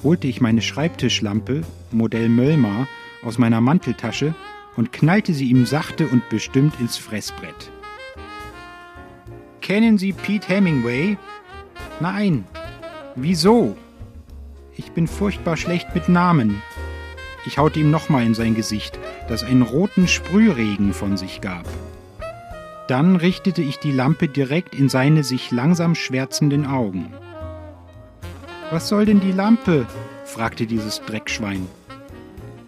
holte ich meine Schreibtischlampe, Modell Möllmar, aus meiner Manteltasche und knallte sie ihm sachte und bestimmt ins Fressbrett. Kennen Sie Pete Hemingway? Nein. Wieso? Ich bin furchtbar schlecht mit Namen. Ich haute ihm nochmal in sein Gesicht, das einen roten Sprühregen von sich gab. Dann richtete ich die Lampe direkt in seine sich langsam schwärzenden Augen. Was soll denn die Lampe? fragte dieses Dreckschwein.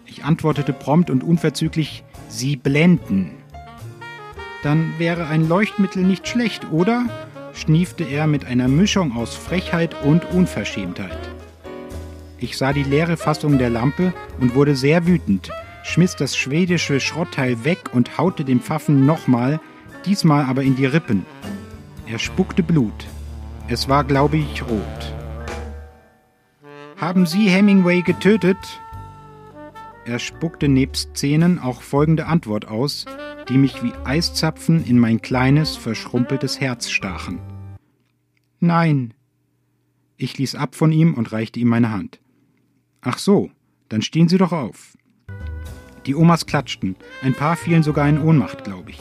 Ich antwortete prompt und unverzüglich, Sie blenden. Dann wäre ein Leuchtmittel nicht schlecht, oder? schniefte er mit einer Mischung aus Frechheit und Unverschämtheit. Ich sah die leere Fassung der Lampe und wurde sehr wütend, schmiss das schwedische Schrottteil weg und haute dem Pfaffen nochmal, diesmal aber in die Rippen. Er spuckte Blut. Es war, glaube ich, rot. Haben Sie Hemingway getötet? Er spuckte nebst Szenen auch folgende Antwort aus, die mich wie Eiszapfen in mein kleines, verschrumpeltes Herz stachen. Nein. Ich ließ ab von ihm und reichte ihm meine Hand. Ach so, dann stehen Sie doch auf. Die Omas klatschten. Ein paar fielen sogar in Ohnmacht, glaube ich.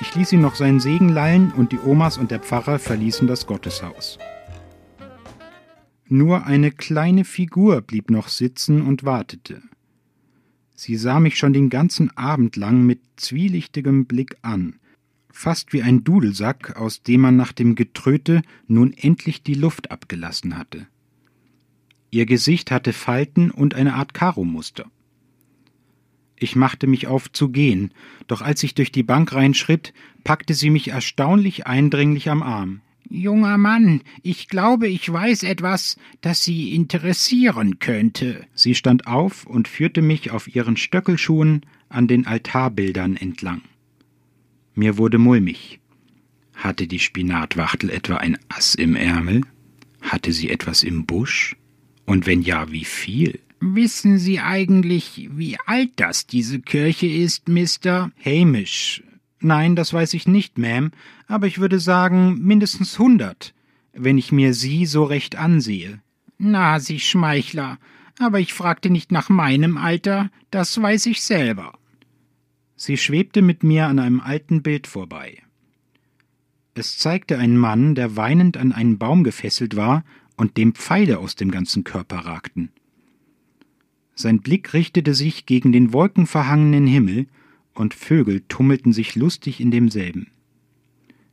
Ich ließ ihn noch seinen Segen lallen und die Omas und der Pfarrer verließen das Gotteshaus. Nur eine kleine Figur blieb noch sitzen und wartete. Sie sah mich schon den ganzen Abend lang mit zwielichtigem Blick an, fast wie ein Dudelsack, aus dem man nach dem Getröte nun endlich die Luft abgelassen hatte. Ihr Gesicht hatte Falten und eine Art Karomuster. Ich machte mich auf zu gehen, doch als ich durch die Bank reinschritt, packte sie mich erstaunlich eindringlich am Arm. Junger Mann, ich glaube, ich weiß etwas, das Sie interessieren könnte. Sie stand auf und führte mich auf ihren Stöckelschuhen an den Altarbildern entlang. Mir wurde mulmig. Hatte die Spinatwachtel etwa ein Ass im Ärmel? Hatte sie etwas im Busch? Und wenn ja, wie viel? Wissen Sie eigentlich, wie alt das diese Kirche ist, Mr. Hamish? Nein, das weiß ich nicht, Ma'am, aber ich würde sagen mindestens hundert, wenn ich mir Sie so recht ansehe. Na, Sie Schmeichler, aber ich fragte nicht nach meinem Alter, das weiß ich selber. Sie schwebte mit mir an einem alten Bild vorbei. Es zeigte einen Mann, der weinend an einen Baum gefesselt war und dem Pfeile aus dem ganzen Körper ragten. Sein Blick richtete sich gegen den wolkenverhangenen Himmel, und Vögel tummelten sich lustig in demselben.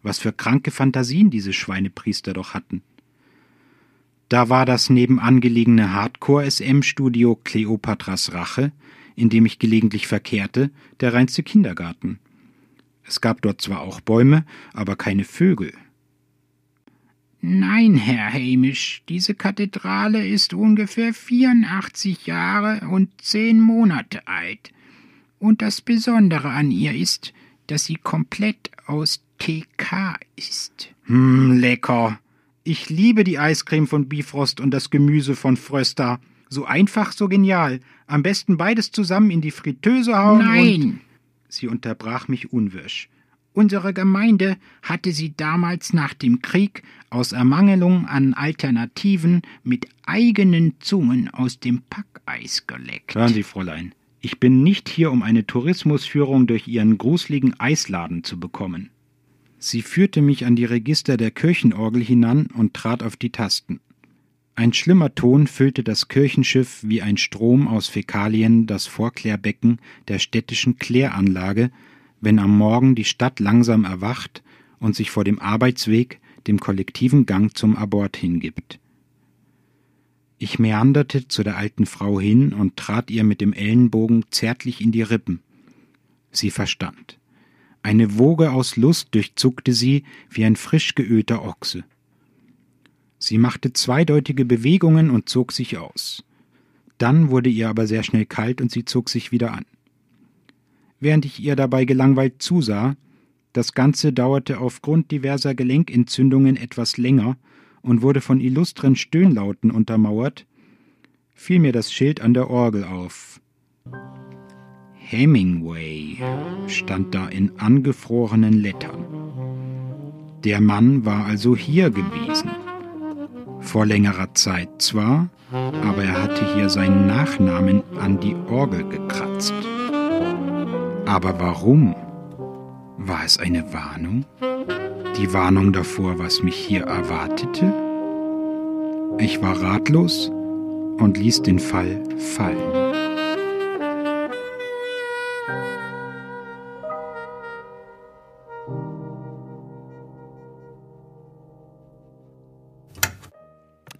Was für kranke Fantasien diese Schweinepriester doch hatten. Da war das nebenan gelegene Hardcore-SM-Studio Kleopatras Rache, in dem ich gelegentlich verkehrte, der reinste Kindergarten. Es gab dort zwar auch Bäume, aber keine Vögel. Nein, Herr Hamish, diese Kathedrale ist ungefähr 84 Jahre und zehn Monate alt. Und das Besondere an ihr ist, dass sie komplett aus TK ist. Hm, lecker. Ich liebe die Eiscreme von Bifrost und das Gemüse von Fröster. So einfach, so genial. Am besten beides zusammen in die Fritteuse hauen Nein. und... Sie unterbrach mich unwirsch. Unsere Gemeinde hatte sie damals nach dem Krieg aus Ermangelung an Alternativen mit eigenen Zungen aus dem Packeis geleckt. Hören Sie, Fräulein, ich bin nicht hier, um eine Tourismusführung durch Ihren gruseligen Eisladen zu bekommen. Sie führte mich an die Register der Kirchenorgel hinan und trat auf die Tasten. Ein schlimmer Ton füllte das Kirchenschiff wie ein Strom aus Fäkalien das Vorklärbecken der städtischen Kläranlage, wenn am Morgen die Stadt langsam erwacht und sich vor dem Arbeitsweg dem kollektiven Gang zum Abort hingibt. Ich meanderte zu der alten Frau hin und trat ihr mit dem Ellenbogen zärtlich in die Rippen. Sie verstand. Eine Woge aus Lust durchzuckte sie wie ein frisch geölter Ochse. Sie machte zweideutige Bewegungen und zog sich aus. Dann wurde ihr aber sehr schnell kalt und sie zog sich wieder an. Während ich ihr dabei gelangweilt zusah, das Ganze dauerte aufgrund diverser Gelenkentzündungen etwas länger und wurde von illustren Stöhnlauten untermauert, fiel mir das Schild an der Orgel auf. Hemingway stand da in angefrorenen Lettern. Der Mann war also hier gewesen. Vor längerer Zeit zwar, aber er hatte hier seinen Nachnamen an die Orgel gekratzt. Aber warum? War es eine Warnung? Die Warnung davor, was mich hier erwartete? Ich war ratlos und ließ den Fall fallen.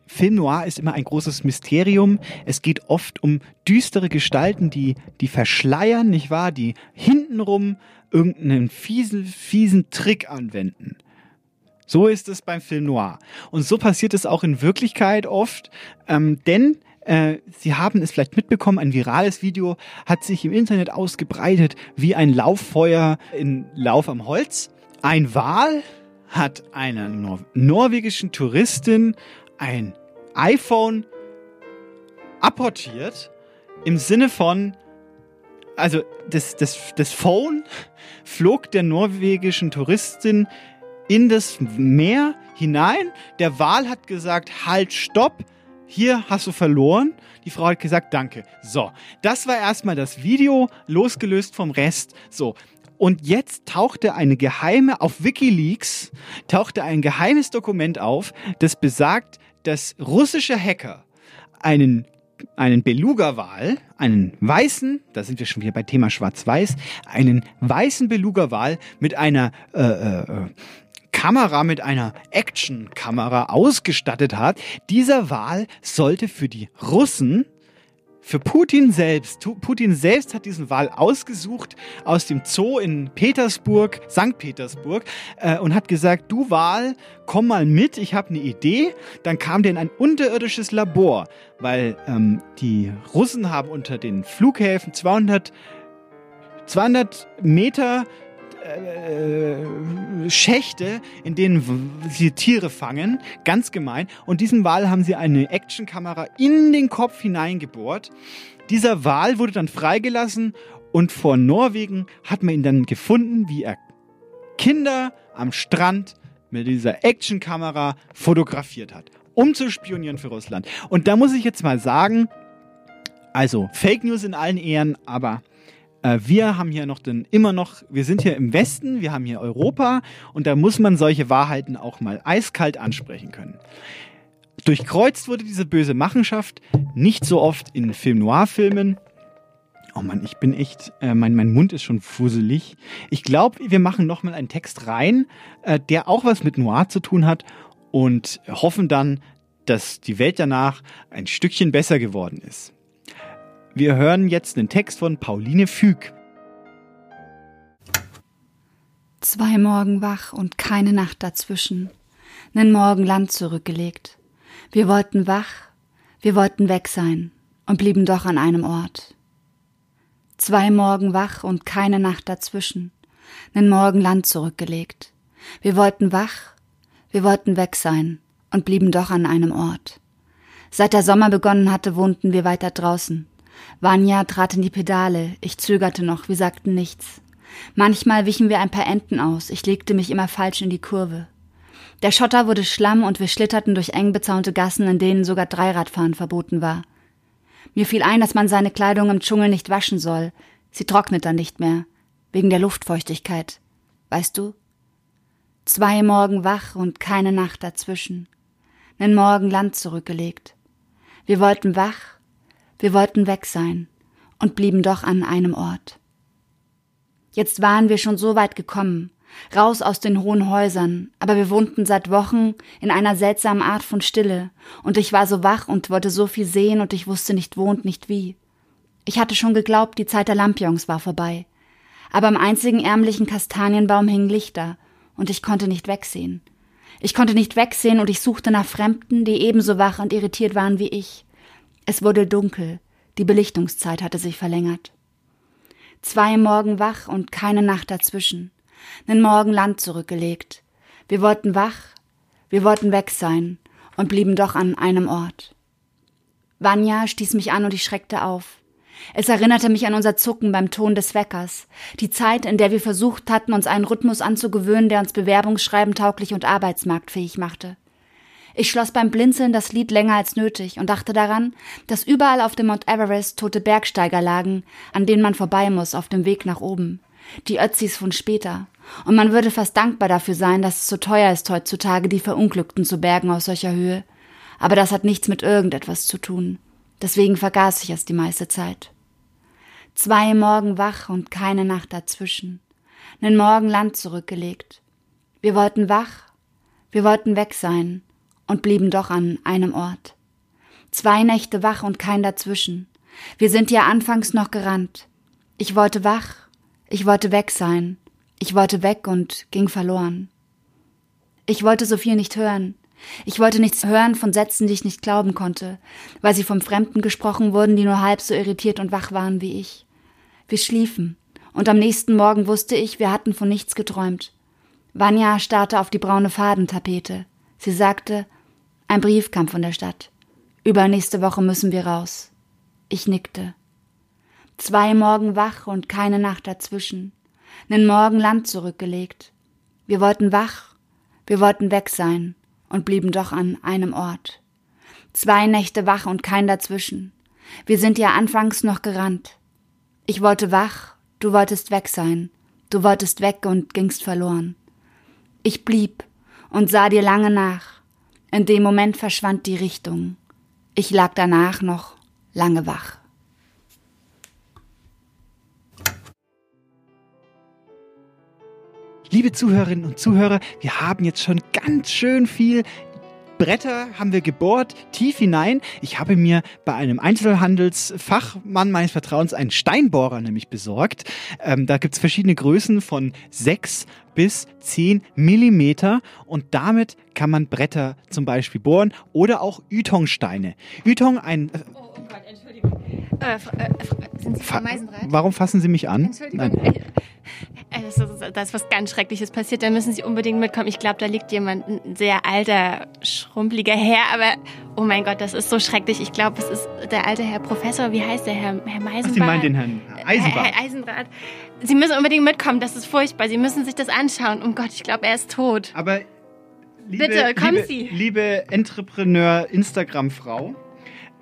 Film Noir ist immer ein großes Mysterium. Es geht oft um düstere Gestalten, die, die verschleiern, nicht wahr? Die hintenrum irgendeinen fiesen, fiesen Trick anwenden. So ist es beim Film Noir. Und so passiert es auch in Wirklichkeit oft, ähm, denn äh, Sie haben es vielleicht mitbekommen, ein virales Video hat sich im Internet ausgebreitet wie ein Lauffeuer in Lauf am Holz. Ein Wal hat einer Nor norwegischen Touristin ein iPhone apportiert im Sinne von, also das, das, das Phone flog der norwegischen Touristin in das Meer hinein. Der Wal hat gesagt, halt, stopp, hier hast du verloren. Die Frau hat gesagt, danke. So, das war erstmal das Video, losgelöst vom Rest. So, und jetzt tauchte eine geheime, auf Wikileaks, tauchte ein geheimes Dokument auf, das besagt, dass russische Hacker einen einen Beluga-Wal, einen weißen, da sind wir schon wieder bei Thema Schwarz-Weiß, einen weißen Beluga-Wal mit einer äh, äh, Kamera, mit einer Action-Kamera ausgestattet hat. Dieser Wal sollte für die Russen für Putin selbst. Putin selbst hat diesen Wal ausgesucht aus dem Zoo in Petersburg, St. Petersburg, äh, und hat gesagt, du Wal, komm mal mit, ich habe eine Idee. Dann kam der in ein unterirdisches Labor, weil ähm, die Russen haben unter den Flughäfen 200 200 Meter äh, Schächte, in denen sie Tiere fangen. Ganz gemein. Und diesem Wal haben sie eine Actionkamera in den Kopf hineingebohrt. Dieser Wal wurde dann freigelassen und vor Norwegen hat man ihn dann gefunden, wie er Kinder am Strand mit dieser Actionkamera fotografiert hat, um zu spionieren für Russland. Und da muss ich jetzt mal sagen, also Fake News in allen Ehren, aber äh, wir haben hier noch den, immer noch, wir sind hier im Westen, wir haben hier Europa und da muss man solche Wahrheiten auch mal eiskalt ansprechen können. Durchkreuzt wurde diese böse Machenschaft nicht so oft in Film-Noir-Filmen. Oh Mann, ich bin echt, äh, mein, mein Mund ist schon fuselig. Ich glaube, wir machen nochmal einen Text rein, äh, der auch was mit Noir zu tun hat und hoffen dann, dass die Welt danach ein Stückchen besser geworden ist. Wir hören jetzt den Text von Pauline Füg. Zwei Morgen wach und keine Nacht dazwischen. Nen Morgen Land zurückgelegt. Wir wollten wach, wir wollten weg sein und blieben doch an einem Ort. Zwei Morgen wach und keine Nacht dazwischen. Nen Morgen Land zurückgelegt. Wir wollten wach, wir wollten weg sein und blieben doch an einem Ort. Seit der Sommer begonnen hatte, wohnten wir weiter draußen. Vanya trat in die Pedale, ich zögerte noch, wir sagten nichts. Manchmal wichen wir ein paar Enten aus, ich legte mich immer falsch in die Kurve. Der Schotter wurde Schlamm und wir schlitterten durch eng bezaunte Gassen, in denen sogar Dreiradfahren verboten war. Mir fiel ein, dass man seine Kleidung im Dschungel nicht waschen soll. Sie trocknet dann nicht mehr. Wegen der Luftfeuchtigkeit. Weißt du? Zwei Morgen wach und keine Nacht dazwischen. Nen Morgen Land zurückgelegt. Wir wollten wach, wir wollten weg sein und blieben doch an einem Ort. Jetzt waren wir schon so weit gekommen, raus aus den hohen Häusern, aber wir wohnten seit Wochen in einer seltsamen Art von Stille, und ich war so wach und wollte so viel sehen, und ich wusste nicht wo und nicht wie. Ich hatte schon geglaubt, die Zeit der Lampions war vorbei. Aber am einzigen ärmlichen Kastanienbaum hingen Lichter, und ich konnte nicht wegsehen. Ich konnte nicht wegsehen, und ich suchte nach Fremden, die ebenso wach und irritiert waren wie ich. Es wurde dunkel, die Belichtungszeit hatte sich verlängert. Zwei Morgen wach und keine Nacht dazwischen. Nen Morgen Land zurückgelegt. Wir wollten wach, wir wollten weg sein und blieben doch an einem Ort. Vanya stieß mich an und ich schreckte auf. Es erinnerte mich an unser Zucken beim Ton des Weckers, die Zeit, in der wir versucht hatten, uns einen Rhythmus anzugewöhnen, der uns Bewerbungsschreiben tauglich und arbeitsmarktfähig machte. Ich schloss beim Blinzeln das Lied länger als nötig und dachte daran, dass überall auf dem Mount Everest tote Bergsteiger lagen, an denen man vorbei muss auf dem Weg nach oben. Die Ötzis von später. Und man würde fast dankbar dafür sein, dass es so teuer ist heutzutage, die Verunglückten zu bergen aus solcher Höhe. Aber das hat nichts mit irgendetwas zu tun. Deswegen vergaß ich es die meiste Zeit. Zwei Morgen wach und keine Nacht dazwischen. Nen Morgen Land zurückgelegt. Wir wollten wach, wir wollten weg sein, und blieben doch an einem Ort. Zwei Nächte wach und kein dazwischen. Wir sind ja anfangs noch gerannt. Ich wollte wach, ich wollte weg sein, ich wollte weg und ging verloren. Ich wollte so viel nicht hören. Ich wollte nichts hören von Sätzen, die ich nicht glauben konnte, weil sie vom Fremden gesprochen wurden, die nur halb so irritiert und wach waren wie ich. Wir schliefen, und am nächsten Morgen wusste ich, wir hatten von nichts geträumt. Vanya starrte auf die braune Fadentapete. Sie sagte, ein Brief kam von der Stadt. Übernächste Woche müssen wir raus. Ich nickte. Zwei Morgen wach und keine Nacht dazwischen. Nen Morgen Land zurückgelegt. Wir wollten wach, wir wollten weg sein und blieben doch an einem Ort. Zwei Nächte wach und kein dazwischen. Wir sind ja anfangs noch gerannt. Ich wollte wach, du wolltest weg sein. Du wolltest weg und gingst verloren. Ich blieb und sah dir lange nach. In dem Moment verschwand die Richtung. Ich lag danach noch lange wach. Liebe Zuhörerinnen und Zuhörer, wir haben jetzt schon ganz schön viel Bretter haben wir gebohrt, tief hinein. Ich habe mir bei einem Einzelhandelsfachmann meines Vertrauens einen Steinbohrer nämlich besorgt. Ähm, da gibt's verschiedene Größen von 6 bis 10 Millimeter und damit kann man Bretter zum Beispiel bohren oder auch Ytongsteine. Ytong, ein... Äh, oh, oh Gott, Entschuldigung. Äh, äh, sind Sie Fa Meisendrath? Warum fassen Sie mich an? Entschuldigung. Äh, das ist, da ist was ganz Schreckliches passiert. Da müssen Sie unbedingt mitkommen. Ich glaube, da liegt jemand, ein sehr alter, schrumpeliger Herr. Aber, oh mein Gott, das ist so schrecklich. Ich glaube, es ist der alte Herr Professor. Wie heißt der Herr, Herr Meisendrath? Ach, Sie meinen den Herrn Eisenbart. Herr, Herr Eisendrath. Sie müssen unbedingt mitkommen. Das ist furchtbar. Sie müssen sich das anschauen. Oh Gott, ich glaube, er ist tot. Aber Liebe, Bitte, kommen liebe, Sie. Liebe Entrepreneur-Instagram-Frau,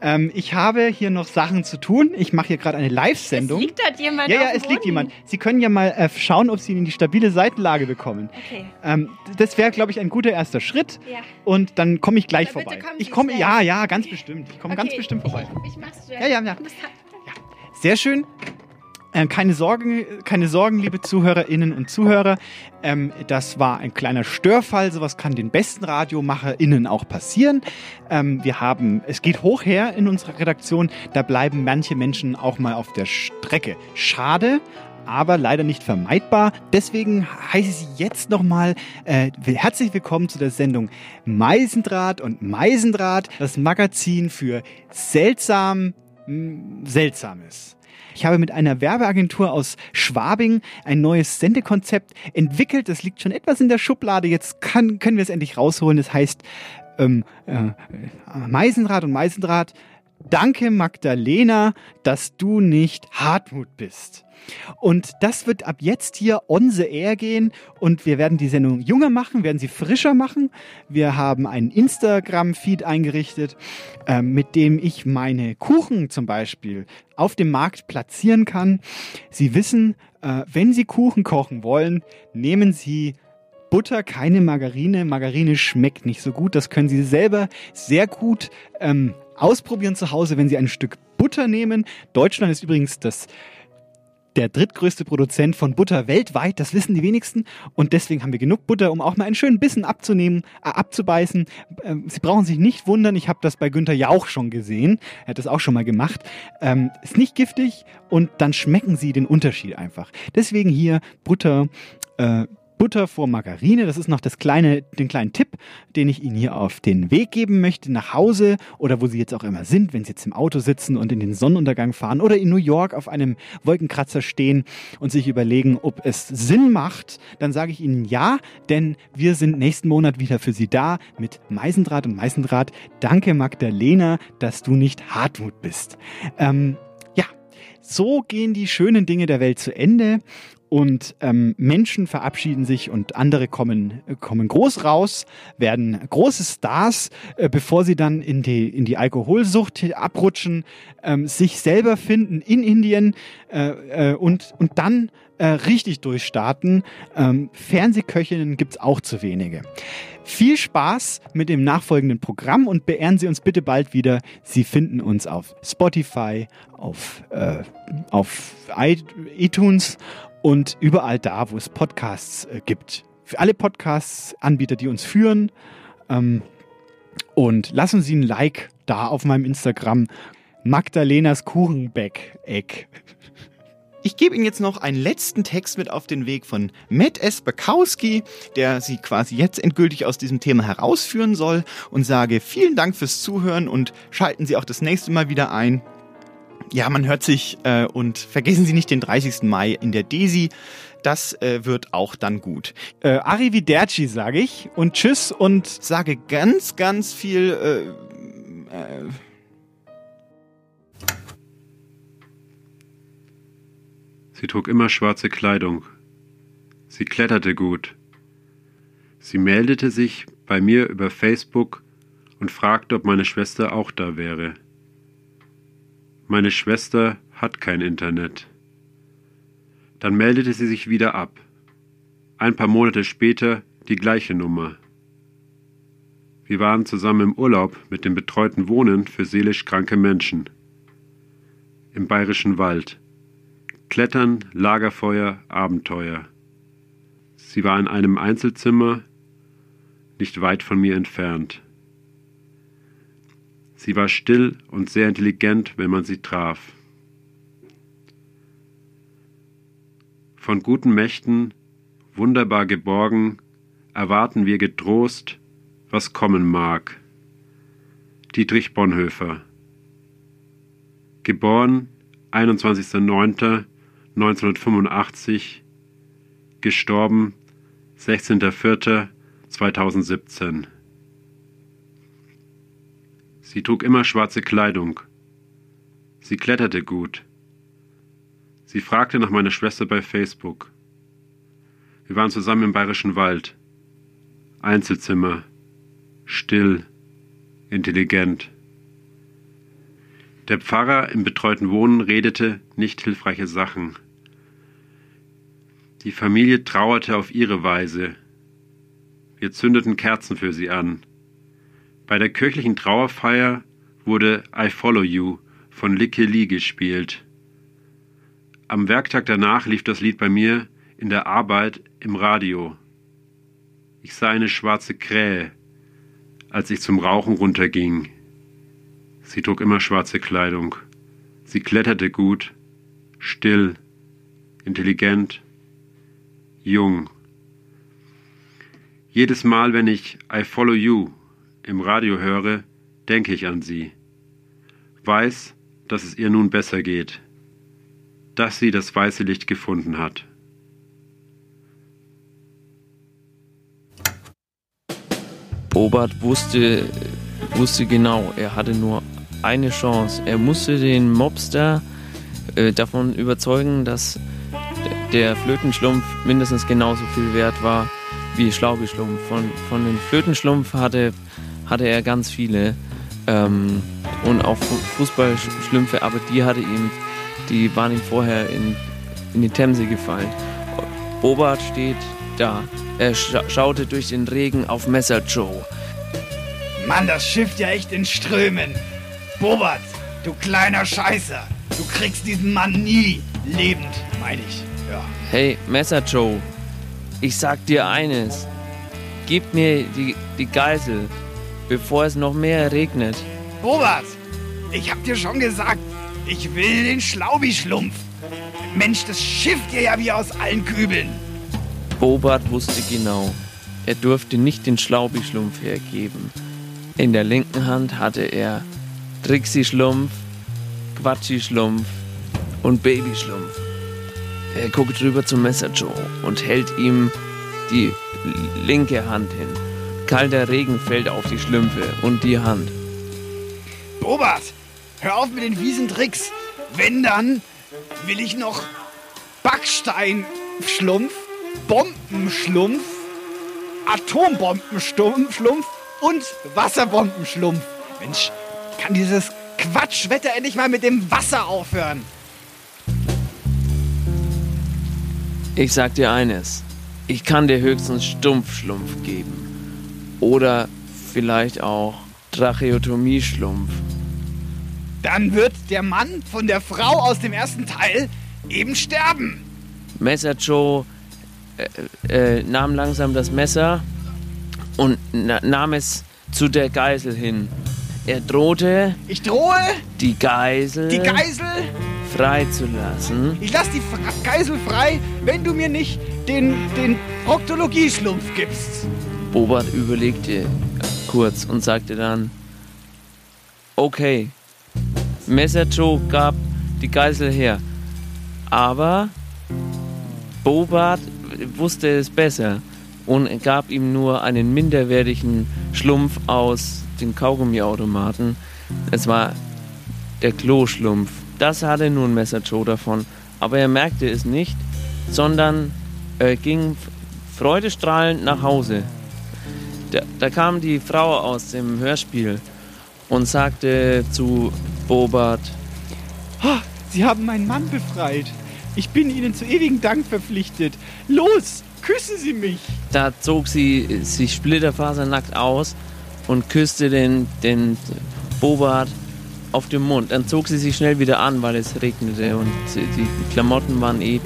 ähm, ich habe hier noch Sachen zu tun. Ich mache hier gerade eine Live-Sendung. Liegt dort jemand Ja, ja, es liegt Boden? jemand. Sie können ja mal äh, schauen, ob Sie ihn in die stabile Seitenlage bekommen. Okay. Ähm, das wäre, glaube ich, ein guter erster Schritt. Ja. Und dann komme ich gleich Aber vorbei. Ich komme, ja, ja, ganz bestimmt. Ich komme ganz Okay, bestimmt vorbei. Ich, ich mach's. Ja, ja, ja. Bist- Sehr schön. Äh, keine Sorgen, keine Sorgen, liebe Zuhörerinnen und Zuhörer. Ähm, das war ein kleiner Störfall. Sowas kann den besten RadiomacherInnen auch passieren. Ähm, wir haben, es geht hoch her in unserer Redaktion. Da bleiben manche Menschen auch mal auf der Strecke. Schade. Aber leider nicht vermeidbar. Deswegen heiße ich Sie jetzt nochmal äh, herzlich willkommen zu der Sendung Meisendraht und Meisendraht, das Magazin für seltsam mh, Seltsames. Ich habe mit einer Werbeagentur aus Schwabing ein neues Sendekonzept entwickelt. Das liegt schon etwas in der Schublade. Jetzt kann, können wir es endlich rausholen. Es heißt ähm, äh, Meisendraht und Meisendraht. Danke Magdalena, dass du nicht Hartmut bist. Und das wird ab jetzt hier on the air gehen und wir werden die Sendung jünger machen, werden sie frischer machen. Wir haben einen Instagram-Feed eingerichtet, äh, mit dem ich meine Kuchen zum Beispiel auf dem Markt platzieren kann. Sie wissen, äh, wenn Sie Kuchen kochen wollen, nehmen Sie Butter, keine Margarine. Margarine schmeckt nicht so gut. Das können Sie selber sehr gut ähm, ausprobieren zu Hause, wenn Sie ein Stück Butter nehmen. Deutschland ist übrigens das der drittgrößte Produzent von Butter weltweit, das wissen die wenigsten. Und deswegen haben wir genug Butter, um auch mal einen schönen Bissen abzunehmen, äh, abzubeißen. Ähm, Sie brauchen sich nicht wundern, ich habe das bei Günther Jauch schon gesehen. Er hat das auch schon mal gemacht. Ähm, ist nicht giftig und dann schmecken Sie den Unterschied einfach. Deswegen hier Butter. Äh, Butter vor Margarine, das ist noch das kleine, den kleinen Tipp, den ich Ihnen hier auf den Weg geben möchte, nach Hause oder wo Sie jetzt auch immer sind, wenn Sie jetzt im Auto sitzen und in den Sonnenuntergang fahren oder in New York auf einem Wolkenkratzer stehen und sich überlegen, ob es Sinn macht, dann sage ich Ihnen ja, denn wir sind nächsten Monat wieder für Sie da mit Meisendraht und Meisendraht. Danke Magdalena, dass du nicht Hartmut bist. Ähm, ja, so gehen die schönen Dinge der Welt zu Ende und ähm, Menschen verabschieden sich und andere kommen, äh, kommen groß raus, werden große Stars, äh, bevor sie dann in die, in die Alkoholsucht abrutschen, ähm, sich selber finden in Indien äh, äh, und, und dann äh, richtig durchstarten. Ähm, Fernsehköchinnen gibt's auch zu wenige. Viel Spaß mit dem nachfolgenden Programm und beehren Sie uns bitte bald wieder. Sie finden uns auf Spotify, auf, äh, auf iTunes und überall da, wo es Podcasts äh, gibt. Für alle Podcasts-Anbieter, die uns führen. Ähm, und lassen Sie ein Like da auf meinem Instagram. Magdalenas Kuchenbeck-Eck. Ich gebe Ihnen jetzt noch einen letzten Text mit auf den Weg von Matt S. Bakowski, der Sie quasi jetzt endgültig aus diesem Thema herausführen soll und sage vielen Dank fürs Zuhören und schalten Sie auch das nächste Mal wieder ein. Ja, man hört sich äh, und vergessen Sie nicht den 30. Mai in der Desi. Das äh, wird auch dann gut. Äh, Arrivederci sage ich und Tschüss und sage ganz, ganz viel. Äh, äh, Sie trug immer schwarze Kleidung. Sie kletterte gut. Sie meldete sich bei mir über Facebook und fragte, ob meine Schwester auch da wäre. Meine Schwester hat kein Internet. Dann meldete sie sich wieder ab. Ein paar Monate später die gleiche Nummer. Wir waren zusammen im Urlaub mit dem betreuten Wohnen für seelisch kranke Menschen. Im bayerischen Wald. Klettern, Lagerfeuer, Abenteuer. Sie war in einem Einzelzimmer, nicht weit von mir entfernt. Sie war still und sehr intelligent, wenn man sie traf. Von guten Mächten, wunderbar geborgen, erwarten wir getrost, was kommen mag. Dietrich Geboren 21.09.1985, gestorben 16.04.2017. Sie trug immer schwarze Kleidung. Sie kletterte gut. Sie fragte nach meiner Schwester bei Facebook. Wir waren zusammen im Bayerischen Wald. Einzelzimmer. Still. Intelligent. Der Pfarrer im betreuten Wohnen redete nicht hilfreiche Sachen. Die Familie trauerte auf ihre Weise. Wir zündeten Kerzen für sie an. Bei der kirchlichen Trauerfeier wurde I Follow You von Likke Lee gespielt. Am Werktag danach lief das Lied bei mir in der Arbeit im Radio. Ich sah eine schwarze Krähe, als ich zum Rauchen runterging. Sie trug immer schwarze Kleidung. Sie kletterte gut, still, intelligent, jung. Jedes Mal, wenn ich I Follow You im Radio höre, denke ich an sie. Weiß, dass es ihr nun besser geht, dass sie das weiße Licht gefunden hat. Bobart wusste, wusste genau, er hatte nur eine Chance. Er musste den Mobster äh, davon überzeugen, dass der Flötenschlumpf mindestens genauso viel wert war wie Schlaubeschlumpf. Von, von den Flötenschlumpf hatte hatte er ganz viele. Ähm, und auch Fußballschlümpfe, aber die hatte ihm, die waren ihm vorher in, in die Themse gefallen. Bobart steht da. Er scha schaute durch den Regen auf Messer Joe. Mann, das schifft ja echt in Strömen. Bobart, du kleiner Scheißer. Du kriegst diesen Mann nie lebend, meine ich. Ja. Hey, Messer Joe, ich sag dir eines. Gib mir die, die Geisel bevor es noch mehr regnet. Robert, ich hab dir schon gesagt, ich will den Schlaubi-Schlumpf. Mensch, das schifft dir ja wie aus allen Kübeln. Bobart wusste genau, er durfte nicht den Schlaubi-Schlumpf hergeben. In der linken Hand hatte er Trixie-Schlumpf, Quatschi-Schlumpf und Baby-Schlumpf. Er guckt rüber zum Messer Joe und hält ihm die linke Hand hin. Kalter Regen fällt auf die Schlümpfe und die Hand. Robert, hör auf mit den fiesen Tricks. Wenn dann, will ich noch Backsteinschlumpf, Bombenschlumpf, Atombombenschlumpf und Wasserbombenschlumpf. Mensch, kann dieses Quatschwetter endlich mal mit dem Wasser aufhören? Ich sag dir eines. Ich kann dir höchstens Stumpfschlumpf geben. Oder vielleicht auch Tracheotomie-Schlumpf. Dann wird der Mann von der Frau aus dem ersten Teil eben sterben. Messer Joe äh, äh, nahm langsam das Messer und na nahm es zu der Geisel hin. Er drohte. Ich drohe. Die Geisel. Die Geisel. Freizulassen. Ich lass die Geisel frei, wenn du mir nicht den, den Proktologie-Schlumpf gibst. Bobart überlegte kurz und sagte dann, okay, Messer Joe gab die Geisel her, aber Bobart wusste es besser und gab ihm nur einen minderwertigen Schlumpf aus dem Kaugummiautomaten. Es war der Kloschlumpf. Das hatte nun Messer Joe davon, aber er merkte es nicht, sondern äh, ging freudestrahlend nach Hause. Da, da kam die Frau aus dem Hörspiel und sagte zu Bobart, "Ha, Sie haben meinen Mann befreit. Ich bin Ihnen zu ewigem Dank verpflichtet. Los, küssen Sie mich. da zog sie sich splitterfasernackt aus und küsste den, den Bobart auf den Mund. Dann zog sie sich schnell wieder an, weil es regnete und die die Klamotten waren eh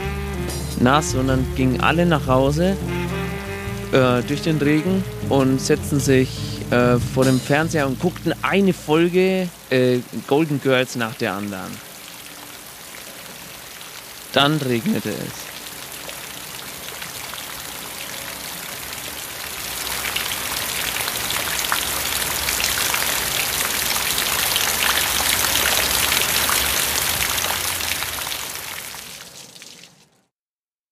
nass und dann gingen alle nach Hause äh, durch den Regen und setzten sich äh, vor dem Fernseher und guckten eine Folge äh, Golden Girls nach der anderen. Dann regnete es.